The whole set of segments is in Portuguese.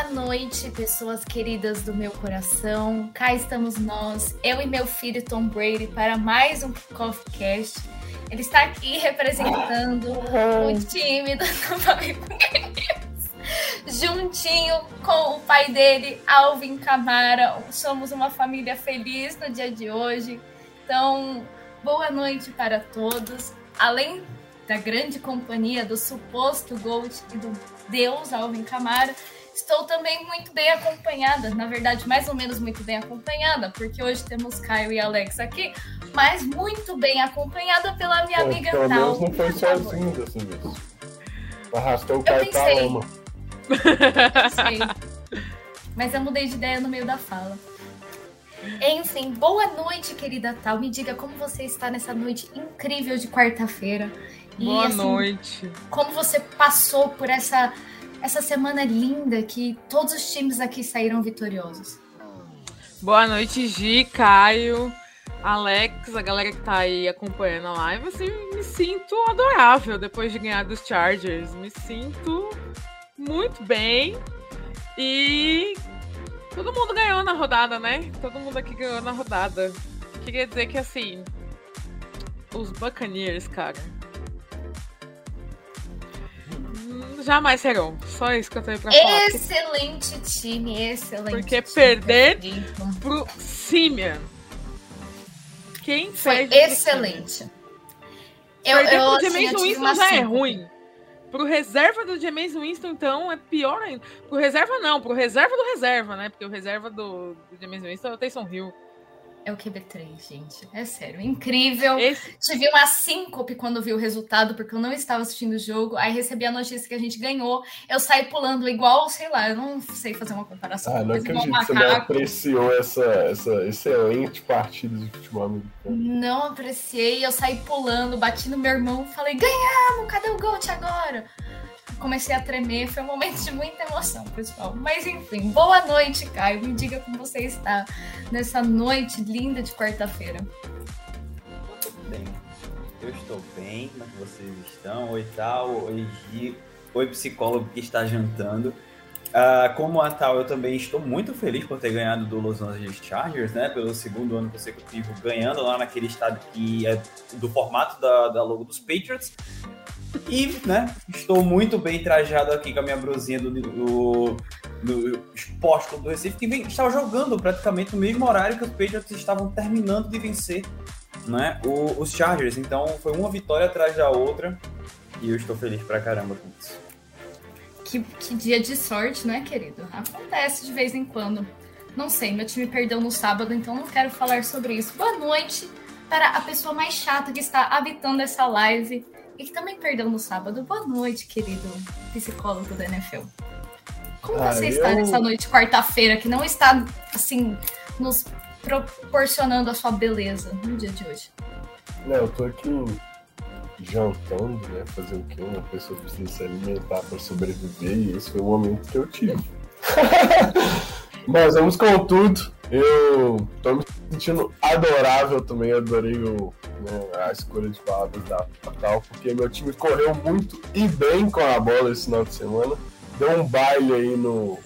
Boa noite, pessoas queridas do meu coração. Cá estamos nós, eu e meu filho Tom Brady, para mais um Coffee Cast. Ele está aqui representando o time do juntinho com o pai dele, Alvin Camara. Somos uma família feliz no dia de hoje. Então, boa noite para todos. Além da grande companhia do suposto Gold e do Deus Alvin Camara, estou também muito bem acompanhada. Na verdade, mais ou menos muito bem acompanhada, porque hoje temos Caio e Alex aqui, mas muito bem acompanhada pela minha Pô, amiga Pelo menos não foi sozinho dessa vez. Arrastou o Caio pra lama. Mas eu mudei de ideia no meio da fala. Enfim, boa noite, querida Tal. Me diga como você está nessa noite incrível de quarta-feira. Boa assim, noite. Como você passou por essa, essa semana linda que todos os times aqui saíram vitoriosos. Boa noite, Gi, Caio, Alex, a galera que tá aí acompanhando a live. Assim, me sinto adorável depois de ganhar dos Chargers. Me sinto muito bem. E todo mundo ganhou na rodada, né? Todo mundo aqui ganhou na rodada. Queria dizer que assim, os Buccaneers, cara, jamais serão. Só isso que eu tenho pra falar. Excelente time, excelente. Porque time, perder pro Simeon. Quem Foi excelente. Eu, perder eu, pro assim, James Winston já é ruim. Pro reserva do James Winston, então, é pior ainda. Pro reserva, não. Pro reserva do reserva, né? Porque o reserva do, do James Winston é o Taysom Hill. É o QB3, gente. É sério, incrível. Esse... Tive uma síncope quando vi o resultado, porque eu não estava assistindo o jogo. Aí recebi a notícia que a gente ganhou. Eu saí pulando igual, sei lá, eu não sei fazer uma comparação. Ah, não acredito que você não apreciou essa, essa excelente partida de futebol americano. Não apreciei, eu saí pulando, bati no meu irmão, falei, ganhamos, cadê o Gold agora? Comecei a tremer, foi um momento de muita emoção, pessoal. Mas enfim, boa noite, Caio. Me diga como você está nessa noite linda de quarta-feira. Bem. Eu estou bem, como é vocês estão? Oi, tal, oi, Gi, oi, psicólogo que está jantando. Uh, como a tal, eu também estou muito feliz por ter ganhado do Los Angeles Chargers, né? Pelo segundo ano consecutivo, ganhando lá naquele estado que é do formato da, da logo dos Patriots. E, né, estou muito bem trajado aqui com a minha brusinha do, do, do Esporte do Recife, que vem, estava jogando praticamente no mesmo horário que os Patriots estavam terminando de vencer né, o, os Chargers. Então, foi uma vitória atrás da outra e eu estou feliz pra caramba com isso. Que, que dia de sorte, né, querido? Acontece de vez em quando. Não sei, meu time perdeu no sábado, então não quero falar sobre isso. Boa noite para a pessoa mais chata que está habitando essa live e que também perdeu no sábado. Boa noite, querido psicólogo da NFL. Como ah, você está nessa noite quarta-feira que não está assim nos proporcionando a sua beleza no dia de hoje? Não, eu tô aqui jantando, né? Fazer o quê? Uma pessoa precisa se alimentar para sobreviver e esse foi o momento que eu tive. Mas vamos com tudo. Eu tô me sentindo adorável também, adorei o, né, a escolha de palavras da Fatal, porque meu time correu muito e bem com a bola esse final de semana. Deu um baile aí no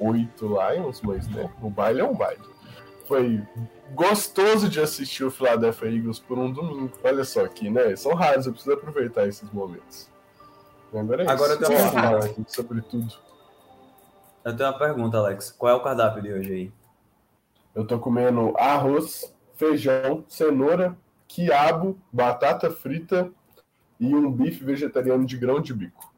08 Lions, mas né, o baile é um baile. Foi gostoso de assistir o Philadelphia Eagles por um domingo. Olha só aqui, né? São raros, eu preciso aproveitar esses momentos. Agora é Agora eu tenho uma sobre tudo. Eu tenho uma pergunta, Alex. Qual é o cardápio de hoje aí? Eu tô comendo arroz, feijão, cenoura, quiabo, batata frita e um bife vegetariano de grão de bico.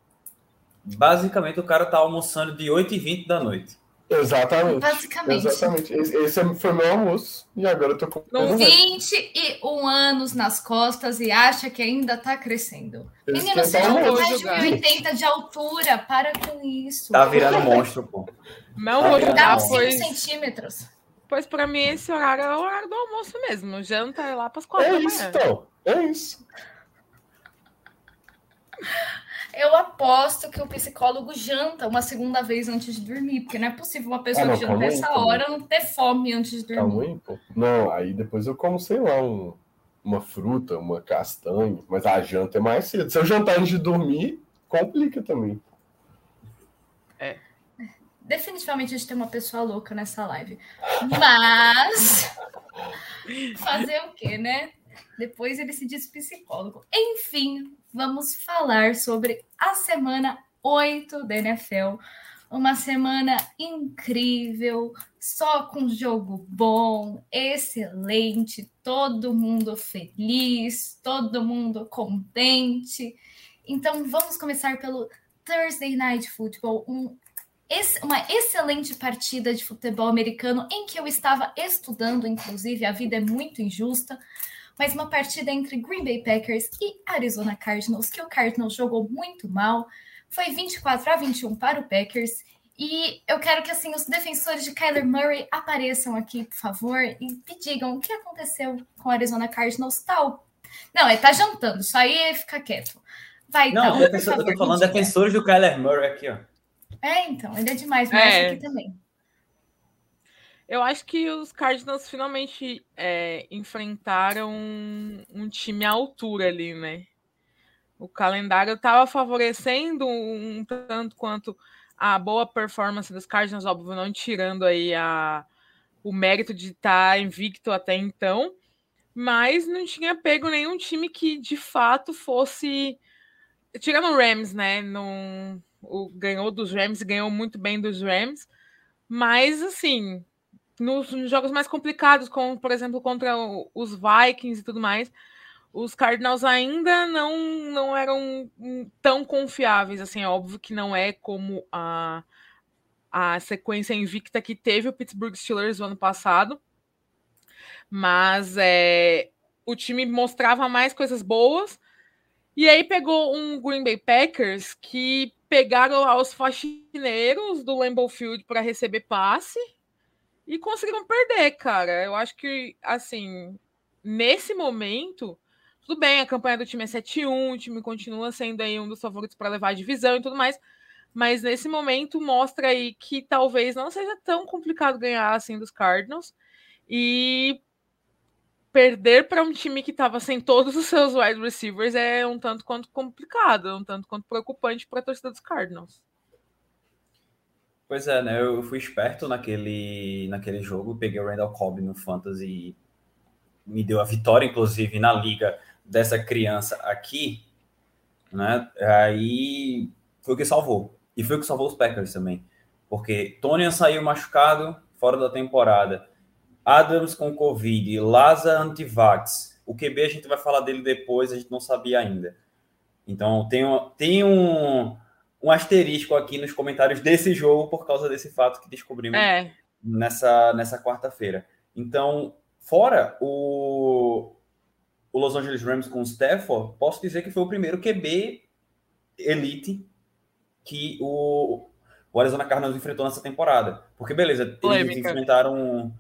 Basicamente, o cara tá almoçando de 8h20 da noite. Exatamente. Basicamente. Exatamente. Esse foi meu almoço e agora eu tô comendo. Com 21 anos nas costas e acha que ainda tá crescendo. Menino, você já tem mais de 1,80 de altura. Para com isso. Tá virando monstro, pô. Não tá vou Dá 5 centímetros. Pois para mim esse horário é o horário do almoço mesmo. Janta é lá para as quatro é da manhã. Isso, então. É isso. Eu aposto que o psicólogo janta uma segunda vez antes de dormir, porque não é possível uma pessoa ah, não, que janta essa hora não ter fome antes de dormir. Calma aí. Não, aí depois eu como, sei lá, um, uma fruta, uma castanha, mas a janta é mais cedo. Se eu jantar antes de dormir, complica também. É. definitivamente a gente tem uma pessoa louca nessa live. Mas fazer o quê, né? Depois ele se diz psicólogo. Enfim, vamos falar sobre a semana 8 da NFL. Uma semana incrível, só com jogo bom, excelente, todo mundo feliz, todo mundo contente. Então vamos começar pelo Thursday Night Football, um uma excelente partida de futebol americano em que eu estava estudando, inclusive, a vida é muito injusta, mas uma partida entre Green Bay Packers e Arizona Cardinals, que o Cardinals jogou muito mal, foi 24 a 21 para o Packers. E eu quero que assim os defensores de Kyler Murray apareçam aqui, por favor, e me digam o que aconteceu com o Arizona Cardinals tal. Não, é tá jantando, só aí fica quieto. Vai, Não, então, defensor, favor, eu tô falando defensores do Kyler Murray aqui, ó. É, então, ele é demais, mas é. aqui também. Eu acho que os Cardinals finalmente é, enfrentaram um, um, time à altura ali, né? O calendário estava favorecendo um tanto quanto a boa performance dos Cardinals, óbvio, não tirando aí a, o mérito de estar tá invicto até então, mas não tinha pego nenhum time que de fato fosse. Tirando o Rams, né? Não, o, ganhou dos Rams ganhou muito bem dos Rams, mas assim, nos, jogos mais complicados, como por exemplo contra os Vikings e tudo mais, os Cardinals ainda não, não eram tão confiáveis. Assim, é óbvio que não é como a, a sequência invicta que teve o Pittsburgh Steelers no ano passado, mas é, o time mostrava mais coisas boas. E aí pegou um Green Bay Packers que pegaram aos faxineiros do Lambeau Field para receber passe e conseguiram perder, cara. Eu acho que, assim, nesse momento, tudo bem, a campanha do time é 7-1, o time continua sendo aí um dos favoritos para levar a divisão e tudo mais, mas nesse momento mostra aí que talvez não seja tão complicado ganhar assim dos Cardinals e perder para um time que estava sem todos os seus wide receivers é um tanto quanto complicado, um tanto quanto preocupante para a torcida dos Cardinals. Pois é, né? Eu fui esperto naquele, naquele jogo, peguei o Randall Cobb no Fantasy, me deu a vitória, inclusive, na liga dessa criança aqui, né? Aí foi o que salvou. E foi o que salvou os Packers também. Porque Tony saiu machucado, fora da temporada. Adams com Covid, Laza antivax. O QB a gente vai falar dele depois, a gente não sabia ainda. Então tem, um, tem um, um asterisco aqui nos comentários desse jogo por causa desse fato que descobrimos é. nessa, nessa quarta-feira. Então, fora o, o Los Angeles Rams com o Stafford, posso dizer que foi o primeiro QB elite que o, o Arizona Cardinals enfrentou nessa temporada. Porque, beleza, eles enfrentaram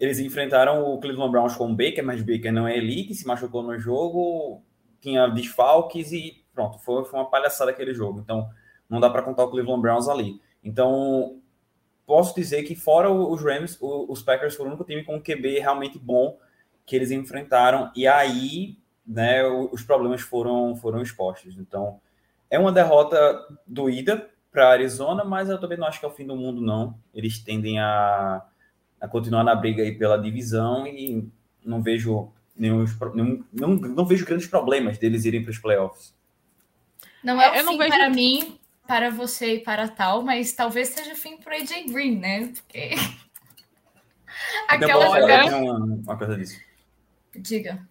eles enfrentaram o Cleveland Browns com o Baker, mas Baker não é elite, se machucou no jogo, tinha desfalques e pronto, foi, foi uma palhaçada aquele jogo. Então, não dá para contar o Cleveland Browns ali. Então, posso dizer que fora os Rams, os Packers foram o único time com um QB realmente bom que eles enfrentaram e aí, né, os problemas foram foram expostos. Então, é uma derrota doída para Arizona, mas eu também não acho que é o fim do mundo não. Eles tendem a a continuar na briga aí pela divisão e não vejo nenhum, nenhum não, não vejo grandes problemas deles irem para os playoffs. Não é o eu fim vejo... para mim, para você e para tal, mas talvez seja o fim para AJ Green, né? Porque aquela jogada... uma, uma coisa disso. Diga.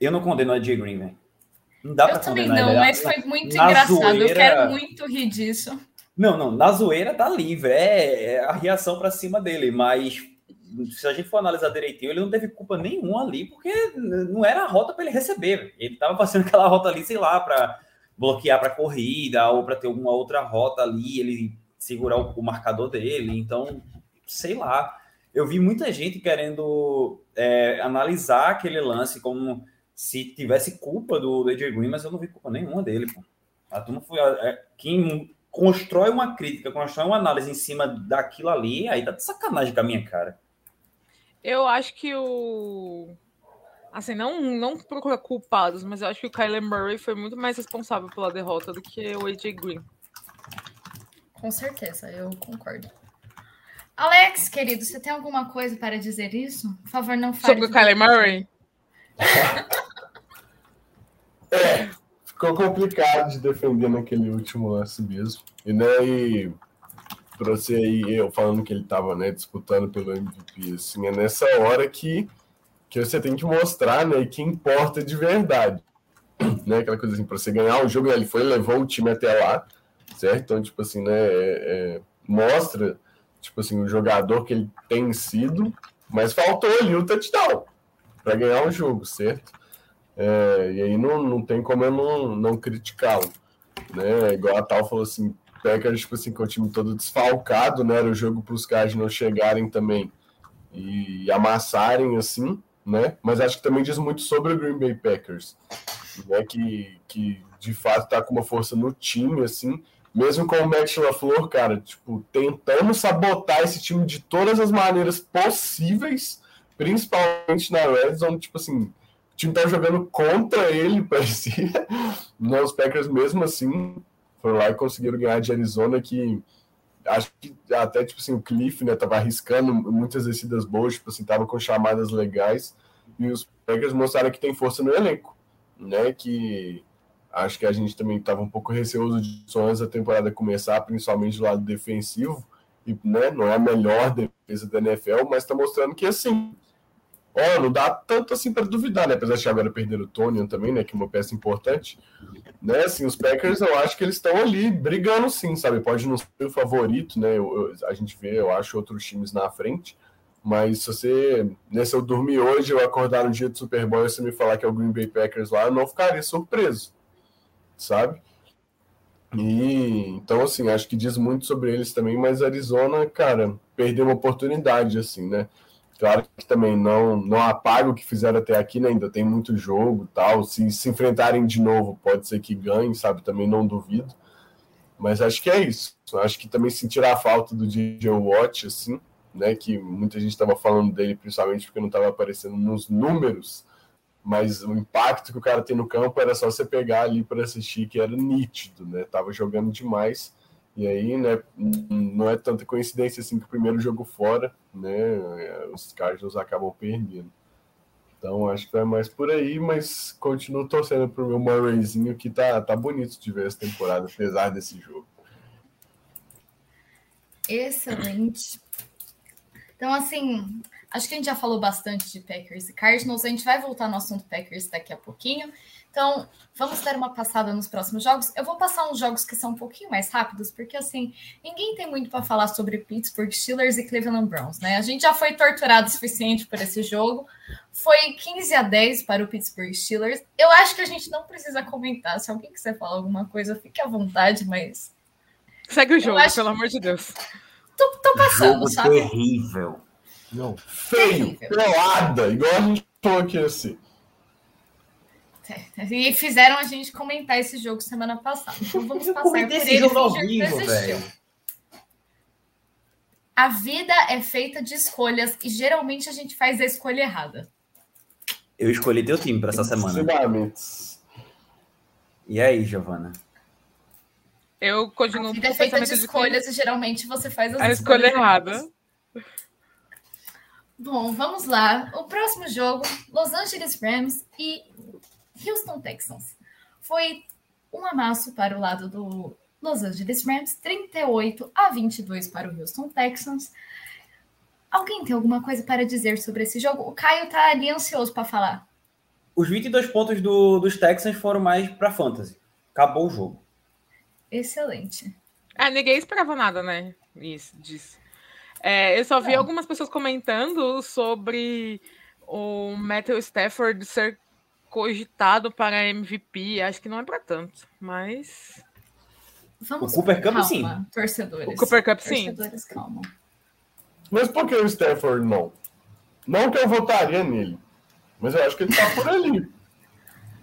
Eu não condeno a AJ Green, velho. Não dá eu também não, mas foi muito engraçado. Zoeira... Eu quero muito rir disso. Não, não, na zoeira tá livre, é, é a reação para cima dele, mas se a gente for analisar direitinho, ele não teve culpa nenhuma ali, porque não era a rota para ele receber. Ele estava passando aquela rota ali, sei lá, para bloquear para corrida ou para ter alguma outra rota ali, ele segurar o, o, marcador dele. Então, sei lá. Eu vi muita gente querendo é, analisar aquele lance como se tivesse culpa do, do AJ Green, mas eu não vi culpa nenhuma dele. Pô. A turma foi. É, quem constrói uma crítica, constrói uma análise em cima daquilo ali, aí tá de sacanagem com a minha cara. Eu acho que o. Assim, não, não procura culpados, mas eu acho que o Kyler Murray foi muito mais responsável pela derrota do que o AJ Green. Com certeza, eu concordo. Alex, querido, você tem alguma coisa para dizer isso? Por favor, não fale. Sobre o Kyler Murray? É, ficou complicado de defender naquele último lance mesmo. E, né, e pra você aí, eu falando que ele tava, né, disputando pelo MVP, assim, é nessa hora que, que você tem que mostrar, né, que importa de verdade. Né, aquela coisa assim, pra você ganhar o jogo, ele foi levou o time até lá, certo? Então, tipo assim, né, é, é, mostra, tipo assim, o jogador que ele tem sido, mas faltou ali o touchdown para ganhar o jogo, certo? É, e aí não, não tem como eu não, não criticá-lo. Né? Igual a Tal falou assim, Packers, tipo assim, com o time todo desfalcado, né? Era o jogo para os caras não chegarem também e amassarem, assim, né? Mas acho que também diz muito sobre o Green Bay Packers, né? Que, que de fato tá com uma força no time, assim, mesmo com o Matt LaFleur, cara, tipo, tentando sabotar esse time de todas as maneiras possíveis, principalmente na Red Zone, tipo assim, time tá jogando contra ele, parecia. Não, os Packers, mesmo assim, foram lá e conseguiram ganhar de Arizona, que acho que até, tipo assim, o Cliff, né, tava arriscando muitas descidas boas, tipo assim, tava com chamadas legais, e os Packers mostraram que tem força no elenco, né, que acho que a gente também tava um pouco receoso de antes da temporada começar, principalmente do lado defensivo, e, né, não é a melhor defesa da NFL, mas tá mostrando que, assim, Ó, não dá tanto assim para duvidar, né? Apesar de agora perder o Tony também, né? Que é uma peça importante. Né? Assim, os Packers, eu acho que eles estão ali brigando sim, sabe? Pode não ser o favorito, né? Eu, eu, a gente vê, eu acho, outros times na frente. Mas se você. Né, se eu dormir hoje, eu acordar no dia do Super Bowl e você me falar que é o Green Bay Packers lá, eu não ficaria surpreso, sabe? E então, assim, acho que diz muito sobre eles também, mas Arizona, cara, perdeu uma oportunidade, assim, né? Claro que também não, não apaga o que fizeram até aqui, né? ainda tem muito jogo tal. Se se enfrentarem de novo, pode ser que ganhem, sabe? Também não duvido. Mas acho que é isso. Acho que também sentir a falta do DJ Watch, assim, né? Que muita gente estava falando dele, principalmente porque não estava aparecendo nos números, mas o impacto que o cara tem no campo era só você pegar ali para assistir, que era nítido, né? Tava jogando demais. E aí, né, não é tanta coincidência assim que o primeiro jogo fora, né, os Cardinals acabam perdendo. Então, acho que vai mais por aí, mas continuo torcendo pro meu Murrayzinho, que tá, tá bonito de ver essa temporada, apesar desse jogo. Excelente. Então, assim, acho que a gente já falou bastante de Packers e Cardinals. A gente vai voltar no assunto Packers daqui a pouquinho. Então, vamos dar uma passada nos próximos jogos. Eu vou passar uns jogos que são um pouquinho mais rápidos, porque assim, ninguém tem muito para falar sobre Pittsburgh Steelers e Cleveland Browns, né? A gente já foi torturado o suficiente por esse jogo. Foi 15 a 10 para o Pittsburgh Steelers. Eu acho que a gente não precisa comentar. Se alguém quiser falar alguma coisa, fique à vontade, mas. Segue o jogo, acho... pelo amor de Deus. Tô, tô passando, jogo sabe? Terrível. Não, feio, pelada, igual a gente falou aqui assim. E fizeram a gente comentar esse jogo semana passada. Então vamos passar por esse jogo ao vivo, velho. A vida é feita de escolhas e geralmente a gente faz a escolha errada. Eu escolhi teu time para essa semana. E aí, Giovana? Eu continuo. A vida é feita de escolhas de... e geralmente você faz a escolha errada. Bom, vamos lá. O próximo jogo: Los Angeles Rams e Houston Texans. Foi um amasso para o lado do Los Angeles Rams, 38 a 22 para o Houston Texans. Alguém tem alguma coisa para dizer sobre esse jogo? O Caio tá ali ansioso para falar. Os 22 pontos do, dos Texans foram mais para fantasy. Acabou o jogo. Excelente. Ah, ninguém esperava nada, né? Isso, disso. É, eu só vi algumas pessoas comentando sobre o Matthew Stafford ser cogitado para MVP. Acho que não é para tanto, mas. Vamos o Cooper Cup, calma, sim. Torcedores. O Cooper Cup, sim. Torcedores, calma. Mas por que o Stafford não? Não que eu votaria nele, mas eu acho que ele tá por ali.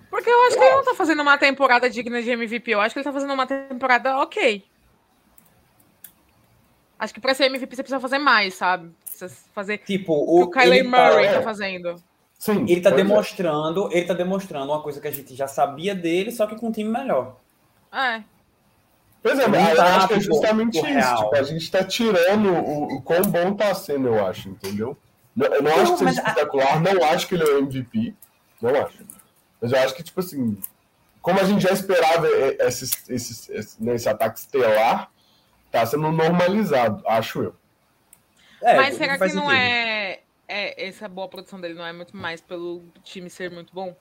Porque eu acho eu que ele não tá fazendo uma temporada digna de MVP. Eu acho que ele tá fazendo uma temporada ok. Acho que pra ser MVP você precisa fazer mais, sabe? Precisa fazer tipo, o que o Kyler Murray tá, tá fazendo. Sim, ele tá demonstrando, é. ele tá demonstrando uma coisa que a gente já sabia dele, só que com um time melhor. É. Pois é, mas eu tá, acho que é tipo, justamente isso. real. Tipo, a gente tá tirando o, o quão bom tá sendo, eu acho, entendeu? Não- Eu não, Não, acho que seja mas a- espetacular, não acho que ele é o MVP. Não acho. Mas eu acho que, tipo assim, como a gente já esperava esses, esses, esse, né, esse ataque estelar, tá sendo normalizado, acho eu. É, Mas será que não sentido. é, é. Essa boa produção dele não é muito mais pelo time ser muito bom?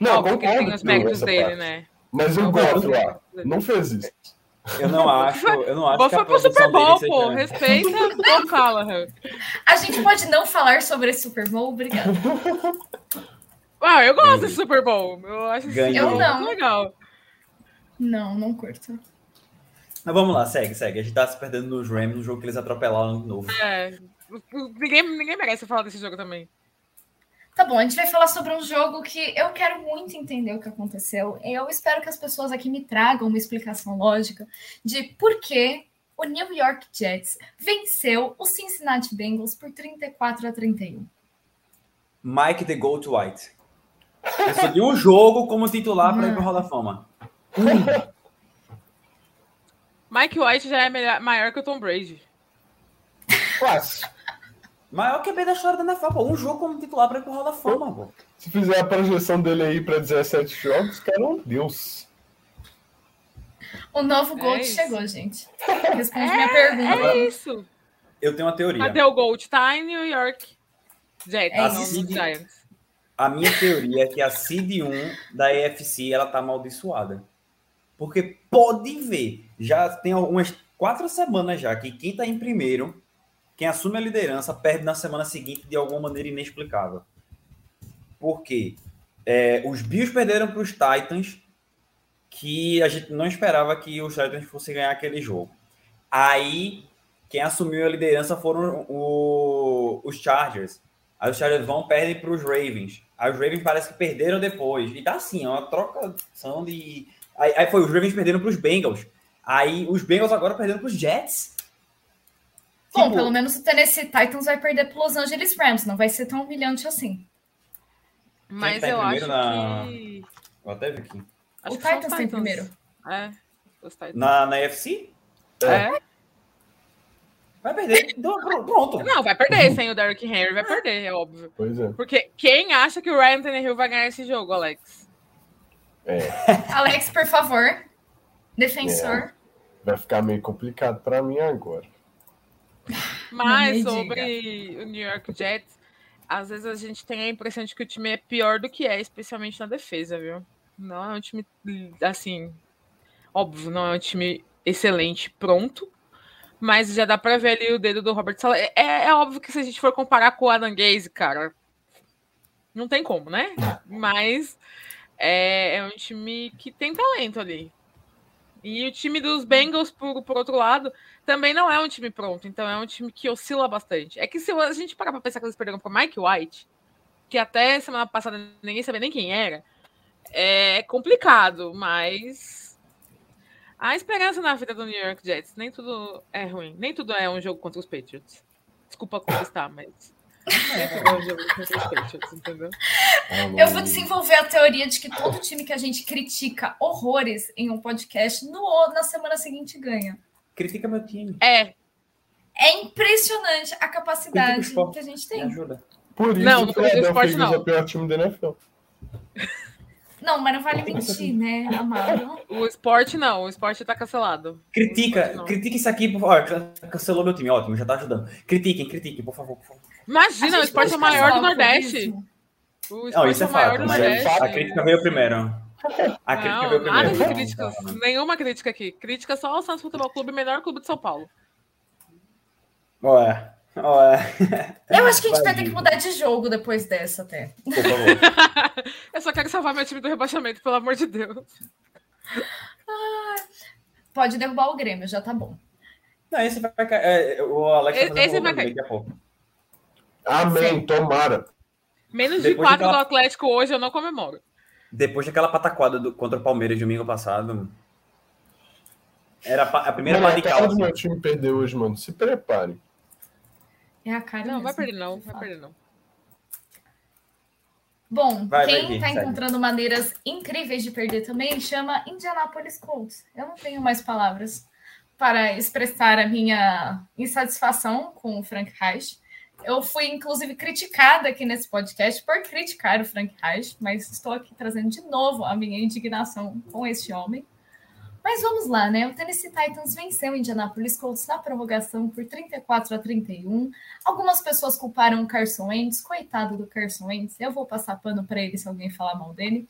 Não, Óbvio concordo tem os méritos dele, parte. né? Mas o Não, Goff não, lá não fez isso. Eu não acho, eu não acho Boa que a foi pro Super Bowl, pô. seja- Respeita o Callahan. A gente pode não falar sobre esse Super Bowl? Obrigada. Ah, eu gosto desse Super Bowl. Eu acho Ganhou. Eu não. muito legal. Não, não curto. Mas vamos lá, segue, segue. A gente tá se perdendo nos Rams, no jogo que eles atropelaram de novo. É. Ninguém, ninguém merece falar desse jogo também. Tá bom, a gente vai falar sobre um jogo que eu quero muito entender o que aconteceu. Eu espero que as pessoas aqui me tragam uma explicação lógica de por que o New York Jets venceu o Cincinnati Bengals por 34 a 31. Mike the Goat White. Recebi um jogo como titular para ir pro Hall da Fama. Mike White já é melhor- maior que o Tom Brady. Fácil. Maior QB da história da NFL, pô. Um jogo como titular para ir pro Hall da Fama, pô. Se fizer a projeção dele aí pra 17 jogos, cara, é um deus. O novo É Gold isso. chegou, gente. Responde minha pergunta. É isso. Eu tenho uma teoria. Cadê o Gold? Tá em New York. Jets, É Giants. A minha teoria é que a Seed 1 da EFC ela tá amaldiçoada. Porque pode ver, já tem umas quatro semanas já que quem tá em primeiro, quem assume a liderança, perde na semana seguinte de alguma maneira inexplicável. Por quê? É, os Bills perderam para os Titans, que a gente não esperava que os Titans fossem ganhar aquele jogo. Aí, quem assumiu a liderança foram o- os Chargers. Aí os Chargers vão perdem para os Ravens. Aí os Ravens parece que perderam depois. E tá assim, é uma trocação de. Aí, aí foi, os Ravens perderam para os Bengals. Aí os Bengals agora perderam para os Jets. Bom, Tipo, pelo menos o Tennessee Titans vai perder para Los Angeles Rams. Não vai ser tão humilhante assim. Mas tá eu acho na- que. Eu até vi aqui. Acho o os Titans tem primeiro. É. Os Titans. Na, na EFC? É. Vai perder. Então, pr- pronto. Não, vai perder sem o Derrick Henry, vai perder, é óbvio. Pois é. Porque quem acha que o Ryan Tannehill vai ganhar esse jogo, Alex? É. Alex, por favor. Defensor. Vai ficar meio complicado pra mim agora. Mas sobre o New York Jets, às vezes a gente tem a impressão de que o time é pior do que é, especialmente na defesa, viu? Não é um time, assim, óbvio, não é um time excelente, pronto, mas já dá pra ver ali o dedo do Robert Sala. É, é óbvio que se a gente for comparar com o Adam Gaze, cara, não tem como, né? Mas é, é um time que tem talento ali. E o time dos Bengals, por, por outro lado, também não é um time pronto, então é um time que oscila bastante. É que se a gente parar pra pensar que eles perderam para Mike White, que até semana passada ninguém sabia nem quem era, é complicado, mas a esperança na vida do New York Jets, nem tudo é ruim, nem tudo é um jogo contra os Patriots. Desculpa contestar, mas é os Patriots, entendeu? Eu vou desenvolver a teoria de que todo time que a gente critica horrores em um podcast, no, na semana seguinte ganha. Critica meu time. É, É impressionante a capacidade o que a gente Me tem. ajuda. Por isso Não, o do Philadelphia esporte, não. é o pior time da NFL. Não, mas não vale mentir, né, amado? o esporte não, o esporte tá cancelado. Critica, Não. critica isso aqui, por favor. Can- Cancelou meu time, ótimo, já tá ajudando. Critiquem, critiquem, por favor, por favor. Imagina, o esporte é o maior do o Nordeste. Não, esporte isso é é maior fato, do mas Nordeste. a crítica veio primeiro. A crítica Não, veio nada de primeiro. críticas. Nenhuma crítica aqui. Crítica só ao Santos Futebol Clube, melhor clube de São Paulo. Ué, ué, Eu acho que a gente Vai, vai ter que mudar de jogo depois dessa até. por favor. Eu só quero salvar meu time do rebaixamento, pelo amor de Deus. Pode derrubar o Grêmio, já tá bom. Não, esse vai cair. é, o Alex vai fazer Esse vai cair. daqui a pouco. Amém, tomara. Menos de Depois 4 daquela- do Atlético hoje eu não comemoro. Depois daquela pataquada do- contra o Palmeiras domingo passado. Era a primeira Mano, pá de a cara do calça. meu time perder hoje, mano. Se prepare. É a cara Não, mesmo, vai perder não, de vai perder não. Bom, vai, quem está encontrando maneiras incríveis de perder também chama Indianapolis Colts. Eu não tenho mais palavras para expressar a minha insatisfação com o Frank Reich. Eu fui, inclusive, criticada aqui nesse podcast por criticar o Frank Reich, mas estou aqui trazendo de novo a minha indignação com este homem. Mas vamos lá, né? O Tennessee Titans venceu o Indianapolis Colts na prorrogação por 34 a 31. Algumas pessoas culparam o Carson Wentz, coitado do Carson Wentz. Eu vou passar pano para ele se alguém falar mal dele.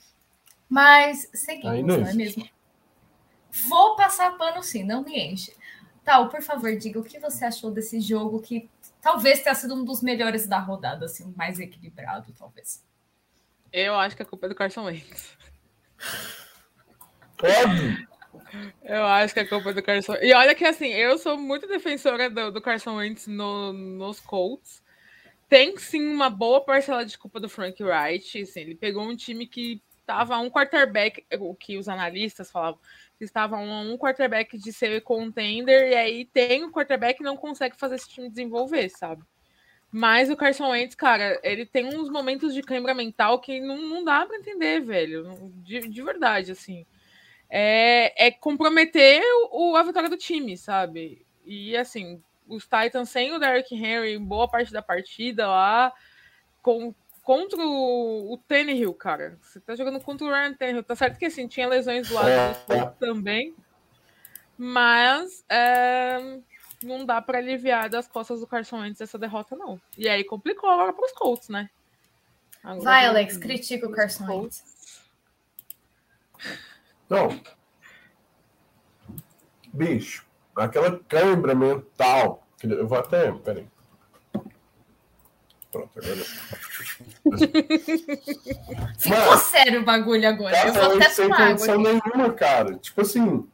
Mas seguimos, não é mesmo? Vou passar pano sim, não me enche. Tal, por favor, diga o que você achou desse jogo que talvez tenha sido um dos melhores da rodada, assim, mais equilibrado, talvez. Eu acho que a culpa é do Carson Wentz. Óbvio! Eu acho que a culpa é do Carson E olha que assim, eu sou muito defensora do, do Carson Wentz no, nos Colts. Tem sim uma boa parcela de culpa do Frank Wright. Assim, ele pegou um time que estava um quarterback, o que os analistas falavam, que estava um, quarterback de ser contender, e aí tem um quarterback que não consegue fazer esse time desenvolver, sabe? Mas o Carson Wentz, cara, ele tem uns momentos de câimbra mental que não, não dá para entender, velho. De, de verdade, assim. É, é comprometer o, a vitória do time, sabe? E assim, os Titans sem o Derrick Henry boa parte da partida lá, com, contra o, o Tannehill, cara. Você tá jogando contra o Ryan Tannehill. Tá certo que assim, tinha lesões do lado do é. também. Mas é, não dá para aliviar das costas do Carson Wentz essa derrota, não. E aí complicou agora pros Colts, né? Agora, Vai, Alex, critica o Carson Wentz. Não. Bicho, aquela câimbra mental. Eu vou até. Peraí. Pronto, agora. Ficou Mas, sério o bagulho agora. eu vou até sem condição nenhuma, cara. Tipo assim,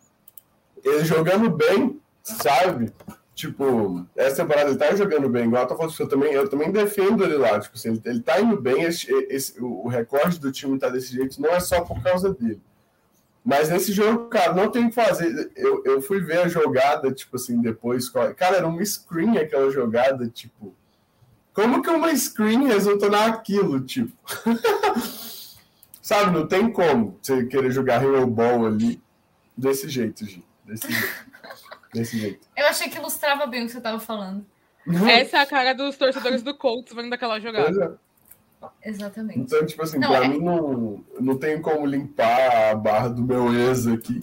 ele jogando bem, sabe? Tipo, essa temporada ele tá jogando bem, igual eu tô falando, eu também, eu também defendo ele lá. Tipo assim, ele, ele tá indo bem, esse, esse, o recorde do time tá desse jeito, não é só por causa dele. Mas nesse jogo, cara, não tem o que fazer. Eu, eu fui ver a jogada, tipo assim, depois. Cara, era uma screen aquela jogada, tipo como que uma screen resulta naquilo, tipo? Sabe, não tem como você querer jogar Hero Ball ali desse jeito, Gi. Desse jeito. Desse jeito. Eu achei que ilustrava bem o que você estava falando. Essa é a cara dos torcedores do Colts vendo daquela jogada. É. Exatamente. Então, tipo assim, não, pra é... mim não, não tem como limpar a barra do meu ex aqui.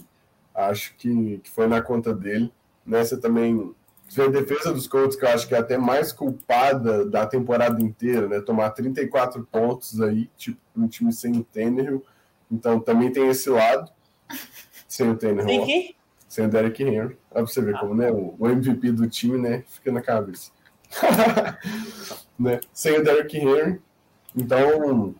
Acho que, que foi na conta dele. Nessa também a defesa dos Colts, que eu acho que é até mais culpada da temporada inteira, né? Tomar 34 pontos aí, tipo, um time sem o Tannehill. Então também tem esse lado. Sem o Tannehill. Sem, sem o Derek Henry. Pra você ver ah, como, né? O, o, MVP do time, né? Fica na cabeça. né? Sem o Derek Henry. Então,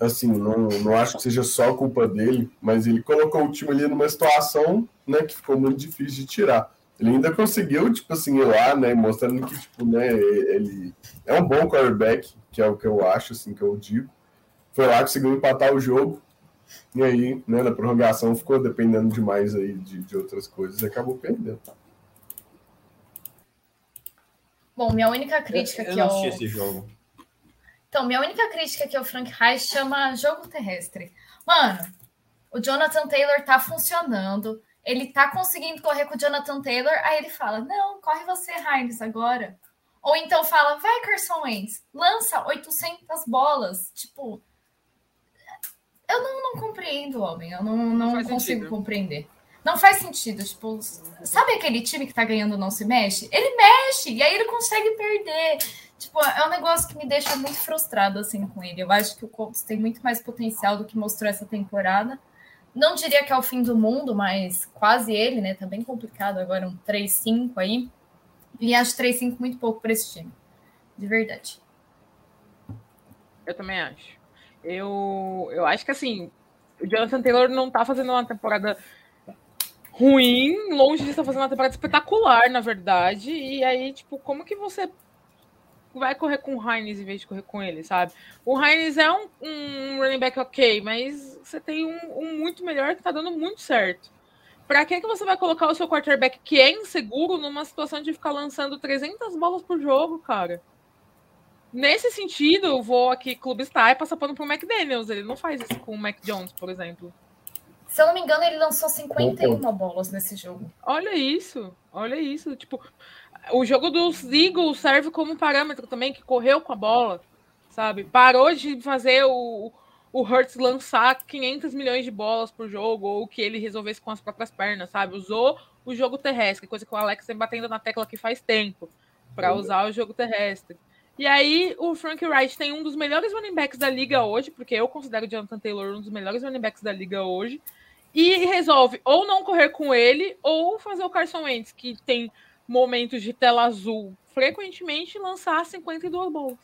assim, não, não acho que seja só culpa dele, mas ele colocou o time ali numa situação né, que ficou muito difícil de tirar. Ele ainda conseguiu, tipo assim, ir lá, né, mostrando que, tipo, né, ele é um bom quarterback, que é o que eu acho, assim, que eu digo. Foi lá, conseguiu empatar o jogo, e aí, né, na prorrogação ficou dependendo demais aí de, de outras coisas e acabou perdendo. Bom, minha única crítica eu, eu não esse jogo. Então, minha única crítica que o Frank Reich chama jogo terrestre. Mano, o Jonathan Taylor tá funcionando ele tá conseguindo correr com o Jonathan Taylor, aí ele fala: Não, corre você, Heinz, agora. Ou então fala: Vai, Carson Wentz, lança 800 bolas. Tipo, eu não, não compreendo, homem. Eu não, não, não consigo sentido. compreender. Não faz sentido. Tipo, sabe aquele time que tá ganhando não se mexe? Ele mexe, e aí ele consegue perder. Tipo, é um negócio que me deixa muito frustrado assim com ele. Eu acho que o Colts tem muito mais potencial do que mostrou essa temporada não diria que é o fim do mundo, mas quase ele, né? Tá bem complicado agora, um 3-5 aí. E acho 3-5 muito pouco para esse time. De verdade. Eu também acho. Eu, eu acho que assim, o Jonathan Taylor não tá fazendo uma temporada ruim, longe de estar fazendo uma temporada espetacular, na verdade. E aí, tipo, como que você vai correr com o Heinz em vez de correr com ele, sabe? O Heinz é um, um running back ok, mas você tem um, um, muito melhor que tá dando muito certo. Para que, que você vai colocar o seu quarterback que é inseguro numa situação de ficar lançando 300 bolas por jogo, cara? Nesse sentido, eu vou aqui Clube Star e passar pano pro McDaniels. Ele não faz isso com o Mac Jones, por exemplo. Se eu não me engano, ele lançou 51 bolas nesse jogo. Olha isso, olha isso. Tipo, o jogo dos Eagles serve como parâmetro também, que correu com a bola, sabe? Parou de fazer o, o Hurts lançar 500 milhões de bolas por jogo, ou que ele resolvesse com as próprias pernas, sabe? Usou o jogo terrestre, coisa que o Alex vem batendo na tecla aqui faz tempo, para usar o jogo terrestre. E aí, o Frank Wright tem um dos melhores running backs da liga hoje, porque eu considero o Jonathan Taylor um dos melhores running backs da liga hoje, e resolve ou não correr com ele, ou fazer o Carson Wentz, que tem momentos de tela azul frequentemente, lançar 52 bolas.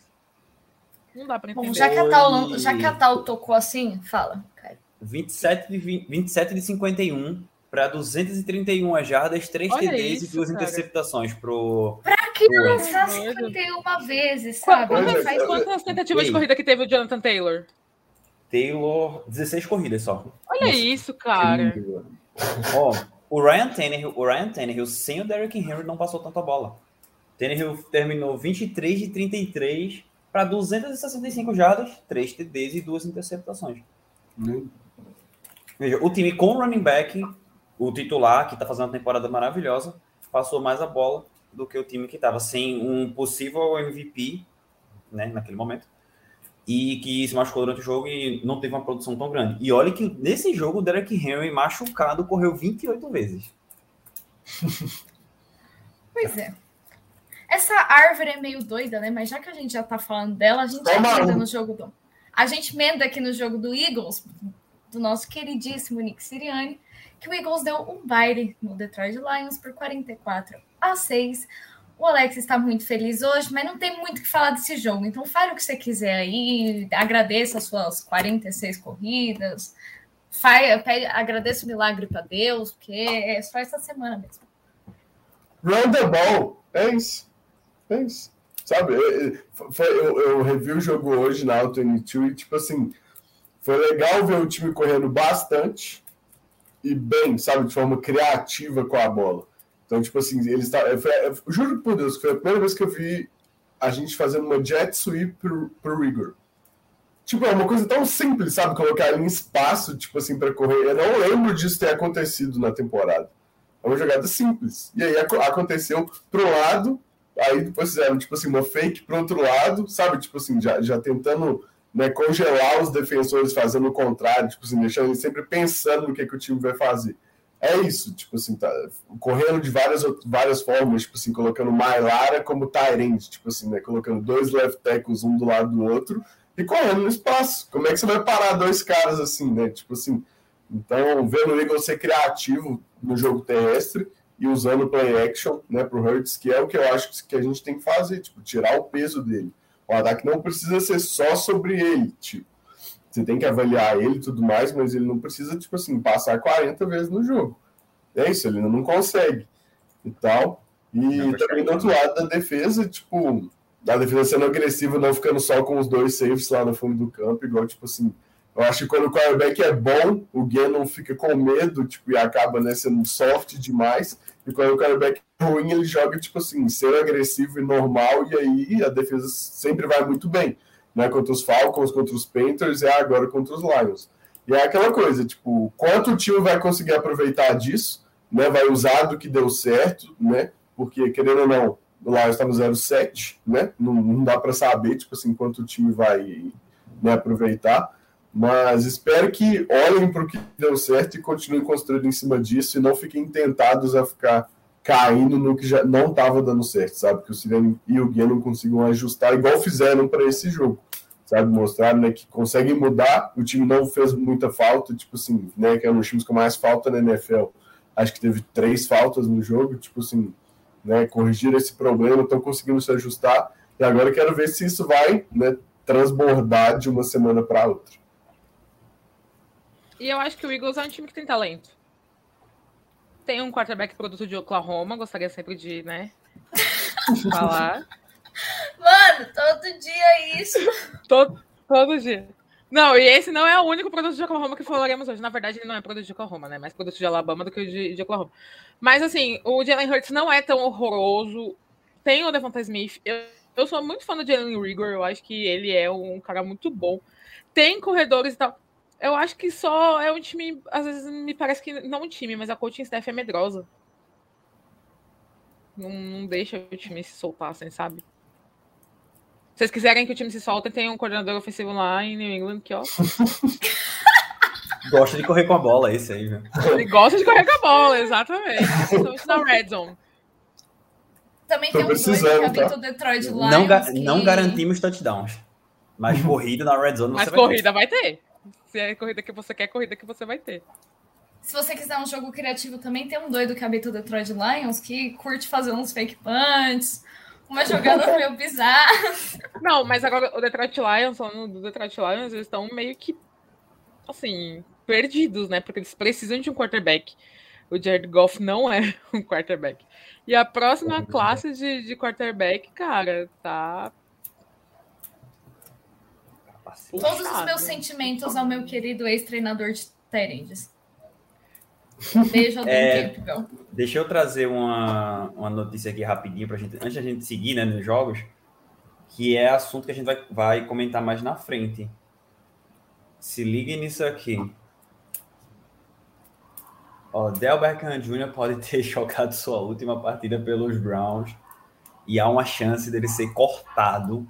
Não dá pra entender. Bom, já que a Tal, já que a Tal tocou assim, fala, Caio. 27 de, 20, 27 de 51 para 231 jardas, 3 Olha TDs isso, e duas cara. interceptações pro. Pra que Boa. lançar Doido. 51 vezes, sabe? Quantas, Faz- quantas tentativas de corrida que teve o Jonathan Taylor? Taylor, 16 corridas só. Olha Nossa, isso, cara. Ó, o Ryan Tannehill, o Ryan Tannehill sem o Derrick Henry não passou tanta bola. Tannehill terminou 23 de 33 para 265 jardas, 3 TDs e duas interceptações. Veja, o time com o running back, o titular, que está fazendo uma temporada maravilhosa, passou mais a bola do que o time que estava sem um possível MVP, né, naquele momento, e que se machucou durante o jogo e não teve uma produção tão grande. E olha que nesse jogo o Derek Henry, machucado, correu 28 vezes. Pois é. Essa árvore é meio doida, né? Mas já que a gente já tá falando dela, a gente Toma emenda um. no jogo do. A gente emenda aqui no jogo do Eagles, do nosso queridíssimo Nick Sirianni, que o Eagles deu um baile no Detroit Lions por 44 a 6. O Alex está muito feliz hoje, mas não tem muito o que falar desse jogo. Então fale o que você quiser aí, agradeça as suas 46 corridas, agradeça o milagre para Deus, porque é só essa semana mesmo. Run the ball. É isso. É isso. Sabe, é- é- foi- eu, eu revi o jogo hoje na Auto 22 e, tipo assim, foi legal ver o time correndo bastante e bem, sabe, de forma criativa com a bola. Então, tipo assim, eles tá, eu juro por Deus foi a primeira vez que eu vi a gente fazendo uma jet sweep pro, pro Rigor. Tipo, é uma coisa tão simples, sabe? Colocar ele em espaço, tipo assim, para correr. Eu não lembro disso ter acontecido na temporada. É uma jogada simples. E aí aco- aconteceu pro lado, aí depois fizeram, tipo assim, uma fake pro outro lado, sabe? Tipo assim, já, já tentando né, congelar os defensores, fazendo o contrário, tipo assim, deixando eles sempre pensando no que, que o time vai fazer. É isso, tipo assim, tá, correndo de várias, várias formas, tipo assim, colocando Mailara como Tyrant, tipo assim, né, colocando dois left tackles um do lado do outro e correndo no espaço. Como é que você vai parar dois caras assim, né? Tipo assim, então, vendo o Eagles ser criativo no jogo terrestre e usando o play action né, para o Hurts, que é o que eu acho que a gente tem que fazer, tipo, tirar o peso dele. O ataque não precisa ser só sobre ele, tipo. Você tem que avaliar ele e tudo mais, mas ele não precisa, tipo assim, passar 40 vezes no jogo. É isso, ele não consegue e tal. E Não também do outro lado da defesa, tipo, da defesa sendo agressiva, não ficando só com os dois safes lá no fundo do campo, igual, tipo assim, eu acho que quando o quarterback é bom, o Gannon fica com medo, tipo, e acaba né, sendo soft demais. E quando o quarterback é ruim, ele joga, tipo assim, ser agressivo e normal, e aí a defesa sempre vai muito bem. Né, contra os Falcons, contra os Panthers e agora contra os Lions. E é aquela coisa, tipo, quanto o time vai conseguir aproveitar disso, né? Vai usar do que deu certo, né? Porque, querendo ou não, o Lions está no 0-7, né? Não, não dá para saber, tipo assim, quanto o time vai né, aproveitar. Mas espero que olhem para o que deu certo e continuem construindo em cima disso e não fiquem tentados a ficar caindo no que já não estava dando certo, sabe? Que o Siriano e o Guia não consigam ajustar igual fizeram para esse jogo, sabe? Mostraram né, que conseguem mudar. O time não fez muita falta, tipo assim, né? Que é um dos times com mais falta na NFL. Acho que teve três faltas no jogo, tipo assim, né? Corrigiram esse problema, estão conseguindo se ajustar. E agora eu quero ver se isso vai né, transbordar de uma semana para outra. E eu acho que o Eagles é um time que tem talento. Tem um quarterback produto de Oklahoma, gostaria sempre de, né, falar. Mano, todo dia isso. Todo, todo dia. Não, e esse não é o único produto de Oklahoma que falaremos hoje. Na verdade, ele não é produto de Oklahoma, né? Mais produto de Alabama do que o de, de Oklahoma. Mas, assim, o Jalen Hurts não é tão horroroso. Tem o Devonta Smith. Eu eu sou muito fã do Jalen Rigor, eu acho que ele é um cara muito bom. Tem corredores e tal. Eu acho que só é um time, às vezes me parece que não um time, mas a coaching staff é medrosa. Não, não deixa o time se soltar, assim, sabe? Se vocês quiserem que o time se solte, tem um coordenador ofensivo lá em New England que, ó. Gosta de correr com a bola, esse aí, viu? Ele gosta de correr com a bola, exatamente. Principalmente na red zone. Também tem um doido que habita o Detroit Lions. Não, ga que- não garantimos touchdowns. Mas corrida na red zone você Mas vai corrida vai ter. Se é corrida que você quer, corrida que você vai ter. Se você quiser um jogo criativo também, tem um doido que habita o Detroit Lions que curte fazer uns fake punts, uma jogada meio bizarra. Não, mas agora o Detroit Lions, falando do Detroit Lions, eles estão meio que, assim, perdidos, né? Porque eles precisam de um quarterback. O Jared Goff não é um quarterback. E a próxima classe de, de quarterback, cara, tá. Capacete. Todos os meus sentimentos ao meu querido ex-treinador de Beijo ao É. Campbell. Deixa eu trazer uma, uma notícia aqui rapidinho pra gente, antes da gente seguir né, nos jogos, que é assunto que a gente vai, vai comentar mais na frente. Se liguem nisso aqui. Ó, Del Beckham Jr. pode ter jogado sua última partida pelos Browns e há uma chance dele ser cortado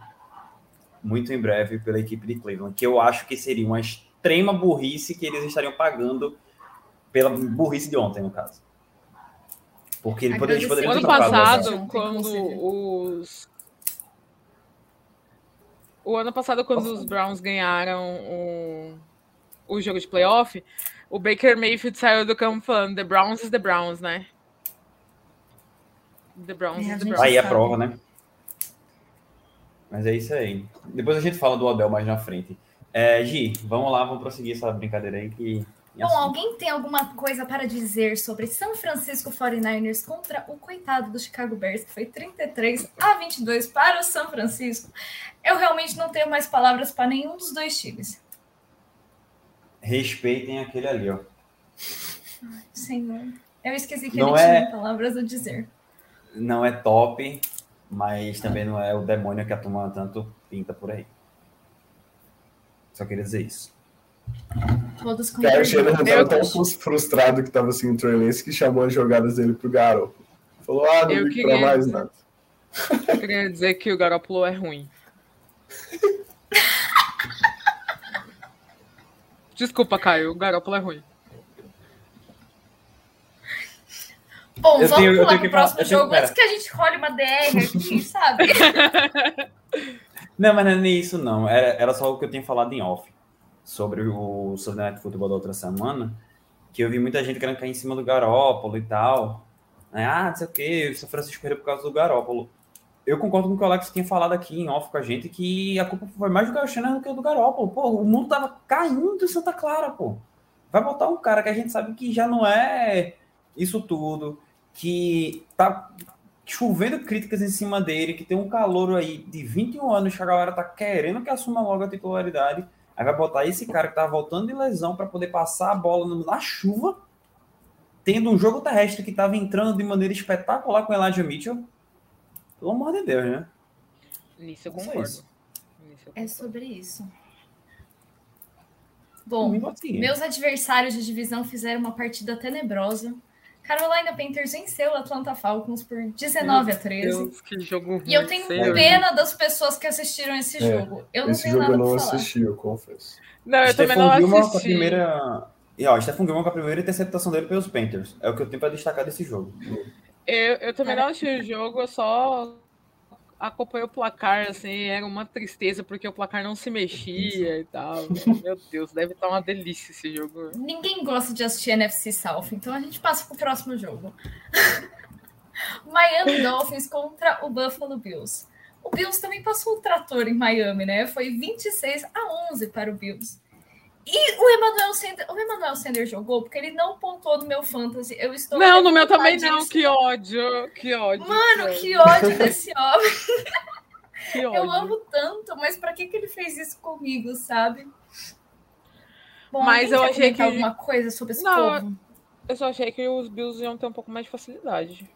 muito em breve pela equipe de Cleveland, que eu acho que seria uma extrema burrice que eles estariam pagando pela burrice de ontem, no caso. Porque ele poderia, ano ter obrigado. passado, quando os. O ano passado, quando os Browns ganharam o, o jogo de playoff, o Baker Mayfield saiu do campo falando The Browns is the Browns, né? The Browns É, a is the Browns. Aí é sabe. prova, né? Mas é isso aí. Depois a gente fala do Odell mais na frente. É, Gi, vamos lá, vamos prosseguir essa brincadeira aí que. Bom, alguém tem alguma coisa para dizer sobre São Francisco 49ers contra o coitado do Chicago Bears, que foi 33 a 22 para o São Francisco? Eu realmente não tenho mais palavras para nenhum dos dois times. Respeitem aquele ali, ó. Senhor, eu esqueci que Não ele é- tinha palavras a dizer. Não é top, mas também não é o demônio que a turma tanto pinta por aí. Só queria dizer isso. Todos com Cara, o Shanahan tava tão frus- frustrado que tava assim, o Trey Lance, que chamou as jogadas dele pro garoto. Falou, ah, não queria pra mais dizer- nada. Eu queria dizer que o Garoppolo é ruim. Desculpa, Caio, o Garoppolo é ruim. Bom, Eu vamos tenho- pular pro falar- próximo tenho- jogo pera. antes que a gente role uma DR aqui, sabe? Não, mas não é nem isso, não. Era, era só o que eu tinha falado em off. Sobre o Sunday Night Football da outra semana. Que eu vi muita gente querendo cair em cima do Garópolo e tal. Né? Ah, não sei o que, o São Francisco perdeu por causa do Garópolo. Eu concordo com o que o Alex tinha falado aqui em off com a gente, que a culpa foi mais do Shanahan do que do Garópolo. Pô, o mundo tava caindo em Santa Clara, pô. Vai botar um cara que a gente sabe que já não é isso tudo, que tá chovendo críticas em cima dele, que tem um calor aí de 21 anos que a galera tá querendo que assuma logo a titularidade. Aí vai botar esse cara que tá voltando de lesão para poder passar a bola no- na chuva, tendo um jogo terrestre que tava entrando de maneira espetacular com o Elijah Mitchell. Pelo amor de Deus, né? Nisso eu concordo. isso. Nisso eu É sobre isso. Bom, pode seguir. meus adversários de divisão fizeram uma partida tenebrosa. Carolina Panthers venceu o Atlanta Falcons por 19 a 13. Deus, que jogo ruim. E eu tenho sério. pena das pessoas que assistiram esse É, jogo. Eu não Esse tenho jogo eu nada não pra falar. assisti, eu confesso. Não, eu também não Gilmore com a assisti. primeira. E ó, Stephon Gilmore com a primeira interceptação dele pelos Panthers. É o que eu tenho para destacar desse jogo. Eu, eu também Cara. não assisti o jogo, eu só acompanhei o placar, assim, era uma tristeza porque o placar não se mexia e tal. Meu Deus, deve estar uma delícia esse jogo. Ninguém gosta de assistir NFC South, então a gente passa pro próximo jogo. Miami Dolphins contra o Buffalo Bills. O Bills também passou o trator em Miami, né? Foi 26 a 11 para o Bills. E o Emmanuel Sender, o Emmanuel Sender jogou porque ele não pontuou no meu fantasy. Eu estou Não, no meu também não, que ódio, que ódio. Mano, que que ódio desse homem. que ódio. Eu amo tanto, mas pra que, que ele fez isso comigo, sabe? Bom, Mas eu achei que- alguma coisa sobre esse Não, povo? Eu só achei que os Bills iam ter um pouco mais de facilidade.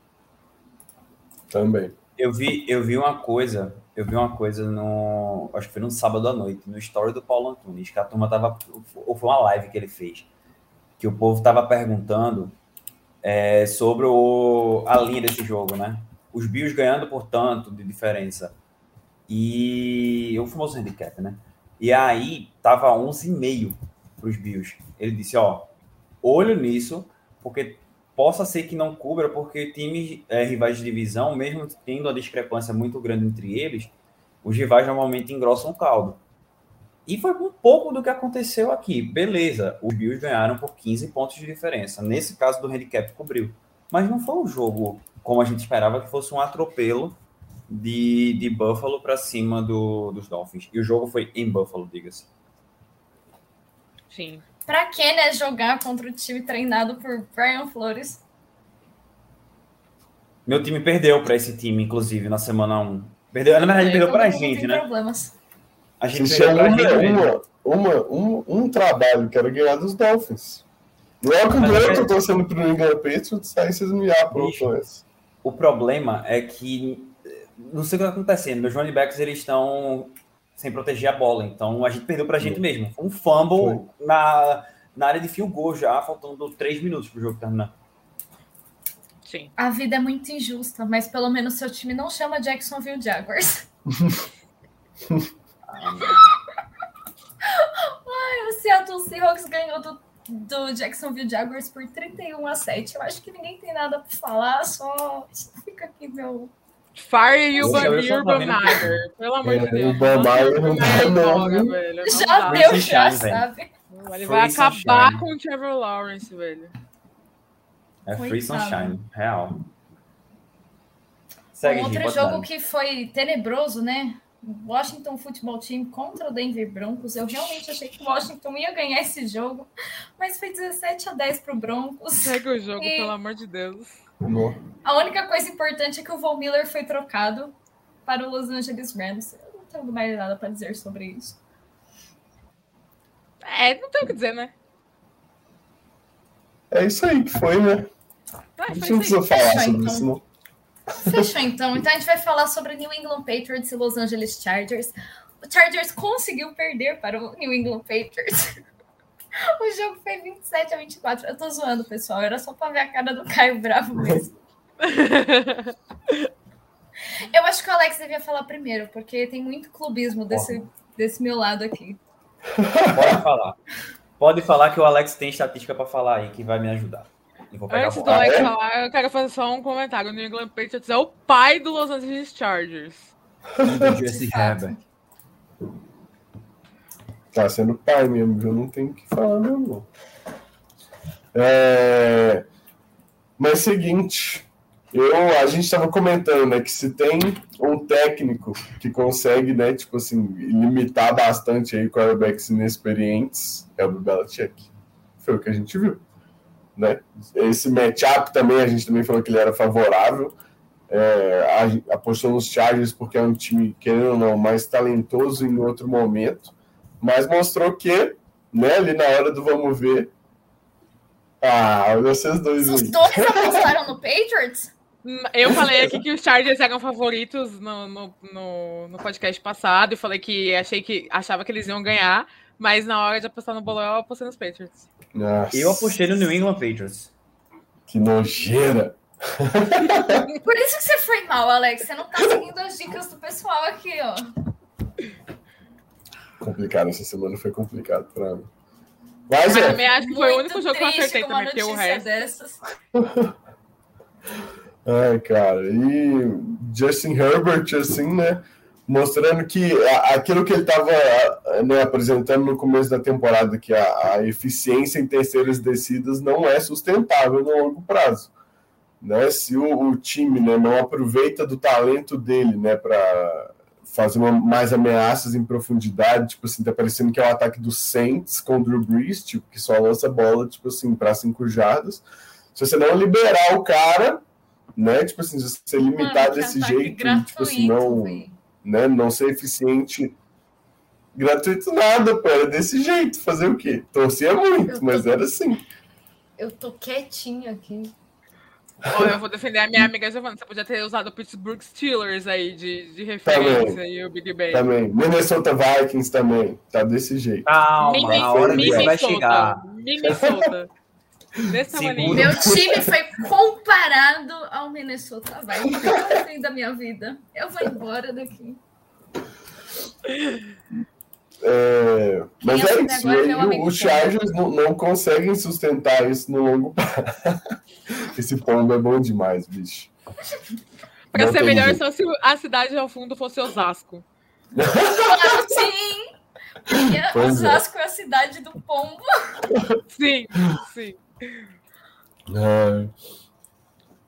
Também. Eu vi, eu vi uma coisa eu vi uma coisa no. Acho que foi no sábado à noite, no story do Paulo Antunes, que a turma tava. Ou foi uma live que ele fez. Que o povo tava perguntando é, sobre o, a linha desse jogo, né? Os Bills ganhando por tanto de diferença. E o famoso handicap, né? E aí tava 11,5 para os Bills. Ele disse, ó, olho nisso, porque possa ser que não cubra, porque times é, rivais de divisão, mesmo tendo a discrepância muito grande entre eles, os rivais normalmente engrossam o caldo. E foi um pouco do que aconteceu aqui. Beleza, os Bills ganharam por 15 pontos de diferença. Nesse caso do handicap cobriu. Mas não foi um jogo como a gente esperava que fosse um atropelo de, de Buffalo para cima do, dos Dolphins. E o jogo foi em Buffalo, diga-se. Sim. Pra que, né, jogar contra o time treinado por Brian Flores? Meu time perdeu para esse time, inclusive, na semana 1. Perdeu, na verdade, perdeu para a gente, né? Problemas. A gente Isso perdeu pra uma, gente. uma, uma, um, um trabalho que era ganhar dos Dolphins. Não é o que Mas eu tô torcendo pro New England Patriots, aí vocês me aprontam essa. O problema é que eh, não sei o que está acontecendo. Meus running backs eles estão sem proteger a bola. Então a gente perdeu pra gente mesmo. Um fumble na, na área de field goal já, faltando 3 minutos pro jogo terminar. Sim. A vida é muito injusta, mas pelo menos seu time não chama Jacksonville Jaguars. Ai, o Seattle Seahawks ganhou do, do Jacksonville Jaguars por 31 a 7. Eu acho que ninguém tem nada pra falar, só fica aqui meu. Fire só tô vendo. Bamager. Pelo amor de É, Deus. o Bamager não dá. Não já deu, já sabe? Ele vai Free acabar sunshine. com o Trevor Lawrence, velho. É free Coitado. sunshine, real. Segue, um outro jogo dar. que foi tenebroso, né? Washington Football Team contra o Denver Broncos. Eu realmente achei que o Washington ia ganhar esse jogo, mas foi 17 a 10 pro Broncos. Segue o jogo, E- pelo amor de Deus. Não. A única coisa importante é que o Von Miller foi trocado para o Los Angeles Rams. Eu não tenho mais nada para dizer sobre isso. É, não tem o que dizer, né? É isso aí que foi, né? Vai, A gente não precisa falar Fechou, sobre então. isso, não. Fechou então. Então a gente vai falar sobre New England Patriots e Los Angeles Chargers. O Chargers conseguiu perder para o New England Patriots. O jogo foi 27 a 24. Eu tô zoando, pessoal. Era só pra ver a cara do Caio Bravo mesmo. Eu acho que o Alex devia falar primeiro, porque tem muito clubismo desse, desse meu lado aqui. Pode falar. Pode falar que o Alex tem estatística pra falar aí que vai me ajudar. Antes do. Alex falar, eu quero fazer só um comentário. O New England Patriots é o pai do Los Angeles Chargers. do Jesse Fato. Herbert. Tá sendo pai mesmo, viu? Não tem o que falar mesmo, não. É... Mas seguinte, eu, a gente estava comentando, né, que se tem um técnico que consegue, né, tipo assim, limitar bastante aí quarterbacks inexperientes, é o Belichick. Foi o que a gente viu, né? Esse matchup também, a gente também falou que ele era favorável. É, apostou nos Chargers porque é um time, querendo ou não, mais talentoso em outro momento mas mostrou que, né, ali na hora do vamos ver. Ah, olha vocês dois Os dois apostaram no Patriots? Eu falei aqui que os Chargers eram favoritos no, no, no, no podcast passado e falei que achei que achava que eles iam ganhar, mas na hora de apostar no bolão eu apostei nos Patriots. Nossa, Eu apostei no New England Patriots. Que nojeira. Por isso que você foi mal, Alex. Você não tá seguindo as dicas do pessoal aqui, ó. Complicado, essa semana foi complicado pra mim. Mas Mas é, também acho que foi o Muito único jogo que eu acertei também, porque o resto. dessas. Ai, cara, e Justin Herbert, assim, né? Mostrando que a- aquilo que ele estava né, apresentando no começo da temporada, que a, a eficiência em terceiras descidas não é sustentável no longo prazo. Né? Se o, o time né, não aproveita do talento dele né, para fazer uma- mais ameaças em profundidade, tipo assim, tá parecendo que é o ataque do Saints com o Drew Brees, tipo, que só lança bola, tipo assim, para cinco jardas. Se você não liberar o cara, né? Tipo assim, se você limitar Mano, que desse jeito, e, tipo assim, gratuito, não, né, não ser eficiente. Gratuito nada, pô, era desse jeito. Fazer o quê? Torcia muito, tô- mas era assim. Eu tô quietinha aqui. Oh, eu vou defender a minha amiga Giovanna. Você podia ter usado o Pittsburgh Steelers aí de, de referência também, e o Big Ben. Também. Minnesota Vikings também. Tá desse jeito. Calma, Minnesota, a hora Minnesota, vai chegar. Minnesota. Meu time foi comparado ao Minnesota Vikings. Eu da minha vida. Eu vou embora daqui. É, mas é isso. E os Chargers não, não, conseguem sustentar isso no longo prazo. Esse pombo é bom demais, bicho. Pra não ser melhor, jeito. só se a cidade ao fundo fosse Osasco. Sim! Porque é. Osasco é. é a cidade do pombo. Sim, sim. É.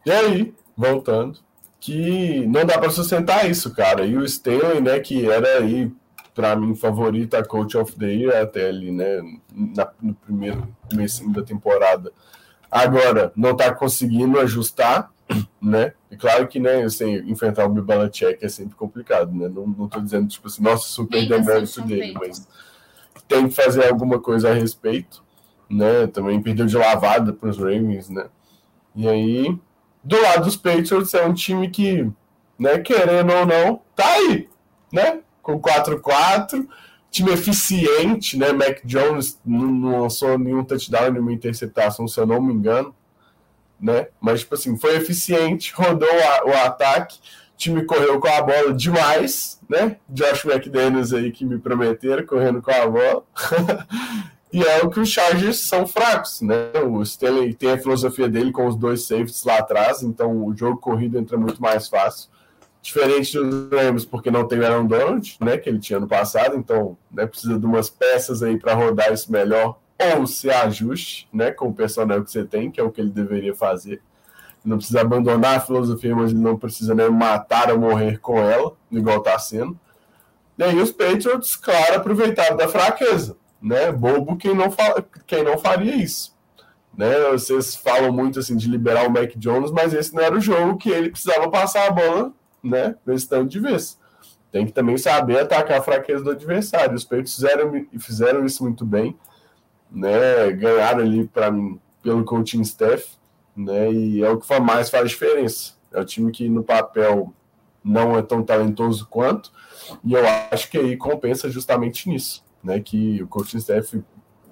E aí, voltando, que não dá para sustentar isso, cara. E o Stanley, né, que era aí para mim, favorita Coach of the Year até ali, né? Na, no primeiro começo da temporada. Agora, não está conseguindo ajustar, né? E claro que, né, assim, enfrentar o Belichick é sempre complicado, né? Não, não tô dizendo, tipo assim, nossa, super demérito dele, mas tem que fazer alguma coisa a respeito, né? Também perdeu de lavada para os Ravens, né? E aí, do lado dos Patriots, é um time que, né, querendo ou não, tá aí, né? Com 4-4. Time eficiente, né? Mac Jones não lançou nenhum touchdown, nenhuma interceptação, se eu não me engano. Né? Mas, tipo assim, foi eficiente, rodou a, o ataque, time correu com a bola demais, né? Josh McDaniels aí que me prometeram, correndo com a bola. e é o que os Chargers são fracos, né? O Stanley tem a filosofia dele com os dois safeties lá atrás, então o jogo corrido entra muito mais fácil. Diferente dos Rams, porque não tem o Aaron Donald, né, que ele tinha no passado, então né, precisa de umas peças aí para rodar isso melhor, ou se ajuste né, com o personal que você tem, que é o que ele deveria fazer. Não precisa abandonar a filosofia, mas ele não precisa nem matar ou morrer com ela, igual está sendo. E aí os Patriots, claro, aproveitaram da fraqueza. Né? Bobo quem não, fa quem não faria isso. Né? Vocês falam muito assim de liberar o Mac Jones, mas esse não era o jogo que ele precisava passar a bola né, tanto de vez. Tem que também saber atacar a fraqueza do adversário. Os Peitos fizeram, fizeram isso muito bem, né, ganharam ali para pelo coaching staff, né, e é o que mais faz diferença. É o time que no papel não é tão talentoso quanto, e eu acho que aí compensa justamente nisso, né, que o coaching staff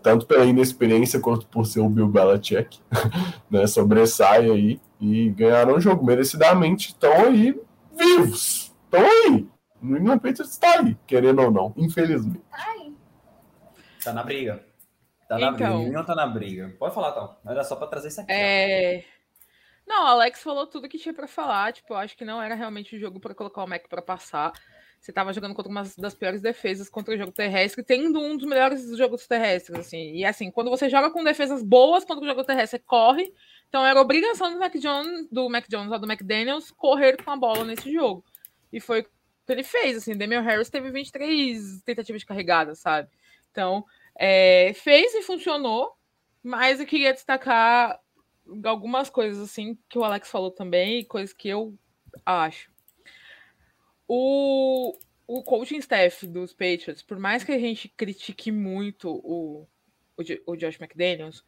tanto pela inexperiência quanto por ser o Bill Belichick, né, sobressai aí e ganharam o jogo merecidamente. Estão aí vivos. Estão aí. O New England Patriots está aí, querendo ou não, infelizmente. Tá na briga. Tá na então, briga. Não tá na briga. Pode falar, então. Mas era só para trazer isso aqui. É... Não, o Alex falou tudo que tinha para falar. Tipo, eu acho que não era realmente o jogo para colocar o Mac para passar. Você estava jogando contra uma das piores defesas contra o jogo terrestre, tendo um dos melhores jogos terrestres, assim. E assim, quando você joga com defesas boas contra o jogo terrestre, corre, então era obrigação do Mac Jones, do Mac Jones ou do McDaniels correr com a bola nesse jogo. E foi o que ele fez, assim, Damian Harris teve 23 tentativas de carregada, sabe? Então, é, fez e funcionou, mas eu queria destacar algumas coisas, assim, que o Alex falou também, coisas que eu acho. O, o coaching staff dos Patriots, por mais que a gente critique muito o, o, o Josh McDaniels,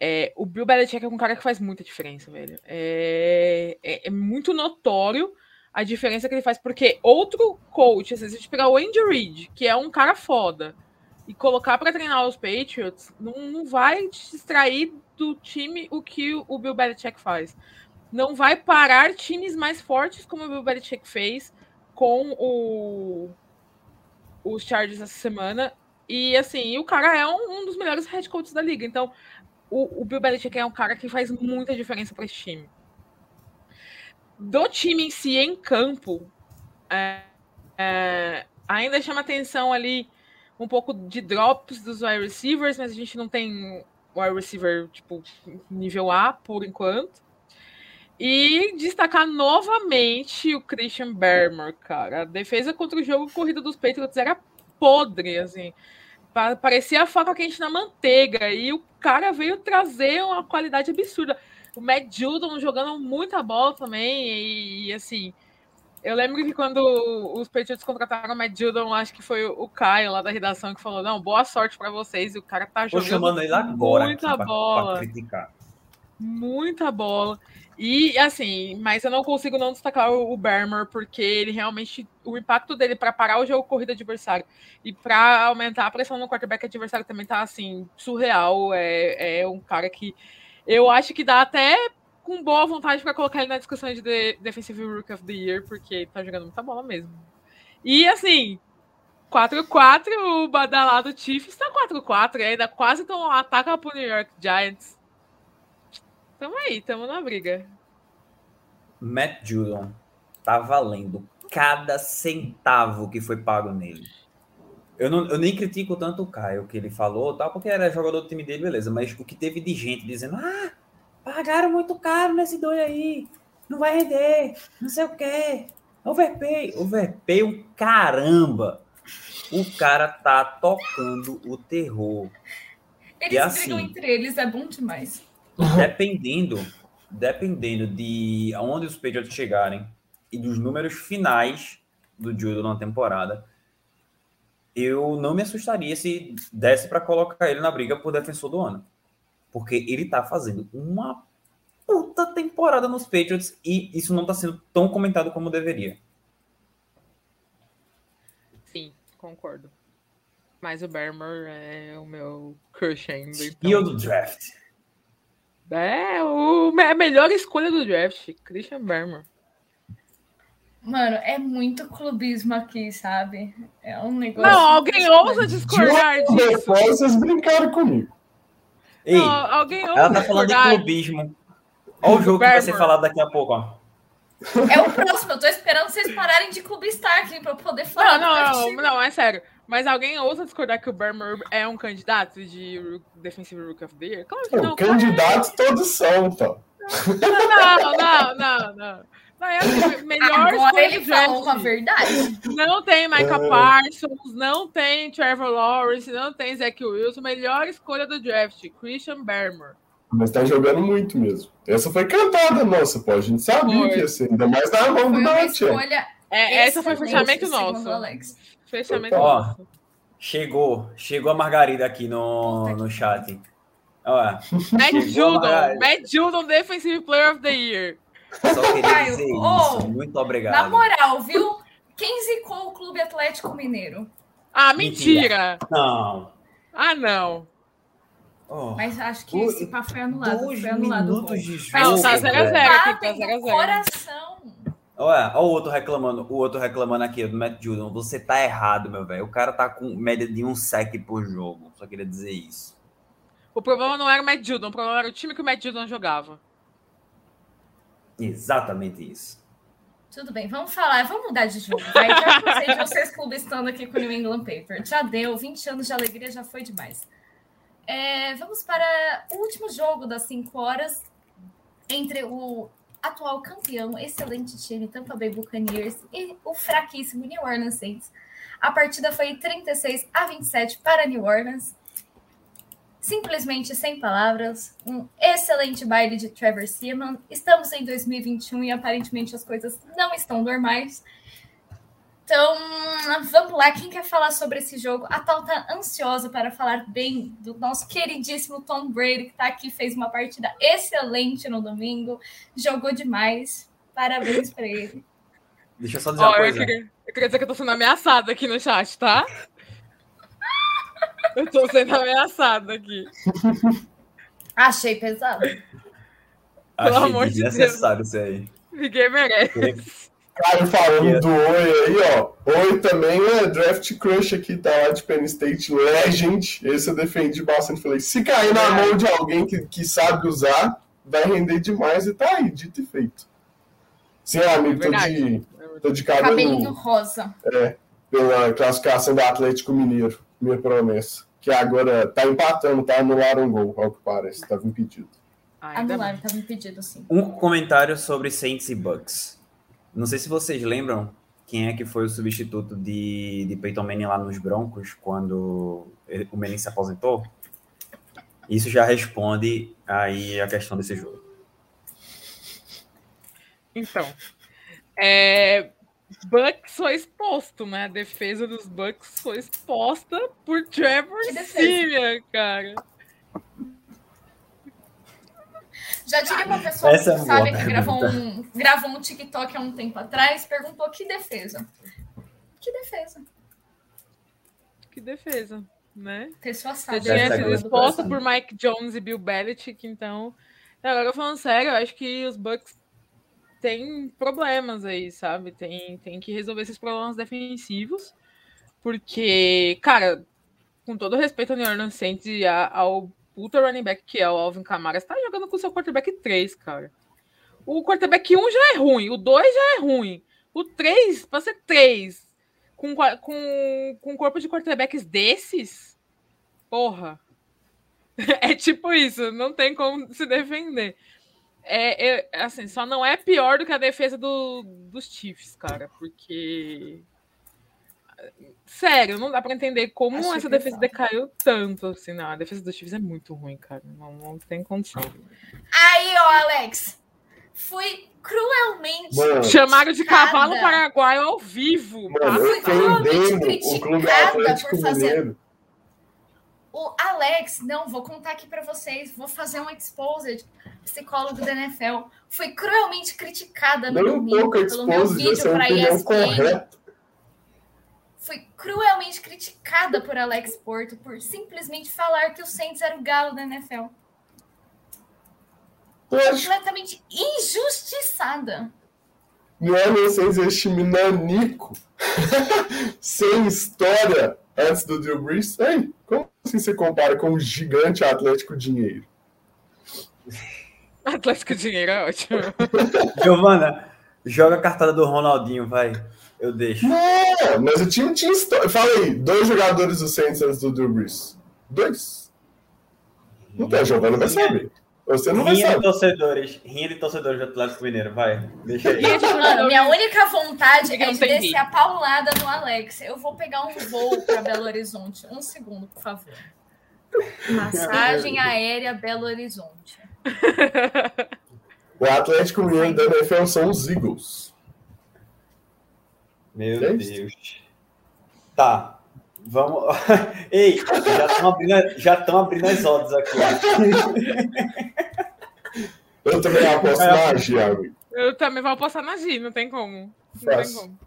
é, o Bill Belichick é um cara que faz muita diferença, velho. É, é, é, muito notório a diferença que ele faz, porque outro coach, se a gente pegar o Andy Reid, que é um cara foda, e colocar para treinar os Patriots, não, não vai te extrair do time o que o Bill Belichick faz. Não vai parar times mais fortes como o Bill Belichick fez com o, os Chargers essa semana. E assim, o cara é um, um dos melhores head coaches da liga. Então, o, o Bill Belichick é um cara que faz muita diferença para esse time. Do time em si, em campo, é, é, ainda chama atenção ali um pouco de drops dos wide receivers, mas a gente não tem wide receiver tipo nível A por enquanto. E destacar novamente o Christian Bermer, cara. A defesa contra o jogo corrida dos Patriots era podre, assim. Parecia a faca quente na manteiga. E o cara veio trazer uma qualidade absurda. O Matt Judon jogando muita bola também. E, e, assim, eu lembro que quando os Patriots contrataram o Matt Judon, acho que foi o Caio lá da redação que falou: Não, boa sorte para vocês. E o cara tá jogando chamando ele agora muita pra, bola. Pra criticar. muita bola. E assim, mas eu não consigo não destacar o Bermer, porque ele realmente, o impacto dele para parar o jogo corrida adversário e para aumentar a pressão no quarterback adversário também tá assim, surreal. É, é um cara que eu acho que dá até com boa vontade para colocar ele na discussão de Defensive Rook of the Year, porque tá jogando muita bola mesmo. E assim, 4-4, o badalado Chiefs tá 4-4, ainda quase tão ataca pro New York Giants. Tamo aí, tamo na briga. Matt Judon tá valendo cada centavo que foi pago nele. Eu, não, eu nem critico tanto o Caio que ele falou, tal, porque era jogador do time dele, beleza. Mas o que teve de gente dizendo, ah, pagaram muito caro nesse doido aí, não vai render, não sei o quê. Overpay, overpay um caramba. O cara tá tocando o terror. Eles e, assim, brigam entre eles, é bom demais. Dependendo, dependendo de aonde os Patriots chegarem e dos números finais do Judo na temporada, eu não me assustaria se desse para colocar ele na briga por defensor do ano. Porque ele tá fazendo uma puta temporada nos Patriots e isso não tá sendo tão comentado como deveria. Sim, concordo. Mas o Bermer é o meu crush ainda. Então... E o do draft? É, o, a melhor escolha do draft, Christian Berman. Mano, é muito clubismo aqui, sabe? É um negócio. Não, alguém ousa discordar de disso. Vocês brincaram comigo. Ei, não, alguém ousa ela tá falando de clubismo. Olha o jogo Berman. que vai ser falado daqui a pouco, ó. É o próximo, eu tô esperando vocês pararem de clubistar aqui pra eu poder falar. Não, não, não, não, é sério. Mas alguém ousa discordar que o Bermer é um candidato de Defensive Rook of the Year? Claro que não. Candidatos é. todos são, então. Não, não, não, não. não é assim, melhor Agora ele falou a verdade. Não tem Micah é. Parsons, não tem Trevor Lawrence, não tem Zach Wilson. Melhor escolha do draft, Christian Bermer. Mas tá jogando muito mesmo. Essa foi cantada nossa, pô. A gente sabia foi. que ia ser. Ainda mais na mão do Dante. É, essa foi o fechamento nosso. Alex. Fechamento Ó. Chegou. Chegou a Margarida aqui no, no chat. Olha. Matt Judon. Matt Judon, Defensive Player of the Year. Só queria dizer oh, isso. Muito obrigado. Na moral, viu? Quem zicou o Clube Atlético Mineiro? Ah, mentira. mentira. Não. Ah, não. Oh, Mas acho que esse pá foi anulado. Dois foi anulado. Minutos de jogo. Não, tá 0x0 aqui, tá 0x0. Coração. Olha, olha o outro reclamando, o outro reclamando aqui do Matt Judon. Você tá errado, meu velho. O cara tá com média de um sec por jogo. Só queria dizer isso. O problema não era o Matt Judon, o problema era o time que o Matt Judon jogava. Exatamente isso. Tudo bem, vamos falar, vamos mudar de jogo. Vai, já cansei de vocês clubistando aqui com o New England Paper. Já deu, 20 anos de alegria já foi demais. É, vamos para o último jogo das 5 horas entre o atual campeão, excelente time Tampa Bay Buccaneers e o fraquíssimo New Orleans Saints. A partida foi 36 a 27 para New Orleans. Simplesmente sem palavras, um excelente baile de Trevor Seaman. Estamos em 2021 e aparentemente as coisas não estão normais. Então, vamos lá. Quem quer falar sobre esse jogo? A Tal tá ansiosa para falar bem do nosso queridíssimo Tom Brady, que está aqui, fez uma partida excelente no domingo, jogou demais. Parabéns para ele. Deixa eu só dizer oh, uma coisa. Eu queria, eu queria dizer que eu tô sendo ameaçada aqui no chat, tá? eu tô sendo ameaçada aqui. Achei pesado. Pelo Achei amor de Deus. isso aí. Ninguém merece. Caio falando do Oi aí, ó. Oi também é draft crush aqui, tá lá de Penn State Legend. Esse eu defendi bastante. Falei, se cair na mão de alguém que, que sabe usar, vai render demais. E tá aí, dito e feito. Sim, amigo, tô de, tô de cabelo. Cabelinho rosa. É, pela classificação do Atlético Mineiro, minha promessa. Que agora tá empatando, tá? Anularam um gol, ao que parece. Tava impedido. Anularam, tava impedido, sim. Um comentário sobre Saints e Bucks. Não sei se vocês lembram quem é que foi o substituto de, de Peyton Manning lá nos Broncos quando o Manning se aposentou. Isso já responde aí a questão desse jogo. Então, é, Bucks foi exposto, né? A defesa dos Bucks foi exposta por Trevor Simeon, cara. Já diria uma pessoa Essa é que boa sabe que gravou um, gravou um TikTok há um tempo atrás, perguntou que defesa. Que defesa? Que defesa, né? Ter sua Você sala. tinha é sido exposta por Mike Jones e Bill Belichick, então. Agora falando sério, eu acho que os Bucks têm problemas aí, sabe? Tem, tem que resolver esses problemas defensivos. Porque, cara, com todo respeito ao New Orleans Saints e a- ao puta running back que é o Alvin Kamara, você tá jogando com o seu quarterback 3, cara. O quarterback 1 já é ruim, o 2 já é ruim. O 3, pra ser 3, com, com, com um corpo de quarterbacks desses, porra. É tipo isso, não tem como se defender. É, é, assim, só não é pior do que a defesa do, dos Chiefs, cara, porque. Sério, não dá pra entender como Acho essa defesa não. decaiu tanto, assim, não. A defesa dos Chiefs é muito ruim, cara. Não, não tem condição. Aí, ó, Alex. Fui cruelmente. Mano, Chamaram de cavalo paraguaio ao vivo. Mano, Fui cruelmente criticada por fazer- Mineiro. O Alex, não, vou contar aqui pra vocês, vou fazer um exposed, psicólogo da NFL. Fui cruelmente criticada no um domingo pelo meu vídeo é opinião ESPN. correta. Fui cruelmente criticada por Alex Porto por simplesmente falar que o Saints era o galo da NFL. Completamente injustiçada. Saints é esse time nanico, sem história antes do Drew Brees. Ei, como assim você compara com o gigante Atlético Dinheiro? Atlético Dinheiro é ótimo. Giovana, joga a cartada do Ronaldinho, vai. Eu deixo. Não, mas o time tinha história. Fala aí, dois jogadores do Saints antes do Drew Brees. Dois. Não tá jogando, vai saber. Você não vai Rinha de saber. torcedores. Rinha de torcedores do Atlético Mineiro, vai. Deixa aí. De Mano, minha única vontade é não de tem descer a paulada no Alex. Eu vou pegar um voo para Belo Horizonte. Um segundo, por favor. Passagem aérea Belo Horizonte. O Atlético Mineiro da NFL são os Eagles. Meu É isso. Deus. Tá. Vamos. Ei, já estão abrindo, já abrindo as odds aqui. Eu também aposto na Giago. Eu também vou apostar na G, não tem como. Não tem como.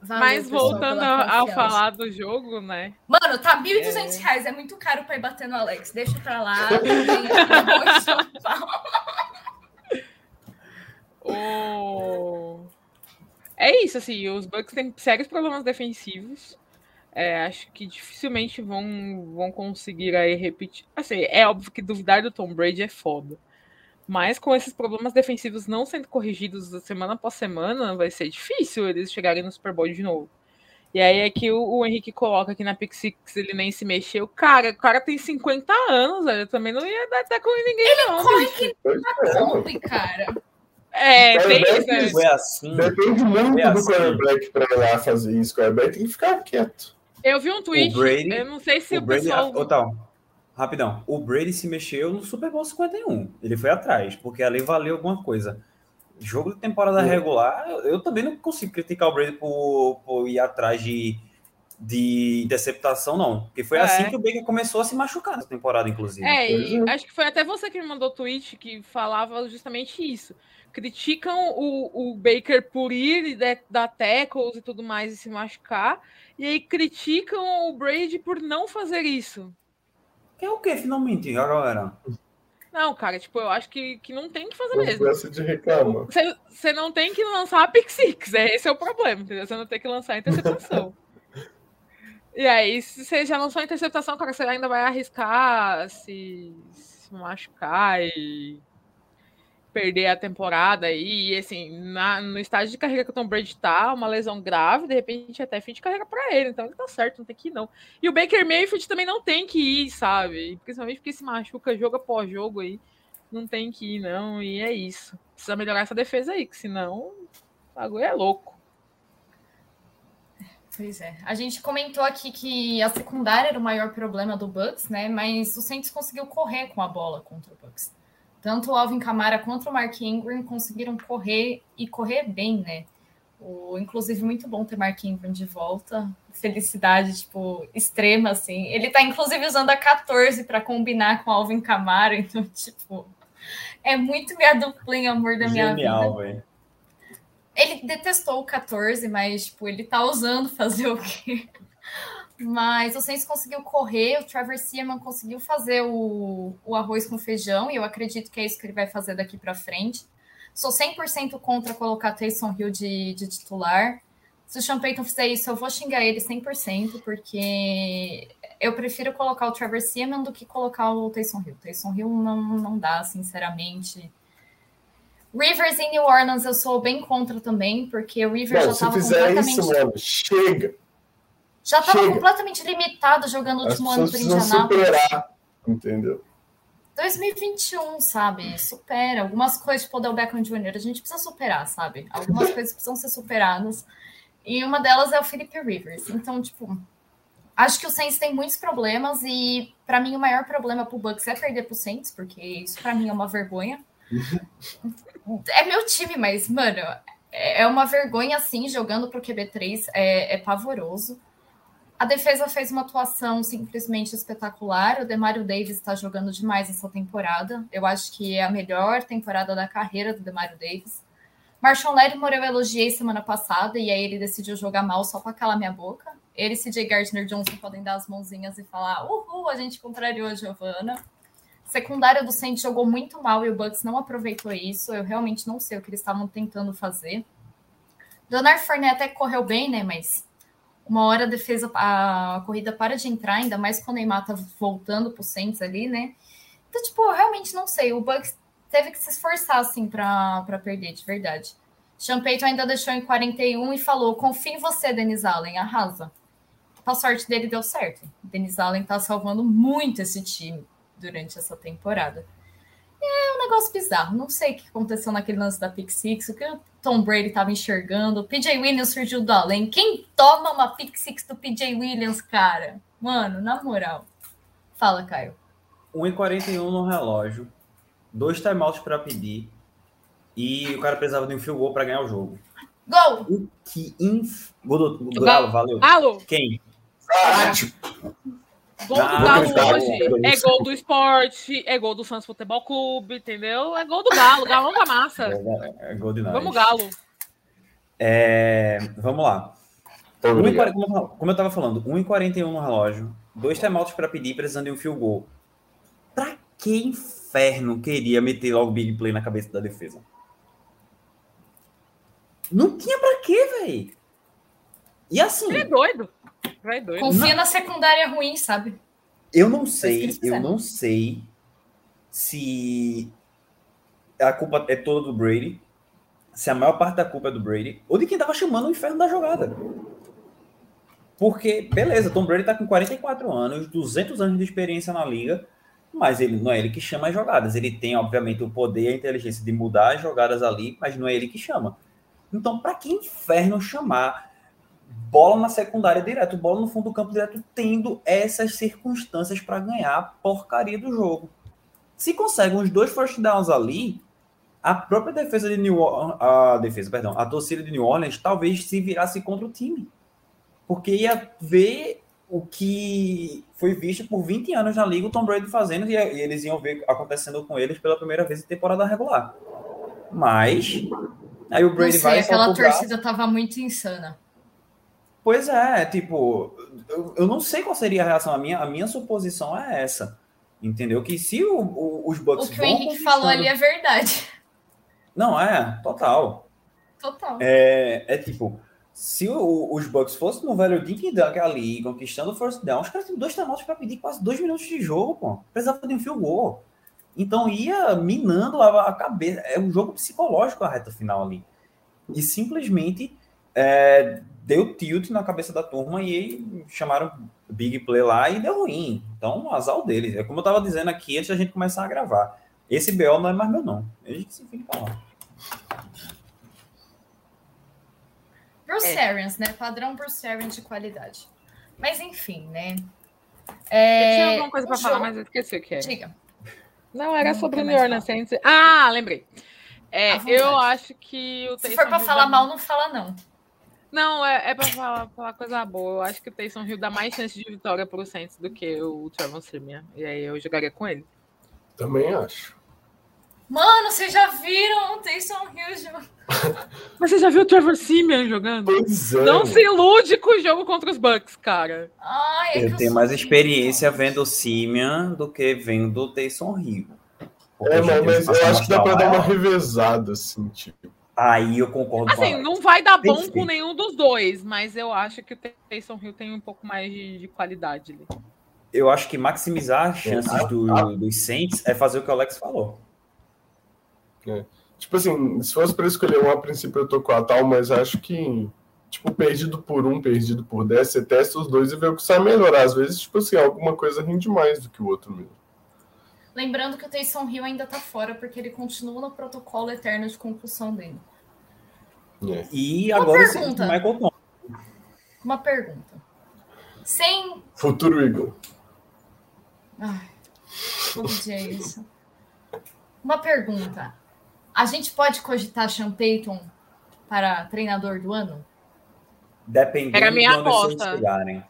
Valeu, Mas voltando pela a, a confiança. falar do jogo, né? Mano, tá 1.200 reais. É muito caro pra ir bater no Alex. Deixa pra lá. Tem-. O... É isso, assim, os Bucks têm sérios problemas defensivos. É, acho que dificilmente vão, vão conseguir aí repetir. Assim, é óbvio que duvidar do Tom Brady é foda. Mas com esses problemas defensivos não sendo corrigidos semana após semana, vai ser difícil eles chegarem no Super Bowl de novo. E aí é que o, o Henrique coloca aqui na Pick Six, ele nem se mexeu. Cara, o cara tem 50 anos, velho. Eu também não ia dar até com ninguém, não. Corre bicho. que Pois é, compre, cara. É, tem Quarterback isso? Foi assim. Depende muito É do assim. quarterback pra ir lá fazer isso. O quarterback tem que ficar quieto. Eu vi um tweet, Brady- eu não sei se o, O Brady, pessoal... Tal, rapidão. O Brady se mexeu no Super Bowl 51. Ele foi atrás, porque ali valeu alguma coisa. Jogo de temporada regular, eu, eu também não consigo criticar o Brady por, por ir atrás de, de interceptação, não. Porque foi É. assim que o Baker começou a se machucar nessa temporada, inclusive. É, e Pois acho que foi até você que me mandou tweet que falava justamente isso. Criticam o, o Baker por ir de- dar tackles e tudo mais e se machucar, e aí criticam o Brady por não fazer isso. Que é o que, finalmente, galera? Não, cara, tipo, eu acho que, que não tem que fazer Não mesmo. de reclamar. Você você não tem que lançar a pick six, é, esse é o problema, entendeu? Você não tem que lançar a interceptação. e aí, se você já lançou a interceptação, cara, você ainda vai arriscar se, se machucar e perder a temporada. E assim, na- no estágio de carreira que o Tom Brady tá, uma lesão grave, de repente até fim de carreira pra ele. Então ele tá certo, não tem que ir, não. E o Baker Mayfield também não tem que ir, sabe? Principalmente porque se machuca jogo após jogo aí. Não tem que ir, não. E é isso. Precisa melhorar essa defesa aí, que senão o bagulho é louco. Pois é. A gente comentou aqui que a secundária era o maior problema do Bucks, né? Mas o Saints conseguiu correr com a bola contra o Bucks. Tanto o Alvin Kamara quanto o Mark Ingram conseguiram correr e correr bem, né? O, inclusive, muito bom ter Mark Ingram de volta. Felicidade, tipo, extrema, assim. Ele tá, inclusive, usando a 14 para combinar com o Alvin Kamara, então, tipo, É muito minha duplinha, amor da minha Genial, vida. velho. Ele detestou o 14, mas, tipo, ele tá usando fazer o quê? Mas o Saints conseguiu correr, o Trevor Seaman conseguiu fazer o, o arroz com feijão, e eu acredito que é isso que ele vai fazer daqui para frente. Sou 100% contra colocar Taysom Hill de, de titular. Se o Sean Payton fizer isso, eu vou xingar ele 100%, porque eu prefiro colocar o Trevor Seaman do que colocar o Taysom Hill. Taysom Hill não, não dá, sinceramente. Rivers em New Orleans eu sou bem contra também, porque o Rivers Mano, já estava completamente... isso, mano, chega. Já estava completamente limitado jogando o último ano precisam Indianápolis. superar, entendeu? 2021, sabe? Supera. Algumas coisas, tipo o Del Beckham Jr., a gente precisa superar, sabe? Algumas coisas precisam ser superadas. E uma delas é o Felipe Rivers. Então, tipo, acho que o Saints tem muitos problemas e, para mim, o maior problema pro Bucks é perder pro Saints, porque isso, para mim, é uma vergonha. é meu time, mas, mano, é é uma vergonha, assim, jogando pro QB3. É, é pavoroso. A defesa fez uma atuação simplesmente espetacular. O Demario Davis está jogando demais essa temporada. Eu acho que é a melhor temporada da carreira do Demario Davis. Marshall Lattimore eu elogiei semana passada e aí ele decidiu jogar mal só para calar minha boca. Ele e CJ Gardner Johnson podem dar as mãozinhas e falar: Uhul, a gente contrariou a Giovanna. Secundária do Saints jogou muito mal e o Bucks não aproveitou isso. Eu realmente não sei o que eles estavam tentando fazer. Leonard Fournette até correu bem, né? Mas uma hora a defesa, a corrida para de entrar, ainda mais quando o Neymar tá voltando pro Saints ali, né? Então, tipo, eu realmente não sei. O Bucks teve que se esforçar, assim, para perder, de verdade. Sean ainda deixou em 41 e falou: confia em você, Denis Allen, arrasa. A sorte dele deu certo. Denis Allen tá salvando muito esse time durante essa temporada. É um negócio bizarro. Não sei o que aconteceu naquele lance da Pick Six, o que o Tom Brady estava enxergando. O PJ Williams surgiu do além. Quem toma uma Pick Six do PJ Williams, cara? Mano, na moral. Fala, Caio. 1,41 no relógio, dois timeouts para pedir e o cara precisava de um field goal para ganhar o jogo. Gol! O que inf... Gol do, Galo, valeu. Alô, Quem? Caralho! Gol do Ah, Galo hoje é gol do esporte, é gol do Santos Futebol Clube, entendeu? É gol do Galo, Galão da massa. É, é gol de nós. Vamos, Galo. É, vamos lá. Tô 1 e obrigado. 40 como, eu tava falando, 1,41 no relógio, dois timeouts para pedir, precisando de um field goal. Pra que inferno queria meter logo big play na cabeça da defesa? Não tinha pra quê, velho? E assim, É doido. É doido. Confia na secundária ruim, sabe? eu não sei, eu não sei se a culpa é toda do Brady, se a maior parte da culpa é do Brady, ou de quem tava chamando o inferno da jogada. Porque, beleza, Tom Brady tá com 44 anos, 200 anos de experiência na liga, mas ele não é ele que chama as jogadas. Ele tem, obviamente, o poder e a inteligência de mudar as jogadas ali, mas não é ele que chama. Então, para que inferno chamar bola na secundária direto, bola no fundo do campo direto, tendo essas circunstâncias para ganhar a porcaria do jogo? Se consegue uns dois first downs ali, a própria defesa de New Orleans, a defesa, perdão, a torcida de New Orleans talvez se virasse contra o time. Porque ia ver o que foi visto por 20 anos na liga, o Tom Brady fazendo, e eles iam ver acontecendo com eles pela primeira vez em temporada regular. Mas, aí o Não Brady sei, vai aquela torcida tava muito insana. Pois é, tipo, eu, eu não sei qual seria a reação. A minha, a minha suposição é essa. Entendeu? Que se o- o- os Bucks O que o Henrique falou ali é verdade. Não, é, total. Total. É, é tipo, se o- os Bucks fossem no velho Dink Dunk ali, conquistando o first down, os caras têm dois timeouts para pedir quase dois minutos de jogo, pô. Precisava de um field goal. Então ia minando a, a cabeça. É um jogo psicológico a reta final ali. E simplesmente é, deu tilt na cabeça da turma e chamaram big play lá e deu ruim. Então, azar o deles. É como eu tava dizendo aqui antes da gente começar a gravar. Esse BO não é mais meu, não. Eles que se enfim pra lá. Bruce É. Arians, né? Padrão Bruce Arians de qualidade. Mas enfim, né? Eu É, tinha alguma coisa o pra falar, jogo- mas eu esqueci o que é. Diga. Não, era Não sobre o New Orleans Saints. Ah, lembrei. É, eu acho que o Se Taysom for pra Hill falar mal, não fala não. Não, é, é pra falar, falar coisa boa. Eu acho que o Taysom Hill dá mais chance de vitória pro Saints do que o Trevor Simeon. E aí eu jogaria com ele. Também acho. Mano, vocês já viram o Taysom Hill? Mas você já viu o Trevor Simeon jogando? Pois é. Não se ilude com o jogo contra os Bucks, cara. Ai, é Eu tenho mais experiência vendo o Simeon do que vendo o Taysom Hill. Porque É, mas, mas eu acho que dá pra dar uma revezada, assim, tipo. Aí eu concordo com Assim, ela. não vai dar bom Perfeito. com nenhum dos dois, mas eu acho que o Taysom Hill tem um pouco mais de, de qualidade ali. Eu acho que maximizar as chances Ah, do- dos Saints é fazer o que o Alex falou. Tipo assim, se fosse pra escolher um, a princípio eu tô com a tal, mas acho que, tipo, perdido por um, perdido por dez, você testa os dois e vê o que sai melhor. Às vezes, tipo assim, alguma coisa rende mais do que o outro mesmo. Lembrando que o Taysom Hill ainda tá fora, porque ele continua no protocolo eterno de concussão dele. É. E Uma agora pergunta. Michael Thomas. Uma pergunta. Sem. Futuro Eagle. Ai, todo dia é isso. Uma pergunta. A gente pode cogitar Sean Payton para treinador do ano? Dependendo Era minha de onde vocês aposta. chegarem.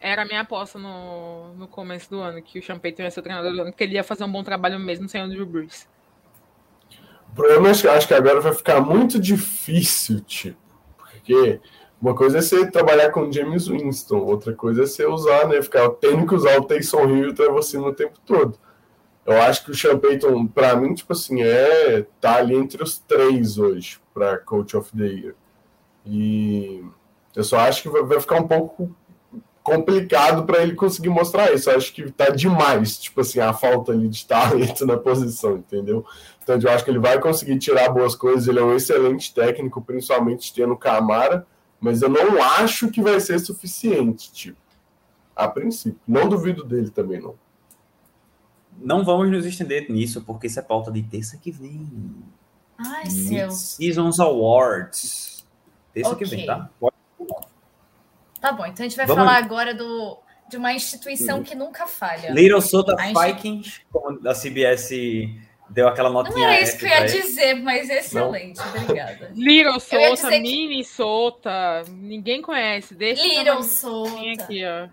Era a minha aposta no, no começo do ano, que o Payton ia ser o treinador do ano, porque ele ia fazer um bom trabalho mesmo sem o Drew Brees. O problema é que acho que agora vai ficar muito difícil, tipo, porque uma coisa é você trabalhar com James Winston, outra coisa é você usar, né, ficar tendo que usar o Taysom Hill e o Trevor o tempo todo. Eu acho que o Sean Payton, pra mim, tipo assim, é tá ali entre os três hoje para Coach of the Year. E eu só acho que vai ficar um pouco complicado para ele conseguir mostrar isso. Eu acho que tá demais, tipo assim, a falta ali de talento na posição, entendeu? Então eu acho que ele vai conseguir tirar boas coisas. Ele é um excelente técnico, principalmente tendo Camara, mas eu não acho que vai ser suficiente, tipo, a princípio. Não duvido dele também, não. Não vamos nos estender nisso, porque isso é pauta de terça que vem. Ai, céus. Seasons Awards. Terça que Ok. vem, tá? Pode- Tá bom, então a gente vai Vamos- falar agora do, de uma instituição que nunca falha. Little Sota A gente- Vikings, como a CBS deu aquela Não notinha. era isso que eu ia dizer, mas excelente. Obrigada. Little Sota, que- Minnesota, ninguém conhece. Deixa Little Sota. aqui, ó.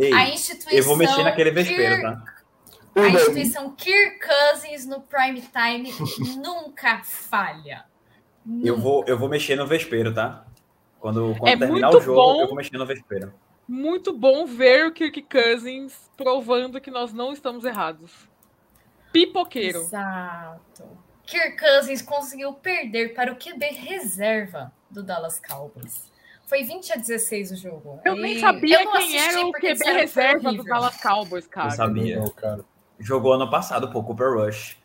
Ei, A instituição. eu vou mexer naquele vespeiro, Kirk- tá? A instituição Kirk Cousins no prime time nunca falha. Eu vou, eu vou mexer no vespeiro, tá? Quando, quando É terminar muito o jogo, bom. eu vou mexer no vespeiro. Muito bom ver o Kirk Cousins provando que nós não estamos errados. Pipoqueiro. Exato. Kirk Cousins conseguiu perder para o QB reserva do Dallas Cowboys. Foi 20 a 16 o jogo. Eu E nem sabia eu quem era o QB reserva do. Dallas Cowboys, cara. Eu sabia. não, cara. Jogou ano passado, pô, Cooper Rush.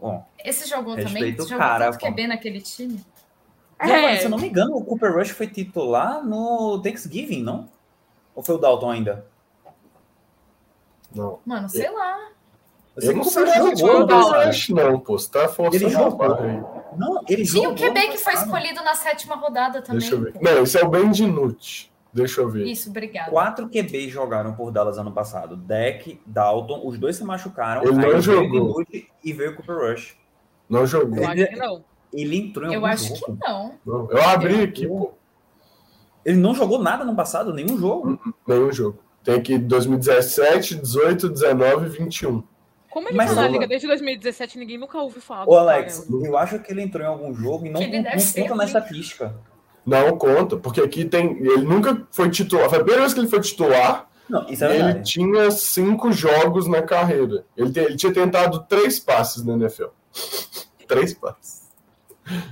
Bom, Esse jogou também? Esse jogou cara, tanto pô. QB naquele time? É. se eu não me engano, o Cooper Rush foi titular no Thanksgiving, não? Ou foi o Dalton ainda? Não. Mano, sei lá. Eu sei Eu não o sei se Rush ele jogou, jogou Dalton. no Rush, não, pô. Você tá forçando Ele jogou. Não, ele Sim, jogou. o QB que foi escolhido na sétima rodada também. Deixa eu ver. pô. Não, esse é o Ben Dinucci. Deixa eu ver. Isso, obrigada. Quatro QBs jogaram por Dallas ano passado. Deck, Dalton, os dois se machucaram. Ele não jogou. o E veio o Cooper Rush. Não jogou. Eu acho que não. Ele entrou em Eu acho que jogo. não. Não. Eu abri aqui, pô. Ele não jogou nada no passado, nenhum jogo. Nenhum jogo. Tem aqui 2017, 18, 19 e 21. Como ele Mas tá na liga desde 2017, ninguém nunca ouviu falar Ô, Alex, cara. eu acho que ele entrou em algum jogo e não, Que não, não conta na ruim. estatística. Não conta, porque aqui tem. Ele nunca foi titular. Foi a primeira vez que ele foi titular. Não, isso e é ele tinha cinco jogos na carreira. Ele, te- ele tinha tentado três passes na NFL. três passes.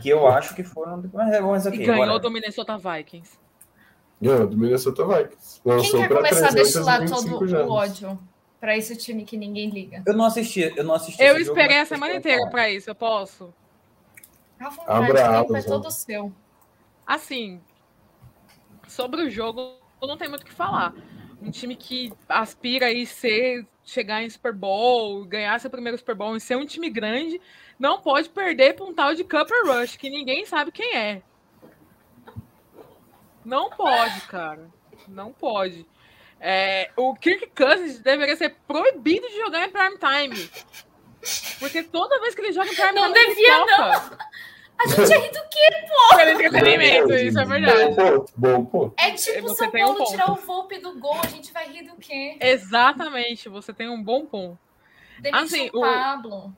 Que eu acho que foram. Mas, é, mas E ganhou bora. do Minnesota Vikings. Ganhou do Minnesota Vikings. Quem Lançou quer pra começar a 325 destilar todo o ódio pra esse time que ninguém liga? Eu não assisti, eu não assisti. Eu esse jogo, esperei a semana inteira pra isso, eu posso? À vontade, Abra o tempo é todo ó. seu. Assim, sobre o jogo, não tem muito o que falar. Um time que aspira aí ser, chegar em Super Bowl, ganhar seu primeiro Super Bowl e ser um time grande, não pode perder para um tal de Cooper Rush, que ninguém sabe quem é. Não pode, cara. Não pode. É, o Kirk Cousins deveria ser proibido de jogar em prime time. Porque toda vez que ele joga em prime Não time, ele devia, toca. A gente é ri do quê? Pelo entretenimento, isso é verdade. Bom ponto, bom ponto. É tipo Você São tem um Paulo ponto. tirar o Volpe do gol, a gente vai rir do quê? Exatamente, você tem um bom ponto. Demite Assim, o o- Pablo.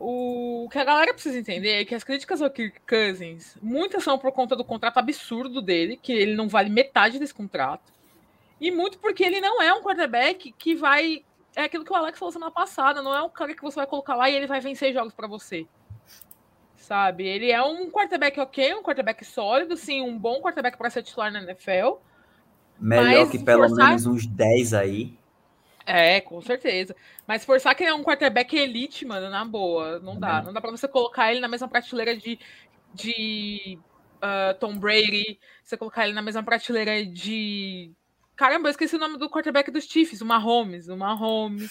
o que a galera precisa entender é que as críticas ao Kirk Cousins, muitas são por conta do contrato absurdo dele, que ele não vale metade desse contrato. E muito porque ele não é um quarterback que vai. É aquilo que o Alex falou semana passada, não é um cara que você vai colocar lá e ele vai vencer jogos para você. Sabe? Ele é um quarterback ok, um quarterback sólido, sim, um bom quarterback para ser titular na NFL. Melhor que pelo forçar... menos uns 10 aí. É, com certeza. Mas forçar que ele é um quarterback elite, mano, na boa, não dá. Uhum. Não dá pra você colocar ele na mesma prateleira de, de uh, Tom Brady, você colocar ele na mesma prateleira de. Caramba, eu esqueci o nome do quarterback dos Chiefs, o Mahomes, o Mahomes.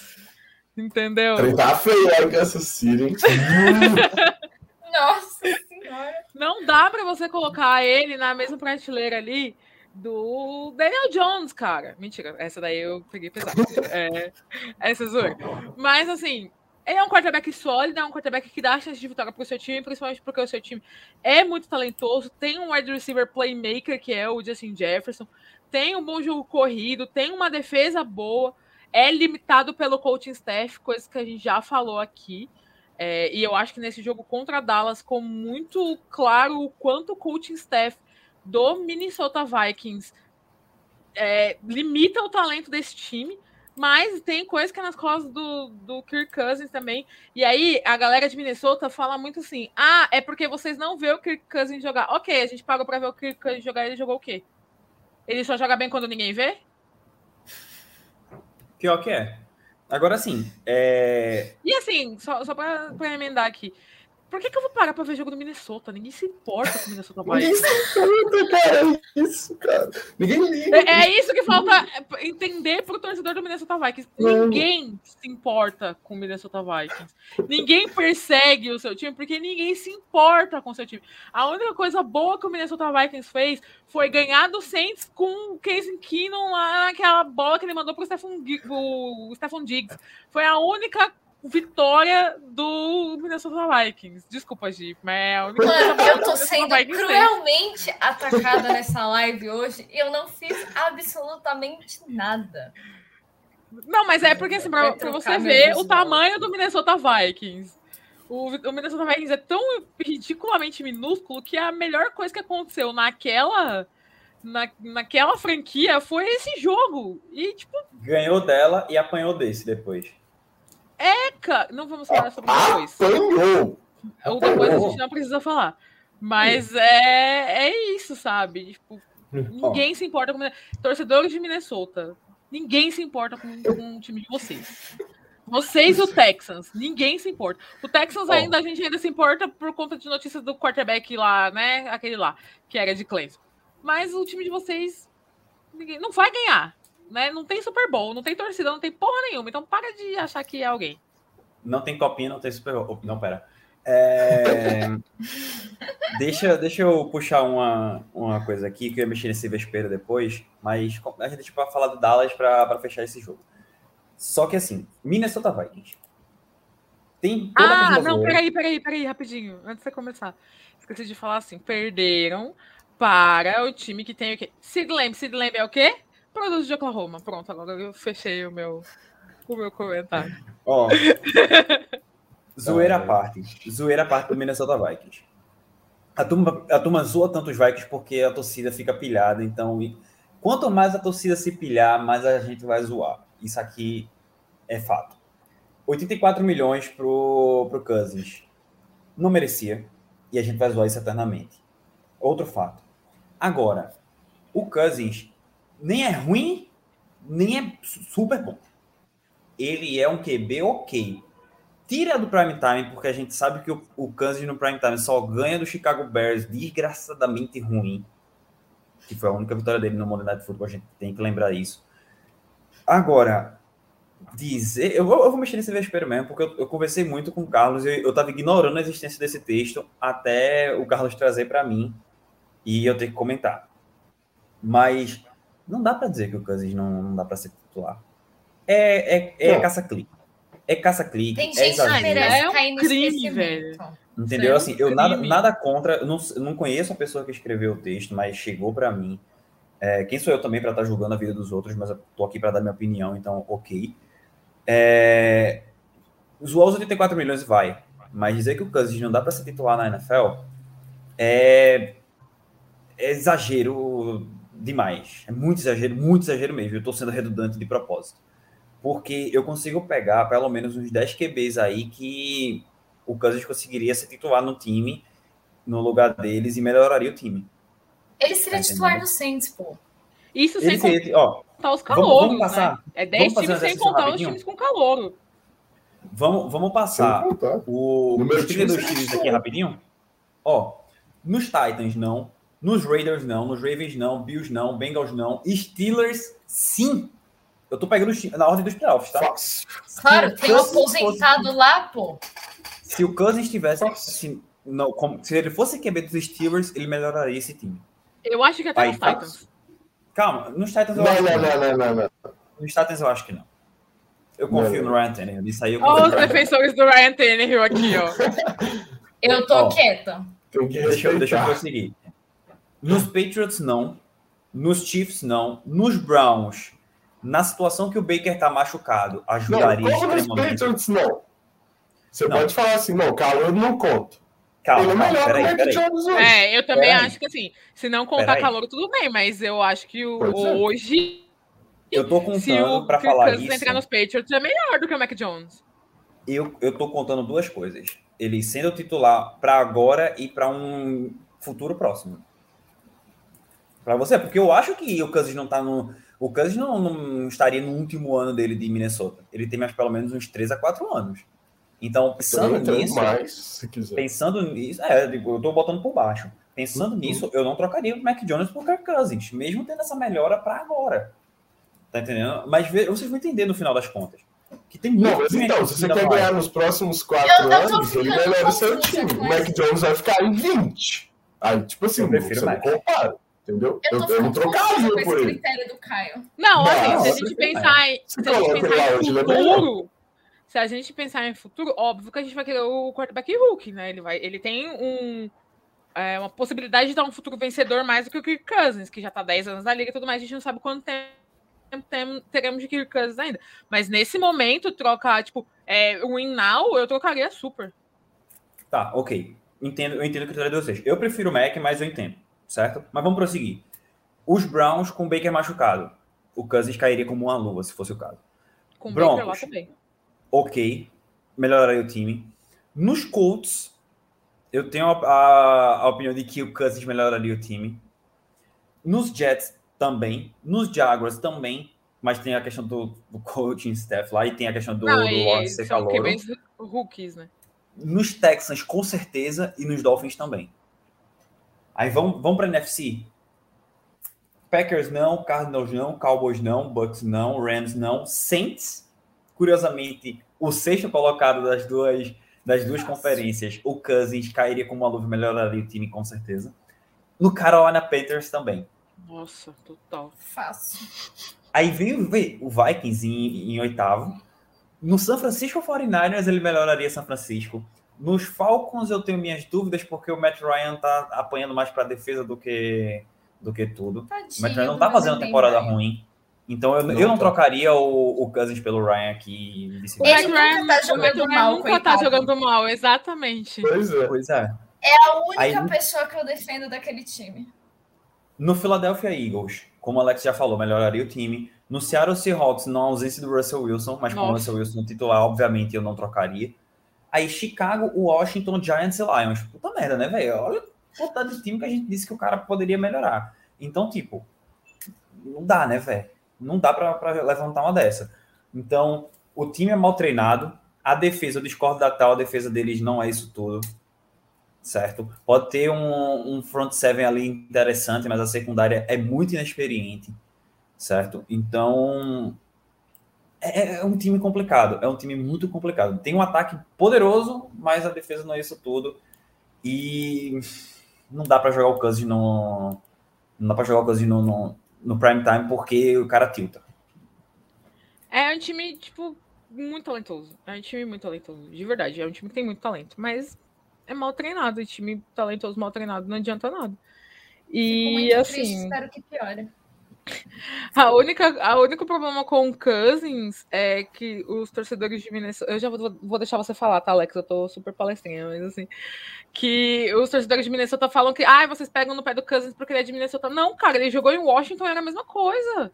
Entendeu? Ele tá feio que essa City, Nossa senhora. Não dá pra você colocar ele na mesma prateleira ali do Daniel Jones, cara. Mentira, essa daí eu peguei pesado. é, essa zoeira. Mas, assim, ele é um quarterback sólido, é um quarterback que dá chance de vitória pro seu time, principalmente porque o seu time é muito talentoso. Tem um wide receiver playmaker, que é o Justin Jefferson. Tem um bom jogo corrido, tem uma defesa boa. É limitado pelo coaching staff, coisa que a gente já falou aqui. É, e eu acho que nesse jogo contra Dallas ficou muito claro o quanto o coaching staff do Minnesota Vikings é, limita o talento desse time, mas tem coisa que é nas costas do, do Kirk Cousins também. E aí a galera de Minnesota fala muito assim: ah, é porque vocês não vê o Kirk Cousins jogar. Ok, a gente pagou para ver o Kirk Cousins jogar, ele jogou o quê? Ele só joga bem quando ninguém vê? Pior que é. Agora sim. É... E assim, só, só para emendar aqui. Por que, que eu vou parar pra ver jogo do Minnesota? Ninguém se importa com o Minnesota Vikings. Ninguém cara. É isso, cara. Ninguém liga. É, é isso que falta entender pro torcedor do Minnesota Vikings. Ninguém se importa com o Minnesota Vikings. Ninguém persegue o seu time porque ninguém se importa com o seu time. A única coisa boa que o Minnesota Vikings fez foi ganhar do Saints com o Casey Keenum lá naquela bola que ele mandou pro Stephon, o Stephon Diggs. Foi a única vitória do Minnesota Vikings. Desculpa, Gi, mas é a única Mano, eu tô sendo cruelmente fez. atacada nessa live hoje e eu não fiz absolutamente nada. Não, mas é porque, assim, pra, pra você ver o tamanho do Minnesota Vikings. O, o, Minnesota Vikings é tão ridiculamente minúsculo que a melhor coisa que aconteceu naquela. Na, naquela franquia foi esse jogo. E, tipo. Ganhou dela e apanhou desse depois. Cara. Não vamos falar sobre depois. Apanhou! Ou depois a gente não precisa falar. Mas é, é isso, sabe? Tipo, ninguém se importa com. Torcedores de Minnesota. Ninguém se importa com, com o time de vocês. Vocês e o Texans, ninguém se importa. O Texans ainda, a gente ainda se importa por conta de notícias do quarterback lá, né? Aquele lá, que era de Clemson. Mas o time de vocês, ninguém não vai ganhar né? Não tem Super Bowl, não tem torcida, não tem porra nenhuma. Então para de achar que é alguém. Não tem copinha, não tem Super Bowl. Não, pera. É... deixa, deixa eu puxar uma, uma coisa aqui que eu ia mexer nesse vespeiro depois, mas a gente deixa para falar do Dallas para fechar esse jogo. Só que assim, Minnesota Vikings. Tem toda ah, não, peraí, peraí, peraí, rapidinho, antes de você começar. Esqueci de falar assim, perderam para o time que tem o quê? Sid Lamb, Sid Lamb é o quê? Produto de Oklahoma. Pronto, agora eu fechei o meu, o meu comentário. Ó. zoeira à parte. Zoeira à parte do Minnesota Vikings. A turma, a turma zoa tanto os Vikings porque a torcida fica pilhada. Então, quanto mais a torcida se pilhar, mais a gente vai zoar. Isso aqui é fato. 84 milhões pro, pro Cousins. Não merecia. E a gente vai zoar isso eternamente. Outro fato. Agora, o Cousins nem é ruim, nem é super bom. Ele é um QB ok. Tira do prime time, porque a gente sabe que o, o Kansas no prime time só ganha do Chicago Bears desgraçadamente ruim. Que foi a única vitória dele no Monday Night Football, a gente tem que lembrar isso. Agora, dizer. Eu vou, eu vou mexer nesse vespeiro mesmo, porque eu, eu, conversei muito com o Carlos e eu estava ignorando a existência desse texto até o Carlos trazer para mim e eu ter que comentar. Mas não dá para dizer que o Cousins não, não dá para ser titular. É, é, é caça-clique. É caça-clique. Tem é gente que merece é um crime, velho. Entendeu? É assim, eu nada, nada contra. Eu não, eu não conheço a pessoa que escreveu o texto, mas chegou para mim. É, quem sou eu também para estar tá julgando a vida dos outros, mas eu tô aqui para dar minha opinião, então ok. É, zoar os 84 milhões vai. mas dizer que o Cousins não dá para ser titular na NFL é, é exagero demais. É muito exagero, muito exagero mesmo. Eu estou sendo redundante de propósito. Porque eu consigo pegar pelo menos uns 10 QBs aí que o Cousins conseguiria ser titular no time, no lugar deles, e melhoraria o time. Ele seria tá titular no Saints, pô. Isso sem contar ó, os calouros, vamos, vamos passar, né? É 10 times sem contar rapidinho. os times com calouro. Vamos, vamos passar o, os 32 times aqui rapidinho. Ó, nos Titans não, nos Raiders não, nos Ravens não, Bills não, Bengals não, Steelers sim. Eu tô pegando na ordem dos playoffs, tá? Claro, tem um aposentado fosse... lá, pô. Se o Cousins tivesse. Se, não, como, se ele fosse QB dos Steelers, ele melhoraria esse time. Eu acho que até Aí, nos Titans. Calma, nos Titans eu não, acho não, que não, não, não, não. Nos Titans eu acho que não. Eu confio no Ryan Tannehill. Isso aí eu Olha os defensores do Ryan Tannehill aqui, ó. eu tô quieta. Deixa eu, deixa eu prosseguir. Nos Patriots, não. Nos Chiefs, não. Nos Browns, na situação que o Baker tá machucado, ajudaria não, como extremamente. Nos Patriots, não. Você não. pode falar assim, não, calor não conta. Calma, Ele é melhor peraí, peraí. É, eu também peraí. acho que assim, se não contar calor, tudo bem, mas eu acho que o, hoje. Eu tô contando para falar isso. entrar nos Patriots é melhor do que o Mac Jones. Eu, eu tô contando duas coisas. Ele sendo titular para agora e para um futuro próximo. Para você, porque eu acho que o Cousins não tá no. O Cousins não, não, estaria no último ano dele de Minnesota. Ele tem mais pelo menos uns 3 a 4 anos. Então, pensando nisso. Mais, se quiser. Pensando nisso. É, eu tô botando por baixo. Pensando uhum. nisso, eu não trocaria o Mac Jones por Kirk Cousins, mesmo tendo essa melhora para agora. Tá entendendo? Mas vocês vão entender no final das contas. Que tem muito Não, mas então, se você quer ganhar nos próximos quatro eu, anos, ele melhora o seu time. O Mac Jones vai ficar em 20. Aí, tipo assim, eu você não compara. Entendeu? Eu, eu, eu não trocaria por ele. critério do Caio. Não, assim, se a gente pensar em, se a gente pensar em futuro, se a gente pensar em futuro, óbvio que a gente vai querer o quarterback Hulk, né? Ele, vai, ele tem um, é, uma possibilidade de dar um futuro vencedor mais do que o Kirk Cousins, que já tá 10 anos na liga e tudo mais, a gente não sabe quanto tempo tem, teremos de Kirk Cousins ainda. Mas nesse momento, trocar, tipo, é, o win now, eu trocaria super. Tá, ok. Entendo, eu entendo o critério de vocês. Eu prefiro o Mac, mas eu entendo certo? Mas vamos prosseguir. Os Browns com o Baker machucado. O Cousins cairia como uma luva, se fosse o caso. Com Broncos, Baker lá também. Ok. Melhoraria o time. Nos Colts, eu tenho a, a, a, opinião de que o Cousins melhoraria o time. Nos Jets, também. Nos Jaguars, também. Mas tem a questão do, do coaching staff lá e tem a questão do, Não, do Lawrence ser calor. rookies, né? Nos Texans, com certeza. E nos Dolphins também. Aí vamos, vamos para a NFC. Packers não, Cardinals não, Cowboys não, Bucks não, Rams não, Saints. Curiosamente, o sexto colocado das duas das duas Nossa. conferências, o Cousins cairia como uma luva, melhoraria o time com certeza. No Carolina Panthers também. Nossa, total. Fácil. Aí vem, vem o Vikings em, em oitavo. No San Francisco 49ers, ele melhoraria São Francisco. Nos Falcons eu tenho minhas dúvidas porque o Matt Ryan tá apanhando mais para defesa do que do que tudo. Tadinho, o Matt Ryan não tá fazendo uma temporada Ryan. ruim. Então eu não, eu não trocaria o, o Cousins pelo Ryan aqui. O Matt Ryan tá jogando mal, nunca tá jogando mal, exatamente. Pois é. Pois é. É a única Aí, pessoa que eu defendo daquele time. No Philadelphia Eagles, como o Alex já falou, melhoraria o time. No Seattle Seahawks, na ausência do Russell Wilson, mas com o Russell Wilson titular, obviamente eu não trocaria. Aí Chicago, Washington, Giants e Lions. Puta merda, né, velho? Olha o tanto de time que a gente disse que o cara poderia melhorar. Então, tipo, não dá, né, velho? Não dá para levantar uma dessa. Então, o time é mal treinado. A defesa, eu discordo da tal, a defesa deles não é isso tudo. Certo? Pode ter um, um front seven ali interessante, mas a secundária é muito inexperiente. Certo? Então, é um time complicado, é um time muito complicado. Tem um ataque poderoso, mas a defesa não é isso tudo. E não dá para jogar o Cousins no. Não dá para jogar o Cousins no, no, no, prime time porque o cara tilta. É um time, tipo, muito talentoso. É um time muito talentoso, de verdade. É um time que tem muito talento, mas é mal treinado. E time talentoso, mal treinado, não adianta nada. E assim. Triste, espero que piore. A única, a único problema com o Cousins é que os torcedores de Minnesota. Eu já vou, vou deixar você falar, tá, Alex? Eu tô super palestrinha, mas assim. Que os torcedores de Minnesota falam que ah, vocês pegam no pé do Cousins porque ele é de Minnesota. Não, cara, ele jogou em Washington era a mesma coisa.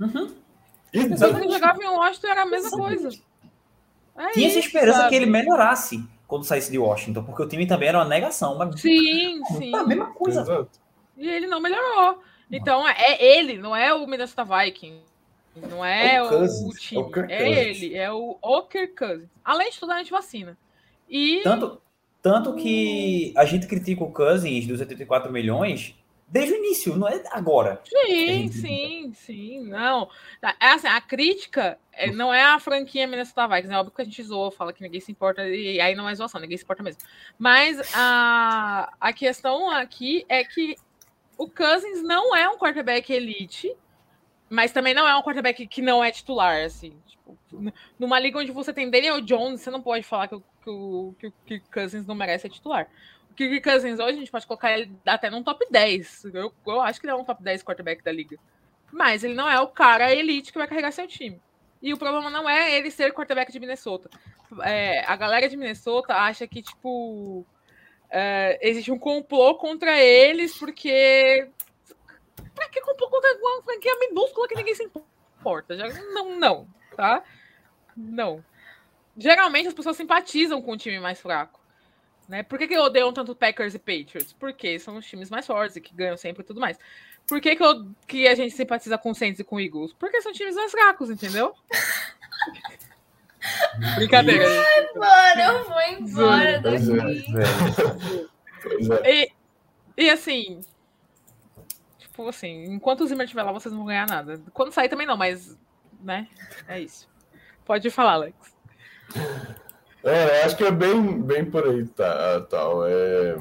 Uhum. Ele jogava em Washington era a mesma coisa. É Tinha essa esperança sabe? que ele melhorasse quando saísse de Washington, porque o time também era uma negação. Mas... Sim, sim. a mesma coisa. Exato. E ele não melhorou. Então é ele, não é o Minnesota Vikings. Não é, é o, Cousins, o time. É, o é ele, é o Oker Cousins. Além de tudo, a gente vacina. E... Tanto, tanto que a gente critica o Cousins dos 84 milhões desde o início, não é agora. Sim, sim, sim. Não. É assim, a crítica é, não é a franquia Minnesota Vikings. É óbvio que a gente zoa, fala que ninguém se importa, e aí não é zoação, ninguém se importa mesmo. Mas a, a questão aqui é que o Cousins não é um quarterback elite, mas também não é um quarterback que não é titular, assim. Tipo, numa liga onde você tem Daniel Jones, você não pode falar que o, que o, que o Cousins não merece ser titular. O Kirk Cousins hoje a gente pode colocar ele até num top 10. Eu, eu acho que ele é um top 10 quarterback da liga. Mas ele não é o cara elite que vai carregar seu time. E o problema não é ele ser quarterback de Minnesota. É, a galera de Minnesota acha que, tipo, é, existe um complô contra eles, porque. Pra que complô contra uma franquia minúscula que ninguém se importa? Já, não, não, tá? Não. Geralmente as pessoas simpatizam com o time mais fraco. Né? Por que, que odeiam tanto Packers e Patriots? Porque são os times mais fortes e que ganham sempre e tudo mais. Por que, que, eu, que a gente simpatiza com Saints e com Eagles? Porque são times mais fracos, entendeu? Brincadeira. Mano, eu vou embora daqui. É, e, e assim, tipo assim, enquanto o Zimmer estiver lá, vocês não vão ganhar nada. Quando sair também não, mas, né? É isso. Pode falar, Alex. É, acho que é bem, bem por aí, tá, tal. É,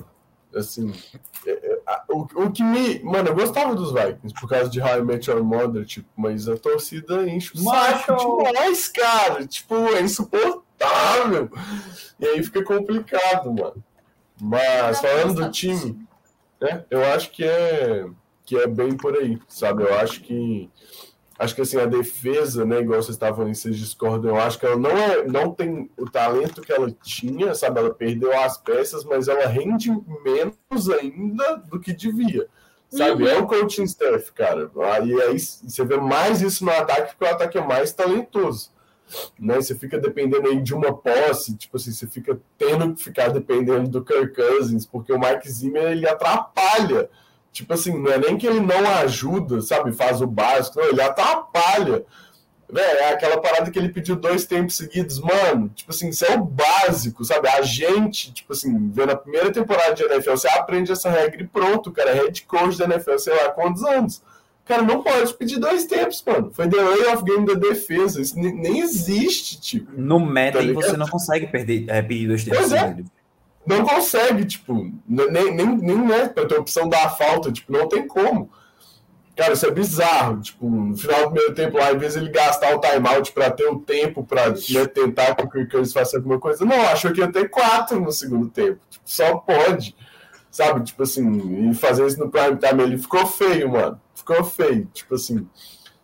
assim, é, é, o, o que me. Mano, eu gostava dos Vikings por causa de How I Met Your Mother, tipo, mas a torcida enche o saco demais, cara. Tipo, é insuportável. E aí fica complicado, mano. Mas falando do time, né, eu acho que é, que é bem por aí, sabe? Eu acho que acho que assim, a defesa, né, igual vocês estavam falando, vocês discordam, eu acho que ela não, é, não tem o talento que ela tinha, sabe? Ela perdeu as peças, mas ela rende menos ainda do que devia. Sabe? Uhum. É o coaching staff, cara. E aí você vê mais isso no ataque, porque o ataque é mais talentoso. Né? Você fica dependendo aí de uma posse, tipo assim, você fica tendo que ficar dependendo do Kirk Cousins, porque o Mike Zimmer ele atrapalha Tipo assim, não é nem que ele não ajuda, sabe? Faz o básico, não, ele atrapalha. Véio, é aquela parada que ele pediu dois tempos seguidos, mano. Tipo assim, isso é o básico, sabe? A gente, tipo assim, vendo a primeira temporada de NFL, você aprende essa regra e pronto, cara. É head coach da NFL, sei lá quantos anos. Cara, não pode pedir dois tempos, mano. Foi delay of game da defesa. Isso nem existe, tipo. No Madden tá você não consegue perder, é, pedir dois tempos. Pois é não consegue, tipo, nem, nem, nem né, pra ter opção da falta, tipo, não tem como. Cara, isso é bizarro. Tipo, no final do primeiro tempo, lá, em vez de ele gastar o timeout para ter o tempo para né, tentar que o Kirk faça alguma coisa, não, achou que ia ter quatro no segundo tempo. Tipo, só pode. Sabe, tipo assim, e fazer isso no prime time, ele ficou feio, mano. Ficou feio. Tipo assim,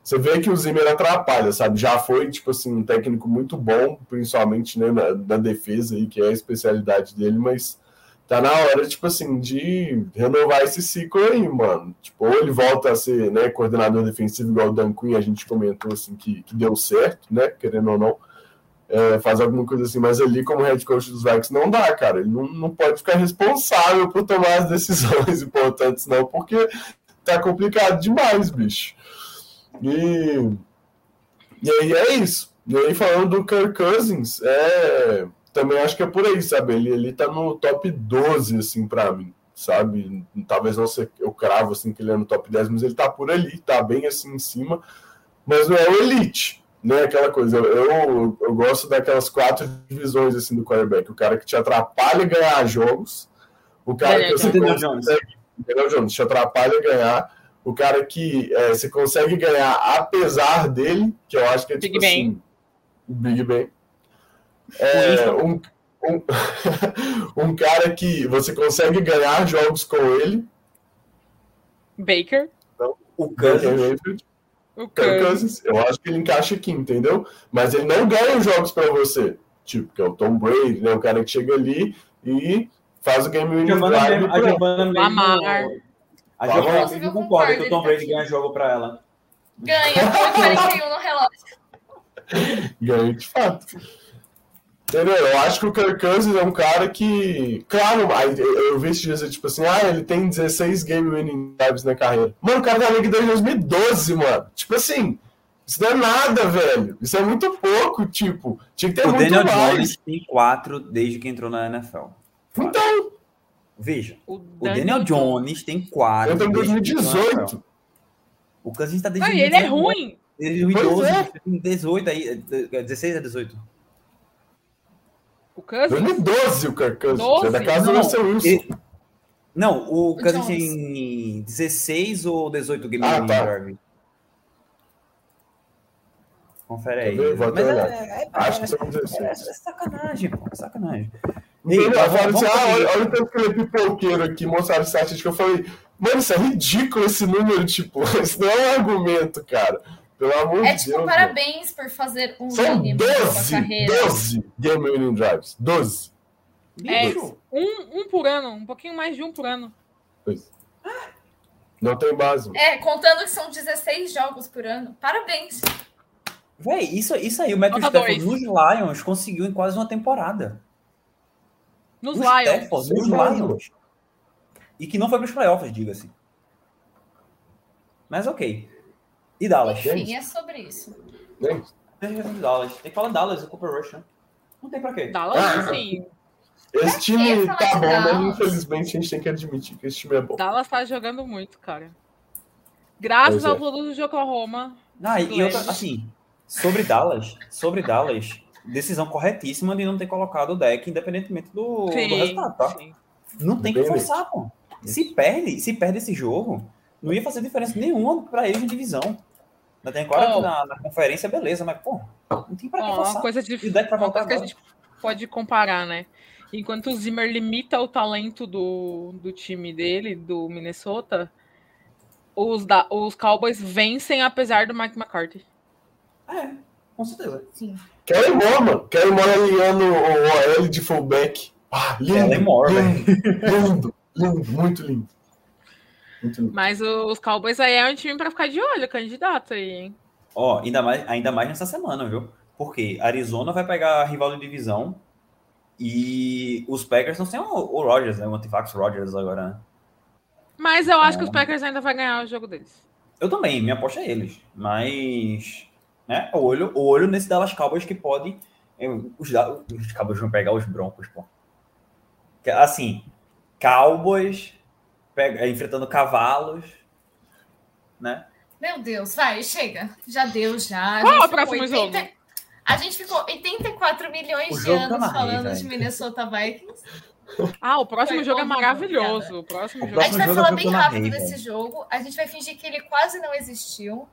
você vê que o Zimmer atrapalha, sabe? Já foi, tipo assim, um técnico muito bom, principalmente né, na, na, defesa, aí, que é a especialidade dele, mas tá na hora, tipo assim, de renovar esse ciclo aí, mano. Tipo, ou ele volta a ser né, coordenador defensivo igual o Dan Quinn, a gente comentou, assim, que, que deu certo, né, querendo ou não, é, faz alguma coisa assim, mas ali como head coach dos Vikings não dá, cara. Ele não, não pode ficar responsável por tomar as decisões importantes, não, porque tá complicado demais, bicho. E, e aí é isso. E aí, falando do Kirk Cousins, é, também acho que é por aí, sabe? Ele, ele tá no top 12, assim, pra mim, sabe? Talvez não seja eu cravo, assim, que ele é no top 10, mas ele tá por ali, tá bem, assim, em cima. Mas não é o elite, né? Aquela coisa. Eu, eu, eu gosto daquelas quatro divisões, assim, do quarterback. O cara que te atrapalha ganhar jogos, o cara é, que você consegue... Entendeu, Jones? Te atrapalha ganhar o cara que é, você consegue ganhar apesar dele, que eu acho que é tipo Big assim, Big Ben. É, um, um, um, cara que você consegue ganhar jogos com ele. Baker. Não, O Cousins, O Cousins. Cousins, eu acho que ele encaixa aqui, entendeu? Mas ele não ganha os jogos pra você. Tipo, que é o Tom Brady, né? O cara que chega ali e faz o game winning Giovanna drive. Lamar. A Giovanna eu concorda concordo, que o Tom tá Brady aqui. ganha jogo pra ela. Ganha, põe 41 no relógio. Ganha de fato. Entendeu? Eu acho que o Kirk Cousins é um cara que. Claro, eu vi esses dias, tipo assim, ah, ele tem 16 game winning drives na carreira. Mano, o cara tá na liga desde 2012, mano. Tipo assim, isso não é nada, velho. Isso é muito pouco, tipo. Tinha que ter O muito Daniel mais. Jones tem quatro desde que entrou na NFL. Então, Veja, O o Daniel Jones tem quatro. eu NFL. 2018. O Cousins tá desde Não, e ele é 2019, ruim. Desde 2012, Pois é. tem 18 aí, é 16 a 18. O Cousins. 2012 o Kirk Cousins. É da 12? casa do Não, Russell Wilson. ele- Não, o O tem 16 ou 18 game Ah, tá. Confere aí. ver? Vou até Mas olhar. é, é, Acho que é, são é, 16. é sacanagem, pô, é sacanagem. Ei, eu falo assim, ah, olha, olha o tanto que ele é pipoqueiro aqui, mostraram estatística. Eu falei, mano, isso é ridículo esse número, tipo, isso não é um argumento, cara. Pelo amor É de tipo, Deus. parabéns por fazer um. São mínimo na sua 12, carreira. 12 game winning drives. 12. É, Bicho, um, um por ano, um pouquinho mais de um por ano. Pois. Não tem base. É, contando que são 16 jogos por ano. Parabéns. Véi, isso, isso aí, o Matthew Stafford nos Lions conseguiu em quase uma temporada. Nos Os Lions. Stafford, nos Lions. Lions. E que não foi para os playoffs, diga-se. Mas ok. E Dallas? Enfim, é sobre isso. Tem que falar de Dallas. Tem que falar Dallas, o Cooper Rush, né? Não tem pra quê. Dallas, Ah. sim. Esse time tá bom, mas Dallas. infelizmente a gente tem que admitir que esse time é bom. Dallas tá jogando muito, cara. Graças Pois ao é. produto de Oklahoma. Ah, e, e outra, assim, sobre Dallas, sobre Dallas, decisão corretíssima de não ter colocado o deck, independentemente do, do resultado, tá? sim. Não tem que forçar, pô. Se perde, se perde esse jogo, não ia fazer diferença nenhuma pra eles em divisão. Ainda tem agora Oh. na, na conferência, beleza, mas, pô, não tem pra que forçar. uma coisa, de, E uma coisa que a gente pode comparar, né? Enquanto o Zimmer limita o talento do, do time dele, do Minnesota, os, da, os Cowboys vencem apesar do Mike McCarthy. É, com certeza. Sim. Kellen Moore, mano. Kellen Moore alinhando o OL de fullback. Ah, lindo. Moore, lindo, lindo, lindo, muito lindo. Muito lindo. Mas os Cowboys aí é um time pra ficar de olho, candidato aí, hein? Ó, ainda mais, ainda mais nessa semana, viu? Porque Arizona vai pegar a rival de divisão e os Packers não têm o, o Rodgers, né? O Antifax Rodgers agora, né? Mas eu acho que os Ah. Packers ainda vão ganhar o jogo deles. Eu também, minha aposta é eles. Mas, né? O olho, o olho nesse Dallas Cowboys que pode. eu- Os, os Cowboys vão pegar os Broncos, pô. Que, Assim, Cowboys pega- enfrentando cavalos, né? Meu Deus, vai, chega. Já deu, já. A Qual gente é o ficou próximo jogo? A gente ficou 84 milhões de tá anos rei, falando velho. de Minnesota Vikings. Ah, o próximo Foi jogo é maravilhoso. O próximo O jogo A gente vai jogo é falar bem rápido desse jogo. A gente vai fingir que ele quase não existiu.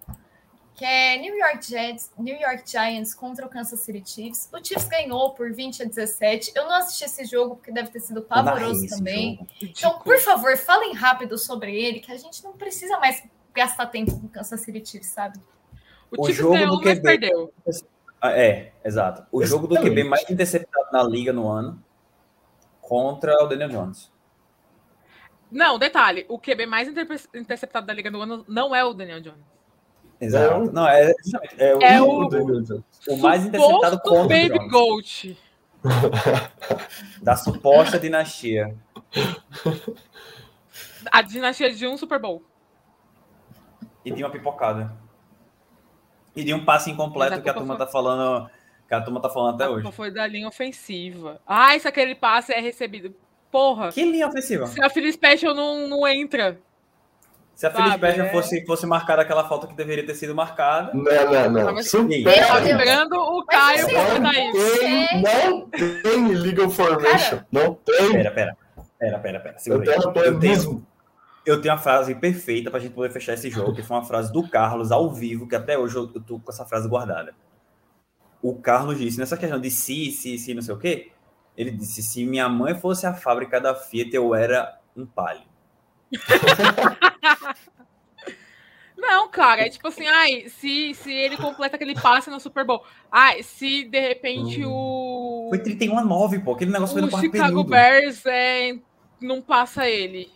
Que é New York Jets, New York Giants contra o Kansas City Chiefs. O Chiefs ganhou por 20 a 17. Eu não assisti esse jogo porque deve ter sido pavoroso também. jogo. Então, por favor, falem rápido sobre ele, que a gente não precisa mais gastar tempo com o Kansas City Chiefs, sabe? O o Chiefs jogo ganhou, do mas QB. perdeu. Ah, é, exato. O jogo do QB mais interceptado na liga no ano contra o Daniel Jones. Não, detalhe, o QB mais interceptado da liga do ano não é o Daniel Jones. Exato. É o- Não, é, justamente, é, o, É o, mais interceptado contra o Baby Jones. Goat. Da suposta dinastia. A dinastia de um Super Bowl. E de uma pipocada. E de um passe incompleto a que a turma foi- tá falando. Que a turma tá falando até A hoje. foi da linha ofensiva. Ah, se aquele passe é recebido. Porra, Que linha ofensiva? se a Philly Special não, não entra. Se a Felipe Sabe, Beja é- fosse, fosse marcada aquela falta que deveria ter sido marcada. Não, não, não. Deus. esperando o Mas Caio assim, comentar Não isso. tem, não tem legal formation. Cara. Não tem. Pera, pera. Pera, pera, pera. Eu tenho. Eu tenho, eu tenho a frase perfeita pra gente poder fechar esse jogo, que foi uma frase do Carlos ao vivo, que até hoje eu, eu tô com essa frase guardada. O Carlos disse, nessa questão de se, se, se, não sei o quê, ele disse: se minha mãe fosse a fábrica da Fiat, eu era um palio. Não, cara, é tipo assim, ai, se, se ele completa aquele passe no Super Bowl. Ai, se de repente o. Foi 31 a 9, pô. Aquele negócio foi no O quarto Chicago período. Bears é, não passa ele.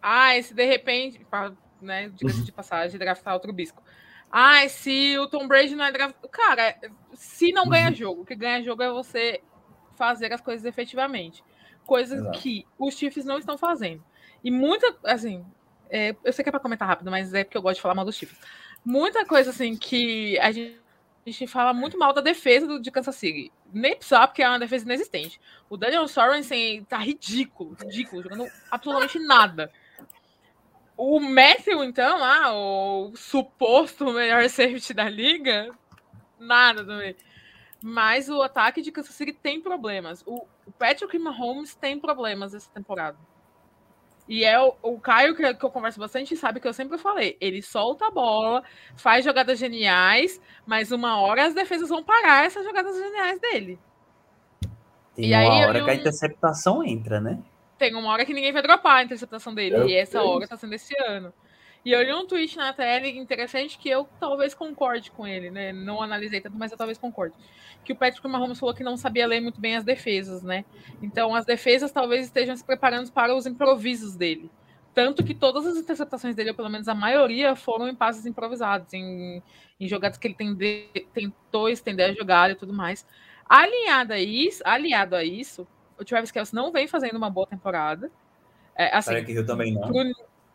Ai, se de repente. pra, Né, diga-se de passagem, draftar outro bisco. Ai, se o Tom Brady não é draftado. Cara, se não ganha jogo, o que ganha jogo é você fazer as coisas efetivamente. Coisa Exato. que os Chiefs não estão fazendo. E muita, assim, é, eu sei que é para comentar rápido, mas é porque eu gosto de falar mal dos Chiefs. Muita coisa, assim, que a gente, a gente fala muito mal da defesa do, de Kansas City. Nem precisava, porque é uma defesa inexistente. O Daniel Sorensen tá ridículo, ridículo, jogando absolutamente nada. O Matthew, então, lá, o suposto melhor safety da liga, nada também. Mas o ataque de Kansas City tem problemas. O, o Patrick Mahomes tem problemas essa temporada. E é o, o Caio, que, que eu converso bastante, sabe que eu sempre falei. Ele solta a bola, faz jogadas geniais, mas uma hora as defesas vão parar essas jogadas geniais dele. Tem E uma aí, hora eu- que a interceptação entra, né? Tem uma hora que ninguém vai dropar a interceptação dele. É, e essa hora tá sendo esse ano. E eu li um tweet na tele interessante que eu talvez concorde com ele, né? Não analisei tanto, mas eu talvez concorde. Que o Patrick Mahomes falou que não sabia ler muito bem as defesas, né? Então as defesas talvez estejam se preparando para os improvisos dele. Tanto que todas as interceptações dele, ou pelo menos a maioria, foram em passes improvisados, em, em jogadas que ele tende, tentou estender a jogada e tudo mais. Alinhado a isso, aliado a isso, o Travis Kelce não vem fazendo uma boa temporada. É, assim, Tarek Hill também não. pro,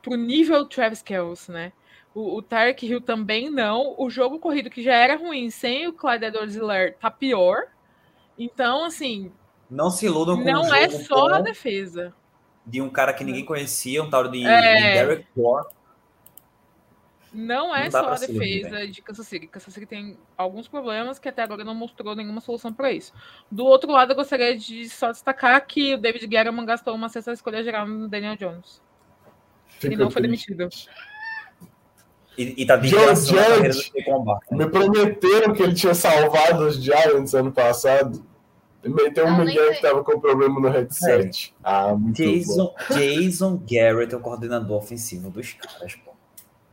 pro nível Travis Kelce, né? O, o Tarek Hill também não. O jogo corrido, que já era ruim, sem o Clyde Edwards-Helaire, tá pior. Então, assim, Não se iludam com não um é só a bom defesa. de um cara que ninguém conhecia, um tal de, É. de Derek Moore. Não é Não só a defesa de Kansas City. Kansas City tem alguns problemas que até agora não mostrou nenhuma solução para isso. Do outro lado, eu gostaria de só destacar que o David Guerrero gastou uma sexta escolha geral no Daniel Jones. Fica E não foi triste. demitido. E, e tá Joe do Judge. Me prometeram que ele tinha salvado os Giants ano passado. Meteu um Miguel que tava com problema no headset. Ah, muito bom. Jason, Jason Garrett é o coordenador ofensivo dos caras, pô.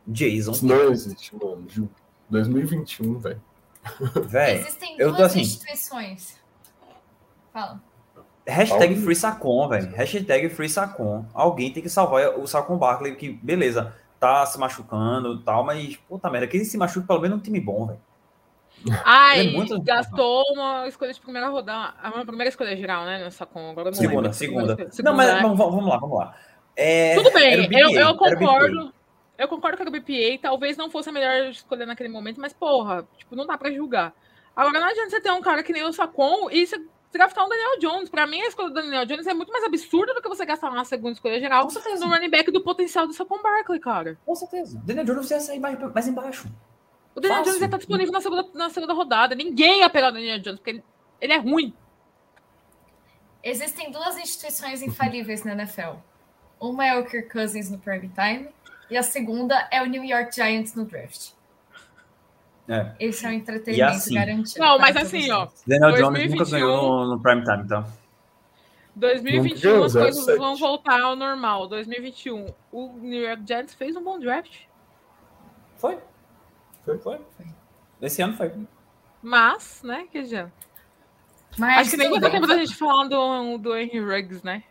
Jason Isso não existe, mano. Ju. 2021, velho. Véi, Existem eu tô duas assim. instituições. Fala. Hashtag Alguém- Free Sacon, velho. Hashtag Free Sacon. Alguém tem que salvar o Sacon Barkley, que, beleza, tá se machucando e tal, mas, puta merda, que ele se machuque pelo menos num time bom, velho. Ai, Ele é muito- gastou uma escolha de primeira rodada. Uma primeira escolha geral, né? Nessa com agora eu não Segunda, lembro. segunda. Segunda, Não, mas né? vamos, vamos lá, vamos lá. É, Tudo bem, era o BPA, eu, eu era o concordo. Eu concordo com a BPA, talvez não fosse a melhor escolha naquele momento, mas porra, tipo, não dá pra julgar. Agora não adianta você ter um cara que nem o Sacon e você draftar um Daniel Jones. Pra mim, a escolha do Daniel Jones é muito mais absurda do que você gastar uma segunda escolha geral Com certeza. no running back do potencial do Sacon Barkley, cara. Com certeza. Daniel Jones ia sair mais, mais embaixo. O Daniel Fácil. Jones já tá disponível na segunda, na segunda rodada. Ninguém ia pegar o Daniel Jones, porque ele, ele é ruim. Existem duas instituições infalíveis na NFL. Uma é o Kirk Cousins no prime time e a segunda é o New York Giants no draft. É. Esse é um entretenimento assim- garantido. Não, mas todos assim, ó, Daniel Jones 2021. nunca ganhou no, no prime time, então. 2021 Nunca as coisas 07. vão voltar ao normal. 2021, o New York Giants fez um bom draft. Foi. Foi. Foi. Esse ano foi. Mas, né, que já. Mas Acho que nem bem. tempo da gente falar do, do Henry Ruggs, né?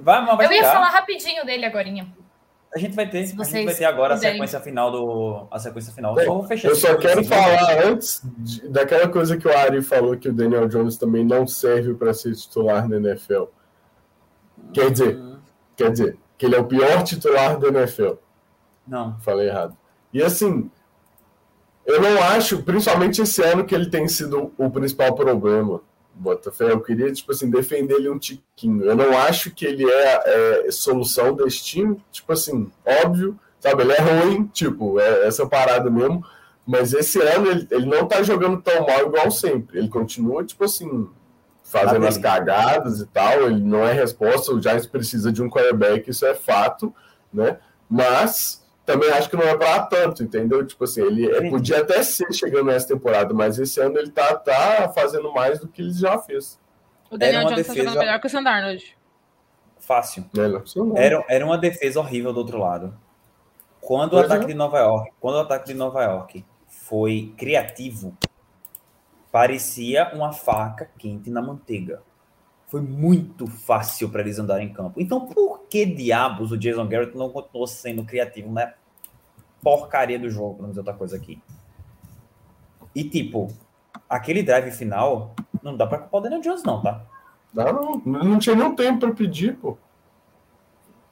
Vai, vai Eu ia ficar. falar rapidinho dele agorinha. A gente vai ter, a vocês gente vai ter agora a sequência final do. A sequência final. Bem, vou fechar Eu só quero falar antes de- daquela coisa que o Ari falou que o Daniel Jones também não serve para ser titular na NFL. Quer dizer, Hum, quer dizer, que ele é o pior titular da NFL. Não. Falei errado. E assim, eu não acho, principalmente esse ano, que ele tem sido o principal problema. Botafé, eu queria, tipo assim, defender ele um tiquinho. Eu não acho que ele é, é solução desse time. Tipo assim, óbvio, sabe? Ele é ruim, tipo, é essa parada mesmo. Mas esse ano ele, ele não tá jogando tão mal igual sempre. Ele continua, tipo assim, fazendo Tá as cagadas e tal. Ele não é resposta. O Giants precisa de um quarterback, isso é fato, né? Mas também acho que não é para tanto, entendeu? Tipo assim, ele é- podia até ser chegando nessa temporada, mas esse ano ele tá, tá fazendo mais do que ele já fez. O Daniel uma Jones tá defesa- jogando melhor que o Sandarnold. Fácil. Não. Era, era uma defesa horrível do outro lado. Quando o ataque é. de Nova York, quando o ataque de Nova York foi criativo, parecia uma faca quente na manteiga. Foi muito fácil para eles andarem em campo. Então, por que diabos o Jason Garrett não continuou sendo criativo na porcaria do jogo, para não dizer outra coisa aqui? E, tipo, aquele drive final, não dá para culpar o Daniel Jones, não, tá? Não, não, não tinha nem tempo para pedir, pô.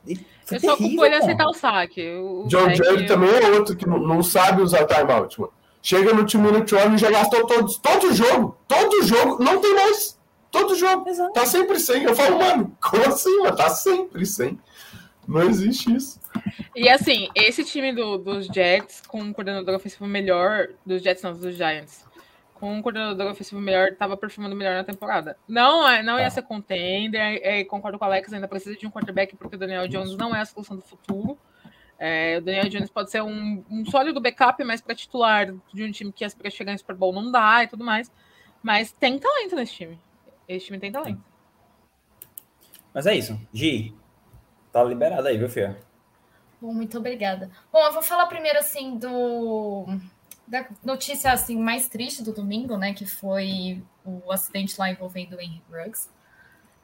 Eu só culpo ele aceitar o saque. O John Jerry também é outro que não, não sabe usar timeout, mano. Chega no time Minute e já gastou todos, todo jogo, todo jogo, não tem mais. Todo jogo. Exato. Tá sempre sem. Eu falo, mano, como assim, mano? Tá sempre sem. Não existe isso. E assim, esse time do, dos Jets, com um coordenador ofensivo melhor, dos Jets não, dos Giants, com um coordenador ofensivo melhor, estava performando melhor na temporada. Não, é, não ia é. ser contender, é, é, concordo com o Alex, ainda precisa de um quarterback, porque o Daniel Jones não é a solução do futuro. É, o Daniel Jones pode ser um, um sólido backup, mas para titular de um time que aspira chegar em Super Bowl não dá e tudo mais. Mas tem talento nesse time. Esse time tem talento. Mas é isso. Gi, tá liberado aí, viu, Fia? Bom, muito obrigada. Bom, eu vou falar primeiro, assim, do... Da notícia, assim, mais triste do domingo, né? Que foi o acidente lá envolvendo o Henry Ruggs.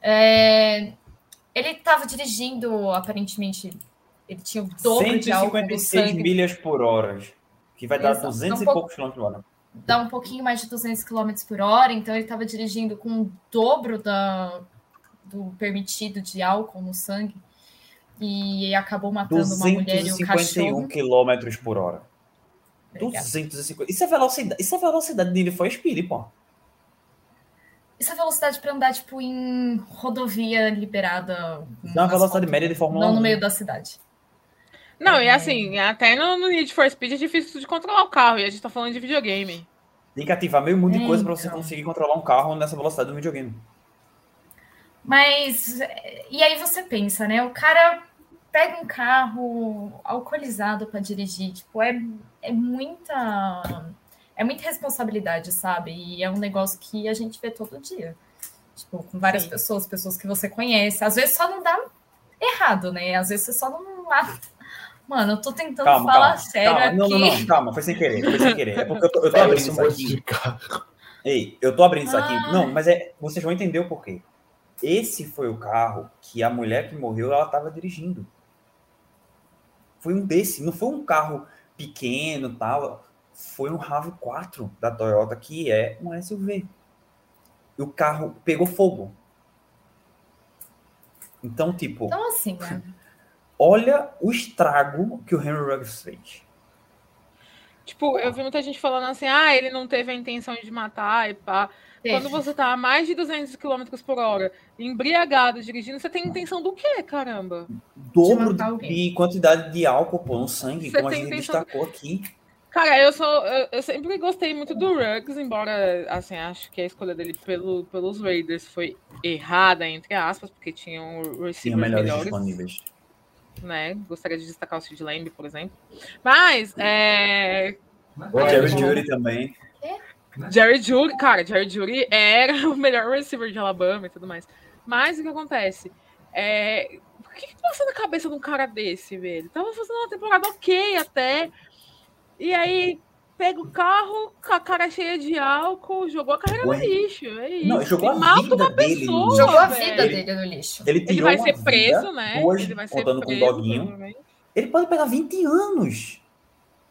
É... Ele estava dirigindo, aparentemente, ele tinha o dobro de álcool 156 milhas por hora, que vai Exato. dar 200 um e poucos quilômetros por hora. Dá um pouquinho mais de 200 km por hora, então ele estava dirigindo com o dobro da, do permitido de álcool no sangue e acabou matando uma mulher e um cachorro. 251 km por hora. Obrigada. 250. Isso é velocidade, isso é velocidade de for Speed, pô. Isso é velocidade para andar, tipo, em rodovia liberada. Não, velocidade média de Fórmula Não 1. no meio da cidade. Não, e assim, até no, no Need for Speed é difícil de controlar o carro, e a gente tá falando de videogame. Tem que ativar meio mundo de coisa para você conseguir controlar um carro nessa velocidade do videogame. Mas, e aí você pensa, né? O cara pega um carro alcoolizado para dirigir, tipo, é, é muita é muita responsabilidade, sabe? E é um negócio que a gente vê todo dia. Tipo, com várias Sim. pessoas, pessoas que você conhece. Às vezes só não dá errado, né? Às vezes você só não mata Mano, eu tô tentando calma, falar calma, sério calma. aqui. Não, não, não, calma, foi sem querer, foi sem querer. É porque eu tô, eu tô abrindo isso aqui. Ei, eu tô abrindo isso aqui. Ah. Não, mas é, vocês vão entender o porquê. Esse foi o carro que a mulher que morreu, ela tava dirigindo. Foi um desse, não foi um carro pequeno, tal. Foi um RAV4 da Toyota, que é um SUV. E o carro pegou fogo. Então, tipo. Então, assim, né? Olha o estrago que o Henry Ruggs fez. Tipo, eu vi muita gente falando assim, ah, ele não teve a intenção de matar e pá. Quando você tá a mais de 200 km por hora, embriagado, dirigindo, você tem intenção do quê, caramba? Dobro de quantidade de álcool pô, no sangue, você como a gente destacou aqui. Cara, eu sou. Eu, eu, sempre gostei muito do Ruggs, embora, assim, acho que a escolha dele pelo, pelos Raiders foi errada, entre aspas, porque tinham receivers Tinha melhores. melhores. disponíveis né? Gostaria de destacar o Sid Lamb, por exemplo. Mas, é... O Jerry Judy também. Jerry Judy, cara, Jerry Judy era o melhor receiver de Alabama e tudo mais. Mas o que acontece? É... O que, que passa na cabeça de um cara desse, velho? Tava fazendo uma temporada ok até. E aí pega o carro com a cara cheia de álcool, jogou a carreira Ué. no lixo. É isso. Não, jogou a vida uma dele pessoa, Jogou a vida ele, dele no lixo. Ele, ele vai ser preso, né? Hoje, ele vai ser contando preso, com o doguinho. Ele pode pegar 20 anos.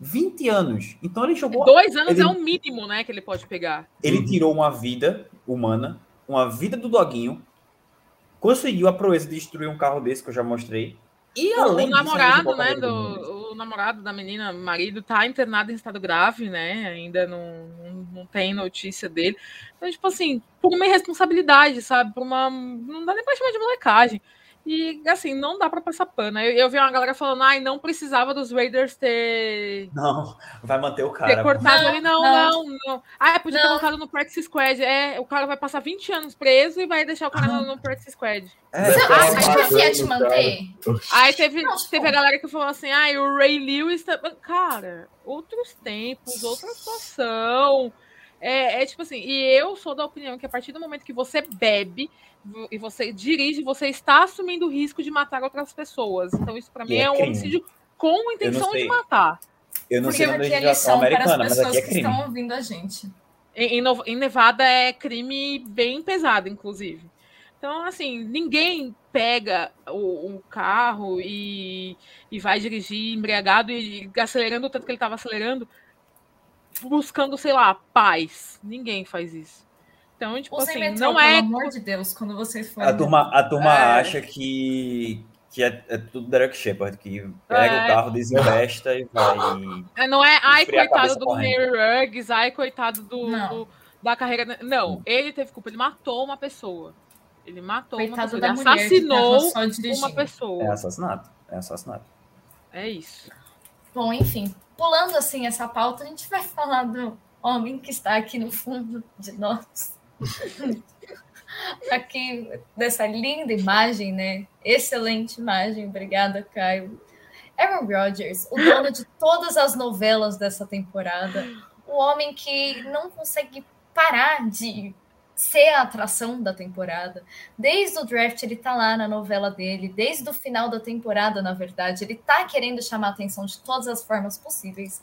20 anos. Então ele jogou. Dois anos ele, é o mínimo, né? Que ele pode pegar. Ele tirou uma vida humana, uma vida do doguinho, conseguiu a proeza de destruir um carro desse que eu já mostrei. E além o namorado, né, do, o namorado da menina, marido, tá internado em estado grave, né? Ainda não, não, não, tem notícia dele. Então, tipo assim, por uma irresponsabilidade, sabe? Por uma. Não dá nem pra chamar de molecagem. E assim, não dá para passar pano. Eu, eu vi uma galera falando, ai, não precisava dos Raiders ter. Não, vai manter o cara. Ter cortado ele. Não, não, não. não. Ah, podia não. ter colocado no Practice Squad. É, o cara vai passar 20 anos preso e vai deixar o cara no, no Practice Squad. É, Você acha que ia te manter? Aí teve, teve a galera que falou assim, ai, o Ray Lewis. Tá... Cara, outros tempos, outra situação. É, é tipo assim, e eu sou da opinião que a partir do momento que você bebe e você dirige, você está assumindo o risco de matar outras pessoas. Então, isso para mim é, é um homicídio com intenção de matar. Eu não porque, sei na legislação americana, mas aqui é crime. Que estão ouvindo a gente. Em, em, Nevada é crime bem pesado, inclusive. Então, assim, ninguém pega o, o carro e, e vai dirigir embriagado e acelerando o tanto que ele estava acelerando, buscando, sei lá, paz. Ninguém faz isso. Então, tipo assim, metrô, não é. Pelo amor de Deus, quando vocês forem. A turma, a turma é... acha que, que é, é, tudo Derek Shepard, que pega é... o carro, desinvesta e vai. É, não é, ai, coitado do Mary Ruggs, ai, coitado do, do, da carreira. Não, ele teve culpa, ele matou uma pessoa. Ele matou Coitado uma pessoa, ele assassinou uma pessoa. É assassinato, é assassinato. É isso. Bom, enfim, pulando assim essa pauta, a gente vai falar do homem que está aqui no fundo de nós. aqui dessa linda imagem, né? Excelente imagem, obrigada, Caio. Aaron Rodgers, o dono de todas as novelas dessa temporada, o homem que não consegue parar de ser a atração da temporada. Desde o draft ele tá lá na novela dele, desde o final da temporada, na verdade, ele tá querendo chamar a atenção de todas as formas possíveis.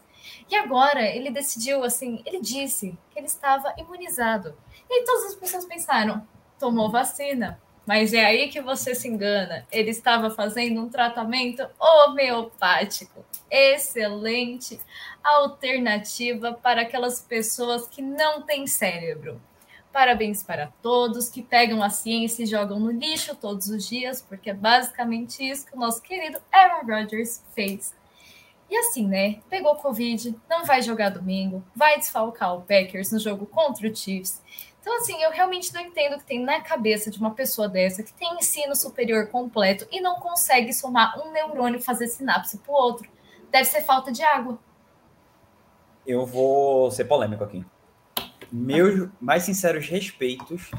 E agora ele decidiu assim, ele disse que ele estava imunizado. E todas as pessoas pensaram, tomou vacina. Mas é aí que você se engana. Ele estava fazendo um tratamento homeopático. Excelente alternativa para aquelas pessoas que não têm cérebro. Parabéns para todos que pegam a ciência e jogam no lixo todos os dias, porque é basicamente isso que o nosso querido Aaron Rodgers fez. E assim, né? Pegou Covid, não vai jogar domingo, vai desfalcar o Packers no jogo contra o Chiefs. Então, assim, eu realmente não entendo o que tem na cabeça de uma pessoa dessa que tem ensino superior completo e não consegue somar um neurônio fazer sinapse para o outro. Deve ser falta de água. Eu vou ser polêmico aqui meus mais sinceros respeitos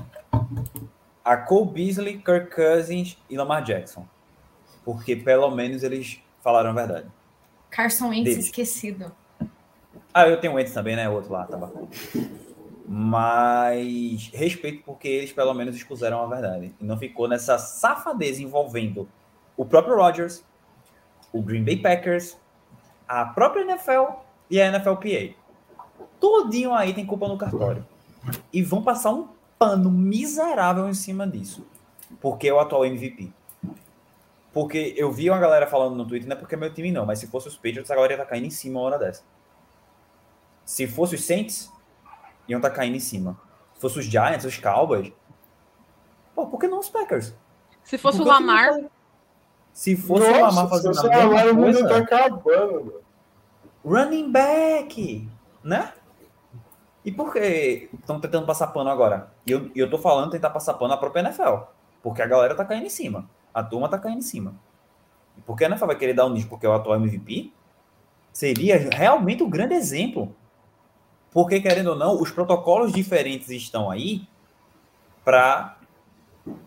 a Cole Beasley, Kirk Cousins e Lamar Jackson. Porque pelo menos eles falaram a verdade. Carson Wentz esquecido. Ah, eu tenho Wentz também, né? O outro lá, tá bom. Mas respeito porque eles pelo menos expuseram a verdade. E não ficou nessa safadeza envolvendo o próprio Rodgers, o Green Bay Packers, a própria NFL e a NFLPA tudinho aí tem culpa no cartório. E vão passar um pano miserável em cima disso. Porque é o atual MVP. Porque eu vi uma galera falando no Twitter, não é porque é meu time não, mas se fosse os Patriots, a galera ia estar tá caindo em cima uma hora dessa. Se fosse os Saints, iam estar tá caindo em cima. Se fosse os Giants, os Cowboys, pô, por que não os Packers? Se fosse o Lamar... Se fosse Nossa, o Lamar fazendo a mesma coisa... Tá acabando, mano. Running back, né? E por que estão tentando passar pano agora? E eu, eu tô falando tentar passar pano na própria NFL. Porque a galera tá caindo em cima. A turma tá caindo em cima. E por que a NFL vai querer dar um nicho porque é o atual MVP? Seria realmente um grande exemplo. Porque, querendo ou não, os protocolos diferentes estão aí para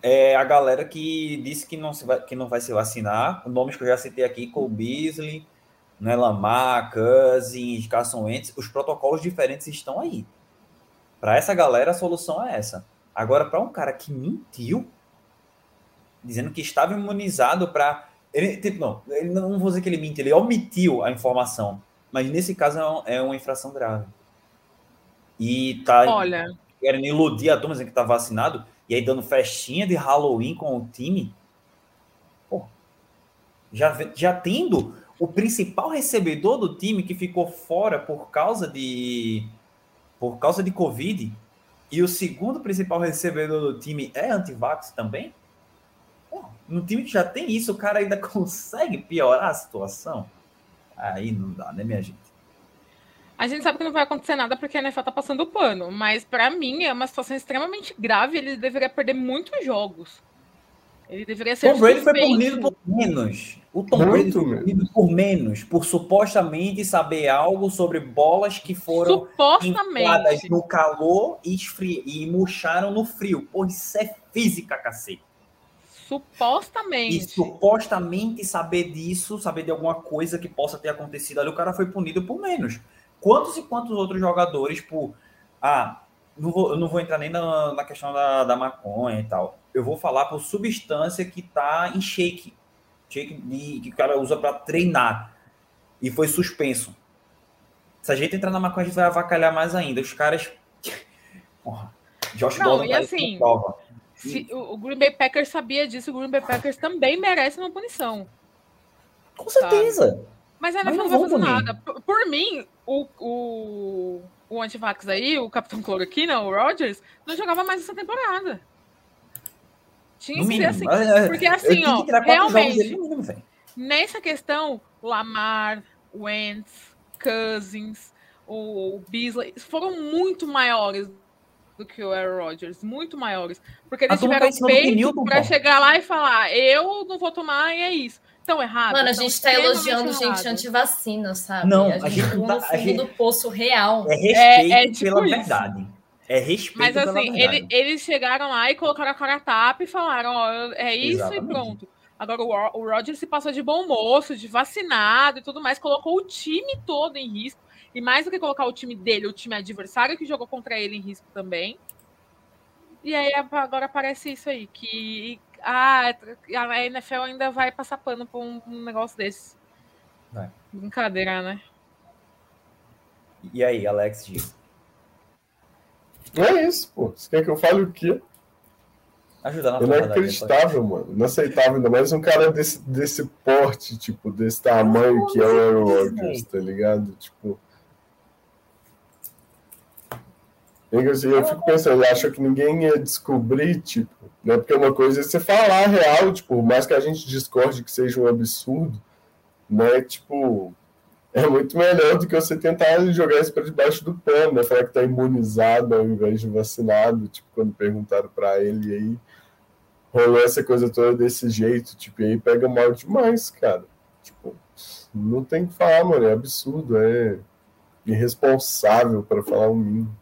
é, a galera que disse que não, se vai, que não vai se vacinar. Nomes que eu já citei aqui, Cole Beasley, né, Lamar, Cousins, Carson Wentz, os protocolos diferentes estão aí. Para essa galera, a solução é essa. Agora, para um cara que mentiu, dizendo que estava imunizado para. Ele, tipo, não, ele não vou dizer que ele mentiu, ele omitiu a informação. Mas nesse caso é, é uma infração grave. E tá Olha. querendo iludir a turma dizendo que tá vacinado, e aí dando festinha de Halloween com o time. Pô, já, já tendo o principal recebedor do time que ficou fora por causa de por causa de Covid e o segundo principal recebedor do time é antivax também? Pô, no time que já tem isso, o cara ainda consegue piorar a situação? Aí não dá, né, minha gente? A gente sabe que não vai acontecer nada porque a NFL tá passando o pano, mas para mim é uma situação extremamente grave. Ele deveria perder muitos jogos. Ele deveria ser. Tom Brady foi punido por menos. O Tom Muito Brady foi punido por menos, por supostamente saber algo sobre bolas que foram supostamente no calor e, esfri... e murcharam no frio. Pô, isso é física, cacete. Supostamente. E supostamente saber disso, saber de alguma coisa que possa ter acontecido ali, o cara foi punido por menos. Quantos e quantos outros jogadores por. Ah, não vou, eu não vou entrar nem na, na questão da, da maconha e tal eu vou falar por substância que está em shake, shake de, que o cara usa para treinar. e foi suspenso. Se a gente entrar na maconha, a gente vai avacalhar mais ainda. Os caras. Porra, Josh Não, Gordon e tá assim, prova. Se o o Green Bay Packers sabia disso, o Green Bay Packers também merece uma punição. Com certeza. Mas a NFL não vai fazer punir. nada. Por, por mim, o, o, o antivax aí, o Capitão Cloroquina, o Rodgers, não jogava mais essa temporada. Tinha No que ser assim. É, Porque assim, ó, dele realmente, mínimo, nessa questão, Lamar, Wentz, Cousins, o, o Beasley, foram muito maiores do que o Aaron Rodgers, muito maiores. Porque A eles tiveram tá peito pô. chegar lá e falar, eu não vou tomar e é isso. Estão errados. Mano, a gente tá extremamente elogiando gente antivacina, sabe? Não, a a gente, gente tá não no a fundo gente- do poço real. É respeito É- é tipo pela isso. verdade. É respeito Mas pela assim, verdade. ele- eles chegaram lá e colocaram a cara a tapa e falaram, ó, é isso Exatamente. e pronto. Agora o, o Roger se passou de bom moço, de vacinado e tudo mais, colocou o time todo em risco. E mais do que colocar o time dele, o time adversário que jogou contra ele em risco também. E aí agora aparece isso aí, que ah, a NFL ainda vai passar pano por um, um negócio desse. Vai. Brincadeira, né? E aí, Alex G? É isso, pô. Você quer que eu fale o quê? Ajuda na É porradaria, inacreditável, mano. Inaceitável, ainda mais um cara desse, desse porte, tipo, desse tamanho que é o Aaron Rodgers, tá ligado? Tipo. Eu, fico pensando, eu acho que ninguém ia descobrir, tipo, né? Porque uma coisa é você falar a real, tipo, por mais que a gente discorde que seja um absurdo, né? Tipo, é muito melhor do que você tentar jogar isso para debaixo do pano, né? Falar que tá imunizado ao invés de vacinado, tipo, quando perguntaram para ele aí rolou essa coisa toda desse jeito, tipo, e aí pega mal demais, cara. Tipo, não tem o que falar, mano, é absurdo, é irresponsável para falar o mínimo.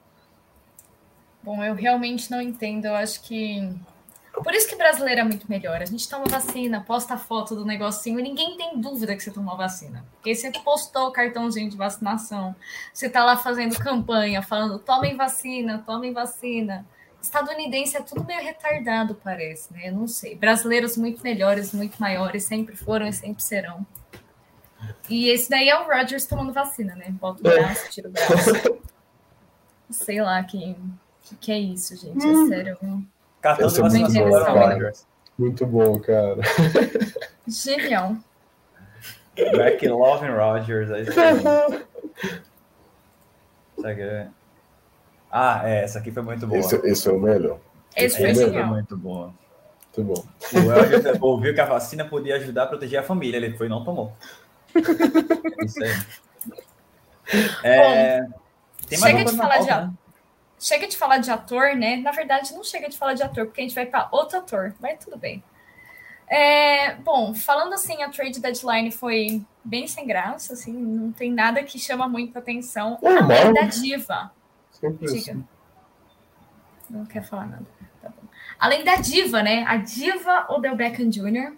Bom, eu realmente não entendo. Eu acho que. Por isso que brasileiro é muito melhor. A gente toma vacina, posta a foto do negocinho e ninguém tem dúvida que você tomou vacina. Porque você postou o cartãozinho de vacinação, você tá lá fazendo campanha, falando tomem vacina, tomem vacina. Estadunidense é tudo meio retardado, parece, né? Eu não sei. Brasileiros muito melhores, muito maiores, sempre foram e sempre serão. E esse daí é o Rogers tomando vacina, né? Bota o braço, tira o braço. Sei lá que, que, que é isso, gente. É sério. Cartão de é vacinação. Muito bom, cara. Genial. McLovin Rodgers. É isso aí. É- Ah, é, essa aqui foi muito boa. Esse, esse é o melhor. Esse foi Essa genial. muito boa. Muito bom. O Rodgers ouviu que a vacina podia ajudar a proteger a família. Ele foi e não tomou. Isso aí. É, tem mais chega de falar pauta, de né? Chega de falar de ator, né? Na verdade, não chega de falar de ator, porque a gente vai para outro ator, mas tudo bem. É, bom, falando assim, a trade deadline foi bem sem graça, assim, não tem nada que chama muita atenção. Normal. Além da diva. Sempre Diga. assim. Não quer falar nada. Tá bom. Além da diva, né? A diva Odell Beckham Jr.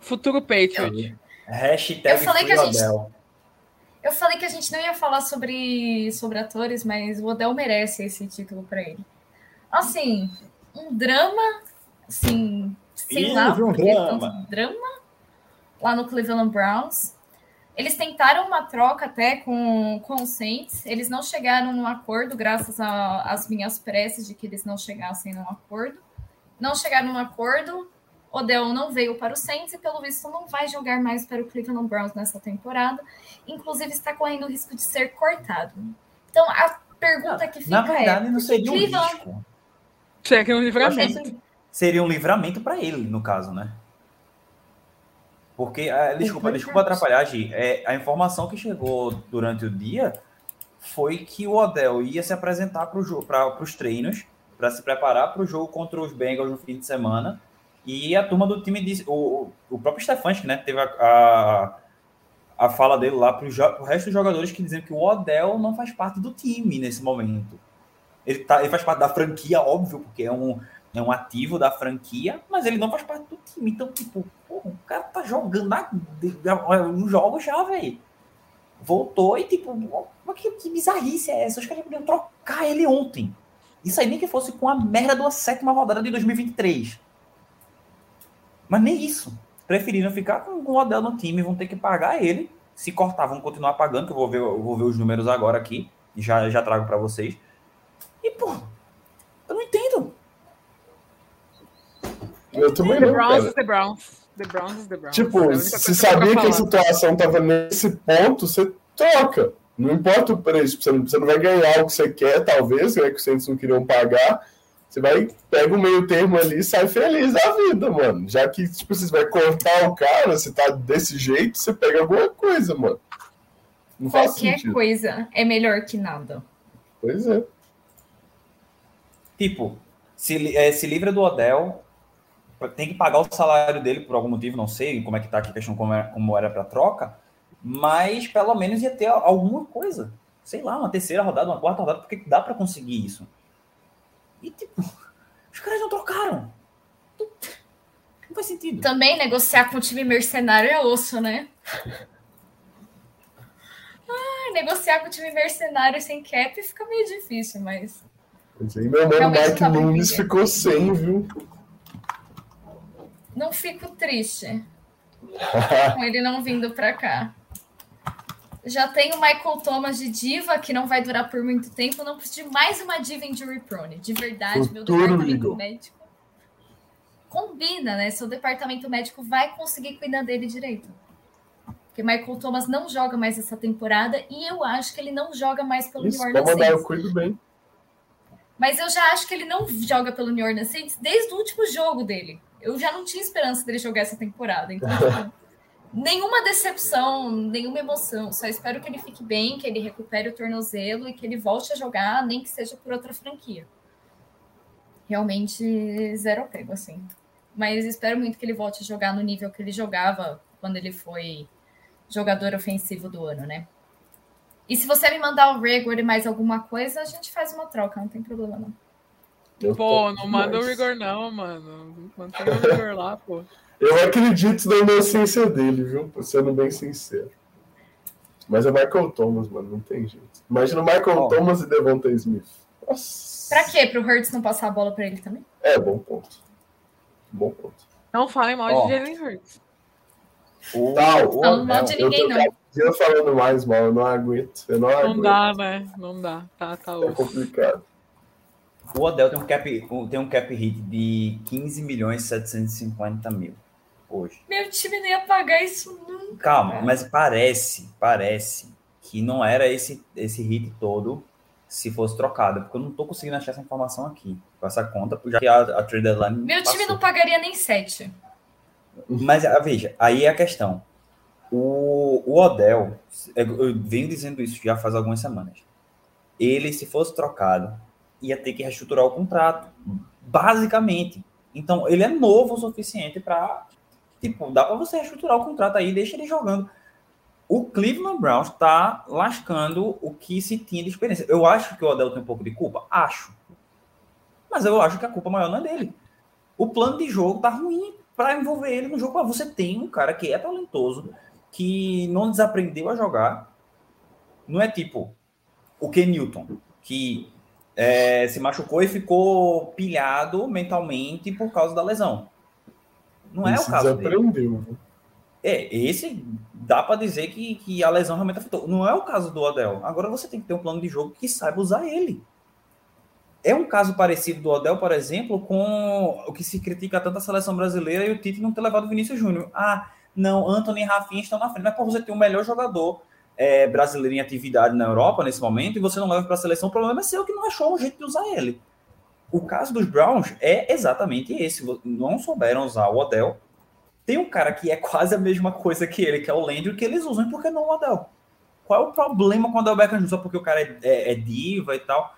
Futuro Patriot. Hashtag Eu falei que a gente- Odell. Eu falei que a gente não ia falar sobre, sobre atores, mas o Odell merece esse título para ele. Assim, um drama, assim, sei Ih, lá, um porque é drama. tanto drama lá no Cleveland Browns. Eles tentaram uma troca até com, com o Saints, eles não chegaram num acordo, graças às minhas preces de que eles não chegassem num acordo. Não chegaram num acordo, Odell não veio para o Saints e, pelo visto, não vai jogar mais para o Cleveland Browns nessa temporada. Inclusive, está correndo o risco de ser cortado. Então, a pergunta que fica Na verdade, é... não seria um Cleveland- risco. Chega um livramento. Seria um livramento para ele, no caso, né? Porque, ah, desculpa, desculpa atrapalhar, Gi. É, a informação que chegou durante o dia foi que o Odell ia se apresentar para os treinos, para se preparar para o jogo contra os Bengals no fim de semana. E a turma do time disse, o, o próprio Stefanski, né, teve a, a, a fala dele lá para o resto dos jogadores que dizem que o Odell não faz parte do time nesse momento. Ele, tá, ele faz parte da franquia, óbvio, porque é um, é um ativo da franquia, mas ele não faz parte do time. Então, tipo, porra, o cara tá jogando na, nos jogos já, velho. Voltou e, tipo, que, que bizarrice é essa? Os caras podiam trocar ele ontem. Isso aí nem que fosse com a merda de uma sétima rodada de 2023. Mas nem isso. Preferiram ficar com o Odell no time, vão ter que pagar ele Se cortar, vão continuar pagando, que eu vou ver, eu vou ver os números agora aqui, e já, já trago para vocês. E, pô, eu não entendo. Eu também The não, Browns cara. is the Browns. The Browns is the Browns. É Tipo, única se sabia que a situação tava nesse ponto, você troca. Não importa o preço, você não, você não vai ganhar o que você quer, talvez, né, que os Saints não queriam pagar. Você vai, pega o meio termo ali e sai feliz da vida, mano. Já que, tipo, você vai cortar o cara, você tá desse jeito, você pega alguma coisa, mano. Não faz Qualquer sentido. coisa é melhor que nada. Pois é. Tipo, se, eh, se livra do Odell, tem que pagar o salário dele por algum motivo, não sei como é que tá aqui a questão como, é- como era para troca, mas pelo menos ia ter alguma coisa. Sei lá, uma terceira rodada, uma quarta rodada, porque dá para conseguir isso. E tipo, os caras não trocaram. Não faz sentido. Também negociar com o time mercenário é osso, né? Ah, negociar com o time mercenário sem cap fica meio difícil, mas. Pois. E meu mano Mike não tá Nunes ficou sem, viu? Não fico triste com ele não vindo pra cá. Já tem o Michael Thomas de diva, que não vai durar por muito tempo. Não preciso de mais uma diva injury prone. De verdade, meu Futuro departamento Eagle. médico. Combina, né? Seu departamento médico vai conseguir cuidar dele direito. Porque Michael Thomas não joga mais essa temporada e eu acho que ele não joga mais pelo Isso, New Orleans mandar, eu Saints. cuido bem. Mas eu já acho que ele não joga pelo New Orleans Saints desde o último jogo dele. Eu já não tinha esperança dele jogar essa temporada. Então, nenhuma decepção, nenhuma emoção. Só espero que ele fique bem, que ele recupere o tornozelo e que ele volte a jogar, nem que seja por outra franquia. Realmente zero apego, assim. Mas espero muito que ele volte a jogar no nível que ele jogava quando ele foi jogador ofensivo do ano, né? E se você me mandar o Rigor e mais alguma coisa, a gente faz uma troca, não tem problema não. Eu Pô, não manda o rigor não, mano. Mantém o rigor lá, pô. Eu acredito na inocência dele, viu? Sendo bem sincero. Mas é Michael Thomas, mano, não tem jeito. Imagina o Michael Ó. Thomas e Devonta Smith. Nossa. Pra quê? Pro Hurts não passar a bola pra ele também? É, bom ponto. Bom ponto. Não falem mal Ó. de Jalen Hurts. O, Tal. o Falando mal de Eu ninguém, tô não. dia falando mais mal, eu não aguento. Eu não Não aguento. dá, né? Não dá. Tá, tá É complicado. O Odell tem um cap, tem um cap hit de 15 milhões e 750 mil hoje. Meu time não ia pagar isso nunca. Calma, cara. mas parece, parece que não era esse, esse hit todo se fosse trocado, porque eu não tô conseguindo achar essa informação aqui, com essa conta, já que a, a trade deadline Meu time passou. não pagaria nem sete. Mas ah, veja, aí é a questão. O, o Odell, eu venho dizendo isso já faz algumas semanas. Ele, se fosse trocado, ia ter que reestruturar o contrato, basicamente. Então, ele é novo o suficiente para, tipo, dá para você reestruturar o contrato aí, deixa ele jogando. O Cleveland Browns está lascando o que se tinha de experiência. Eu acho que o Odell tem um pouco de culpa, acho. Mas eu acho que a culpa maior não é dele. O plano de jogo tá ruim para envolver ele no jogo. Ah, Você tem um cara que é talentoso, que não desaprendeu a jogar. Não é tipo o Ken Newton, que é, se machucou e ficou pilhado mentalmente por causa da lesão. Não é o caso dele. desaprendeu. viu? É, esse dá para dizer que, que a lesão realmente afetou. Não é o caso do Odell. Agora você tem que ter um plano de jogo que saiba usar ele. É um caso parecido do Odell, por exemplo, com o que se critica tanto a seleção brasileira e o Tite não ter levado o Vinícius Júnior. Ah, não, Anthony e Rafinha estão na frente. Mas por você ter o melhor jogador é, brasileiro em atividade na Europa nesse momento e você não leva para a seleção, o problema é seu que não achou um jeito de usar ele. O caso dos Browns é exatamente esse. Não souberam usar o Odell. Tem um cara que é quase a mesma coisa que ele, que é o Landry, que eles usam, e por que não o Odell? Qual é o problema com o Odell Beckham? Só porque o cara é, é- é diva e tal.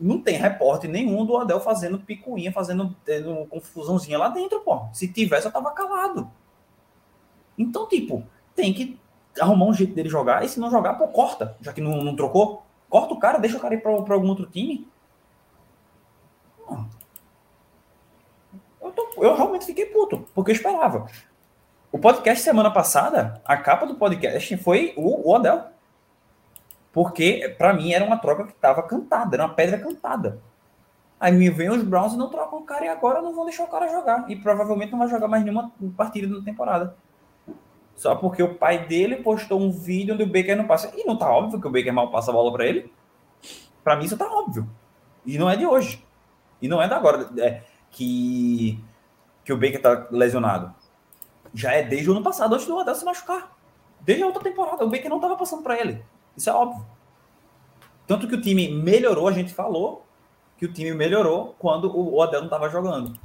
Não tem repórter nenhum do Odell fazendo picuinha, fazendo confusãozinha lá dentro, pô. Se tivesse, eu tava calado. Então, tipo, tem que arrumar um jeito dele jogar, e se não jogar, pô, corta. Já que não, não trocou, corta o cara, deixa o cara ir pra algum outro time. Eu, tô- eu realmente fiquei puto, porque eu esperava. O podcast semana passada, a capa do podcast foi o, o Odell. Porque, pra mim, era uma troca que tava cantada, era uma pedra cantada. Aí me vem os Browns e não trocam o cara e agora não vão deixar o cara jogar. E provavelmente não vai jogar mais nenhuma partida na temporada. só porque o pai dele postou um vídeo onde o Baker não passa. E não tá óbvio que o Baker mal passa a bola para ele? Para mim isso tá óbvio. E não é de hoje. E não é da agora é, que, que o Baker tá lesionado. Já é desde o ano passado, antes do Odell se machucar. Desde a outra temporada. O Baker não tava passando para ele. Isso é óbvio. Tanto que o time melhorou, a gente falou que o time melhorou quando o Odell não estava jogando.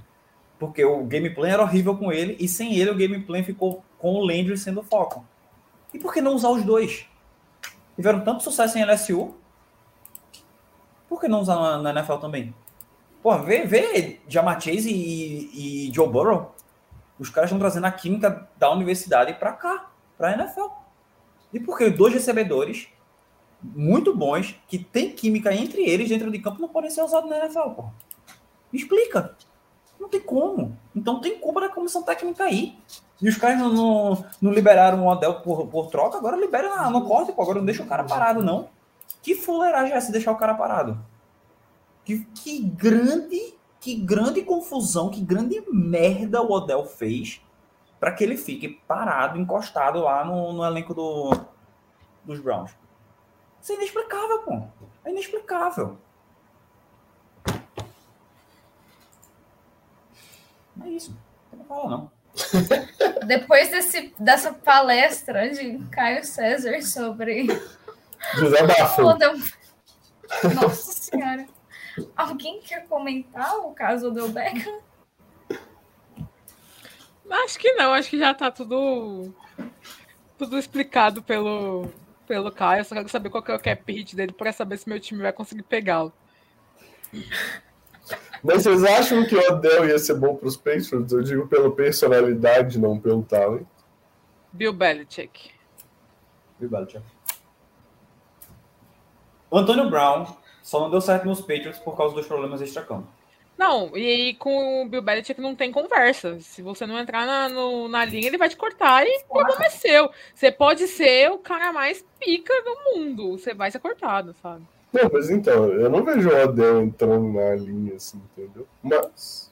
Porque o gameplay era horrível com ele e sem ele o gameplay ficou com o Landry sendo o foco. E por que não usar os dois? Tiveram tanto sucesso em LSU. Por que não usar na, na NFL também? Pô, vê, vê Jamar Chase e, e Joe Burrow. Os caras estão trazendo a química da universidade para cá, para a NFL. E por que dois recebedores muito bons, que tem química entre eles dentro de campo, não podem ser usados na NFL, pô? Me explica. Não tem como. Então tem culpa da comissão técnica aí. E os caras não, não, não liberaram o Odell por, por troca, agora libera no corte, pô. Agora não deixa o cara parado, não. Que fuleiragem é essa deixar o cara parado? Que, que grande, que grande confusão, que grande merda o Odell fez para que ele fique parado, encostado lá no, no elenco do, dos Browns. Isso é inexplicável, pô. É inexplicável. É isso. Não fala, não. Depois desse, dessa palestra de Caio César sobre. José Bafo. Nossa Senhora. Alguém quer comentar o caso do Beckham? Acho que não, acho que já tá tudo tudo explicado pelo, pelo Caio. Eu só quero saber qual que é o cap hit dele para saber se meu time vai conseguir pegá-lo. Mas vocês acham que o Odell ia ser bom para os Patriots? Eu digo pela personalidade, não pelo talento. Bill Belichick. Bill Belichick. O Antônio Brown só não deu certo nos Patriots por causa dos problemas extra-campo. Não, e aí com o Bill Belichick não tem conversa. Se você não entrar na, no, na linha, ele vai te cortar e o problema é seu. Você pode ser o cara mais pica do mundo. Você vai ser cortado, sabe? Não, mas então, eu não vejo o Odell entrando na linha, assim, entendeu? Mas.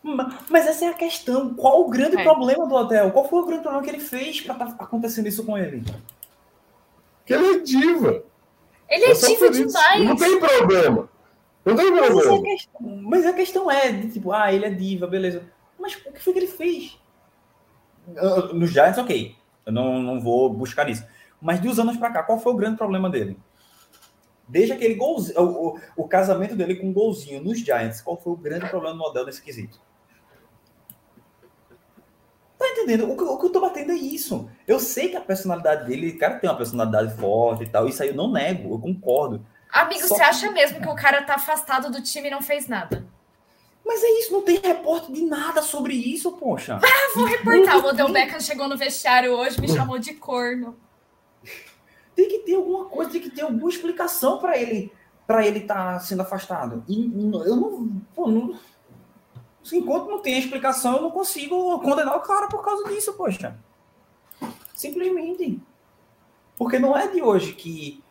Mas essa é a questão. Qual o grande é. problema do Odell? Qual foi o grande problema que ele fez pra estar tá acontecendo isso com ele? Que ele é diva. Ele é diva demais. Não tem problema. Não tem problema. Mas a questão, mas a questão é, tipo, ah, ele é diva, beleza. Mas o que foi que ele fez? Nos Giants, ok. Eu não, não vou buscar isso. Mas de uns anos pra cá, qual foi o grande problema dele? Desde aquele golzinho, o, o, o casamento dele com o golzinho nos Giants, qual foi o grande problema do modelo nesse quesito? Tá entendendo? O que, o que eu tô batendo é isso. Eu sei que a personalidade dele, o cara tem uma personalidade forte e tal, isso aí eu não nego, eu concordo. Amigo, Só você que... acha mesmo que o cara tá afastado do time e não fez nada? Mas é isso, não tem repórter de nada sobre isso, poxa. Ah, vou reportar. O Odell Beckham chegou no vestiário hoje, me chamou de corno. Tem que ter alguma coisa, tem que ter alguma explicação para ele para ele estar tá sendo afastado. E eu não, pô, não, enquanto não tem explicação, eu não consigo condenar o cara por causa disso, poxa. Simplesmente. Porque não é de hoje que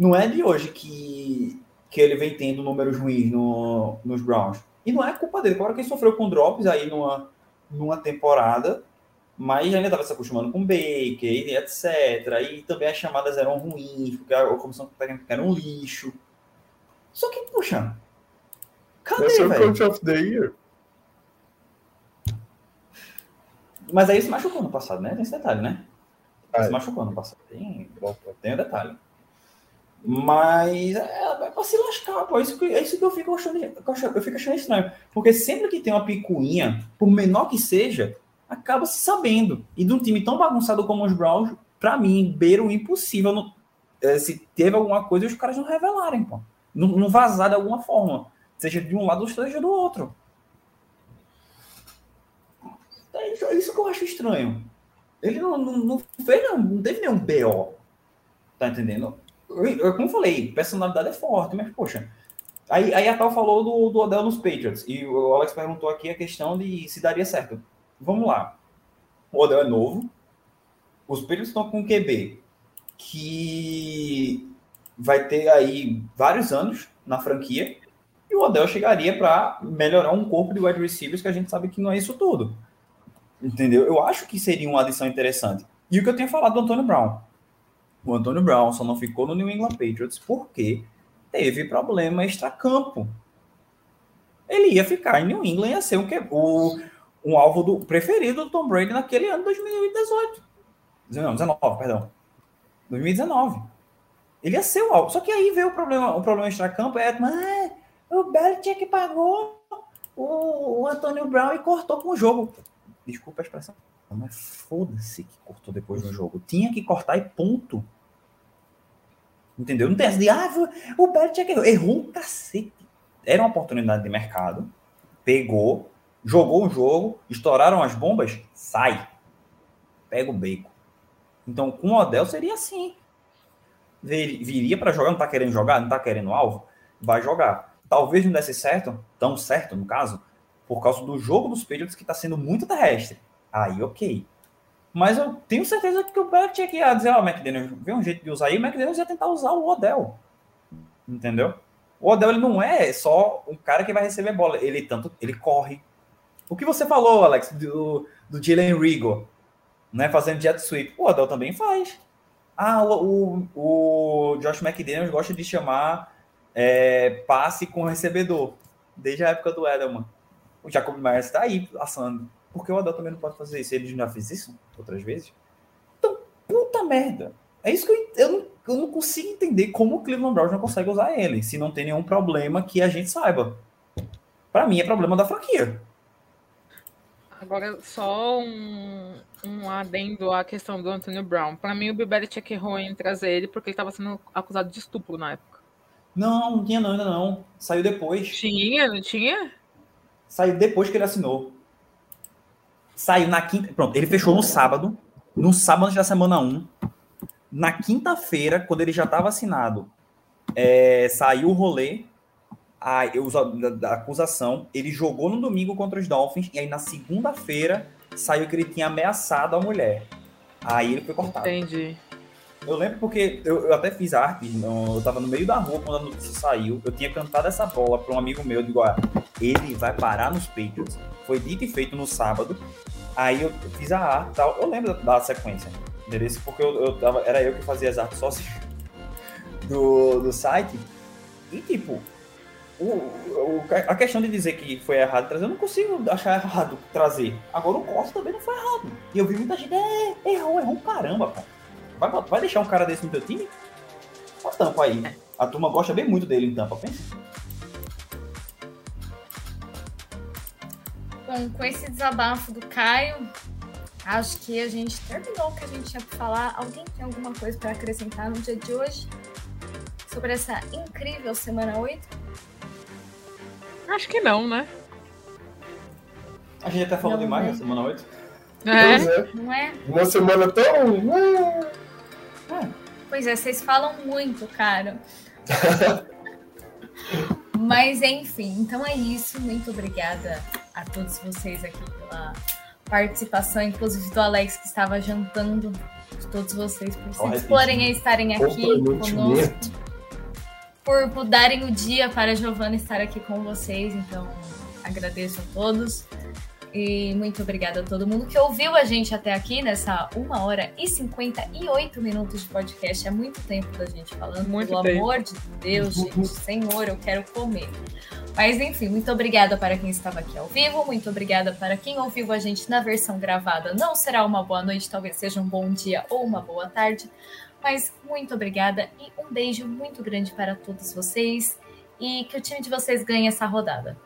não é de hoje que, que ele vem tendo números ruins no, nos Browns. E não é culpa dele. Claro que ele sofreu com drops aí numa, numa temporada, mas ainda estava se acostumando com Baker e etc. E também as chamadas eram ruins, porque a comissão técnica era um lixo. Só que, puxa, cadê, é o Coach of the Year. Mas aí se machucou no passado, né? Tem esse detalhe, né? Se machucou no passado. Tem, tem um detalhe. Mas é, é pra se lascar, pô. Isso que, é isso que eu fico achando, eu fico achando estranho. Porque sempre que tem uma picuinha, por menor que seja, acaba se sabendo. E de um time tão bagunçado como os Browns, pra mim, beira o impossível. É, se teve alguma coisa, os caras não revelarem, pô. Não, não vazar de alguma forma. Seja de um lado ou seja do outro. É isso que eu acho estranho. Ele não, não, não fez, não, não teve nenhum BO. Tá entendendo? eu, como eu falei, personalidade é forte, mas, poxa. Aí, aí a tal falou do, do Odell nos Patriots, e o Alex perguntou aqui a questão de se daria certo. Vamos lá. O Odell é novo, os Patriots estão com um QB que vai ter aí vários anos na franquia, e o Odell chegaria para melhorar um corpo de wide receivers que a gente sabe que não é isso tudo. Entendeu? Eu acho que seria uma adição interessante. E o que eu tinha falado do Antônio Brown. O Antônio Brown só não ficou no New England Patriots porque teve problema extracampo. Ele ia ficar em New England, ia ser que, o, um alvo do, preferido do Tom Brady naquele ano 2018. Não, 19, perdão. 2019. Ele ia ser o alvo. Só que aí veio o problema, o problema extracampo é, mas o Belichick pagou o, o Antônio Brown e cortou com o jogo. Desculpa a expressão. Mas foda-se que cortou depois do jogo. Tinha que cortar e ponto. Entendeu? Não tem essa de, ah, o Belichick errou. Errou um cacete. Era uma oportunidade de mercado. Pegou, jogou o jogo, estouraram as bombas, sai. Pega o beco. Então, com o Odell seria assim. Viria para jogar, não tá querendo jogar, não tá querendo alvo, vai jogar. Talvez não desse certo, tão certo no caso, por causa do jogo dos Patriots que está sendo muito terrestre. Aí, ok. Mas eu tinha certeza que o Belichick ia dizer, ó, oh, McDaniels, vê um jeito de usar aí, o McDaniels ia tentar usar o Odell. Entendeu? O Odell, ele não é só um cara que vai receber bola. Ele tanto, ele corre. O que você falou, Alex, do, do Jalen Rigo, né, fazendo jet sweep. O Odell também faz. Ah, o, o, o Josh McDaniels gosta de chamar é, passe com recebedor, desde a época do Edelman. O Jacob Myers está aí assando. Porque o Adel também não pode fazer isso. Ele já fez isso outras vezes. Então, puta merda. É isso que eu, eu, não, eu não consigo entender como o Cleveland Browns não consegue usar ele, se não tem nenhum problema que a gente saiba. Para mim é problema da franquia. Agora, só um, um adendo à questão do Antonio Brown. Para mim, o Bill Belichick errou em trazer ele porque ele estava sendo acusado de estupro na época. Não, não tinha não, ainda não. Saiu depois. Tinha, não tinha? Saiu depois que ele assinou. Saiu na quinta. Pronto, ele fechou no sábado. No sábado da semana 1. Na quinta-feira, quando ele já estava assinado, é, saiu o rolê a, da acusação. Ele jogou no domingo contra os Dolphins. E aí na segunda-feira saiu que ele tinha ameaçado a mulher. Aí ele foi cortado. Entendi. Eu lembro porque eu, eu até fiz arte, no, eu tava no meio da rua quando a notícia saiu. Eu tinha cantado essa bola para um amigo meu, digo, ah, ele vai parar nos Patriots. Foi dito e feito no sábado. Aí eu fiz a arte tal. Eu lembro da, da sequência. Entendeu? Porque eu, eu tava, era eu que fazia as artes sozinho do, do site. E tipo, o, o, a questão de dizer que foi errado trazer, eu não consigo achar errado trazer. Agora o corte também não foi errado. E eu vi muita gente, é, errou, errou caramba, pô. Vai, vai deixar um cara desse no teu time? Só tampa aí. A turma gosta bem muito dele em tampa, pensa. Bom, com esse desabafo do Caio, acho que a gente terminou o que a gente tinha para falar. Alguém tem alguma coisa para acrescentar no dia de hoje? Sobre essa incrível semana 8? Acho que não, né? A gente até falou não, demais na semana 8. É. é. Não é? Uma semana tão. Pois é, vocês falam muito, cara. Mas enfim, então é isso. Muito obrigada a todos vocês aqui pela participação, inclusive do Alex que estava jantando, de todos vocês por se disporem a estarem aqui conosco, por mudarem o dia para a Giovana estar aqui com vocês. Então agradeço a todos. E muito obrigada a todo mundo que ouviu a gente até aqui nessa 1 hora e 58 minutos de podcast. É muito tempo da gente falando. Muito Pelo tempo. amor de Deus, gente. Senhor, eu quero comer. Mas enfim, muito obrigada para quem estava aqui ao vivo. Muito obrigada para quem ouviu a gente na versão gravada. Não será uma boa noite, talvez seja um bom dia ou uma boa tarde. Mas muito obrigada e um beijo muito grande para todos vocês. E que o time de vocês ganhe essa rodada.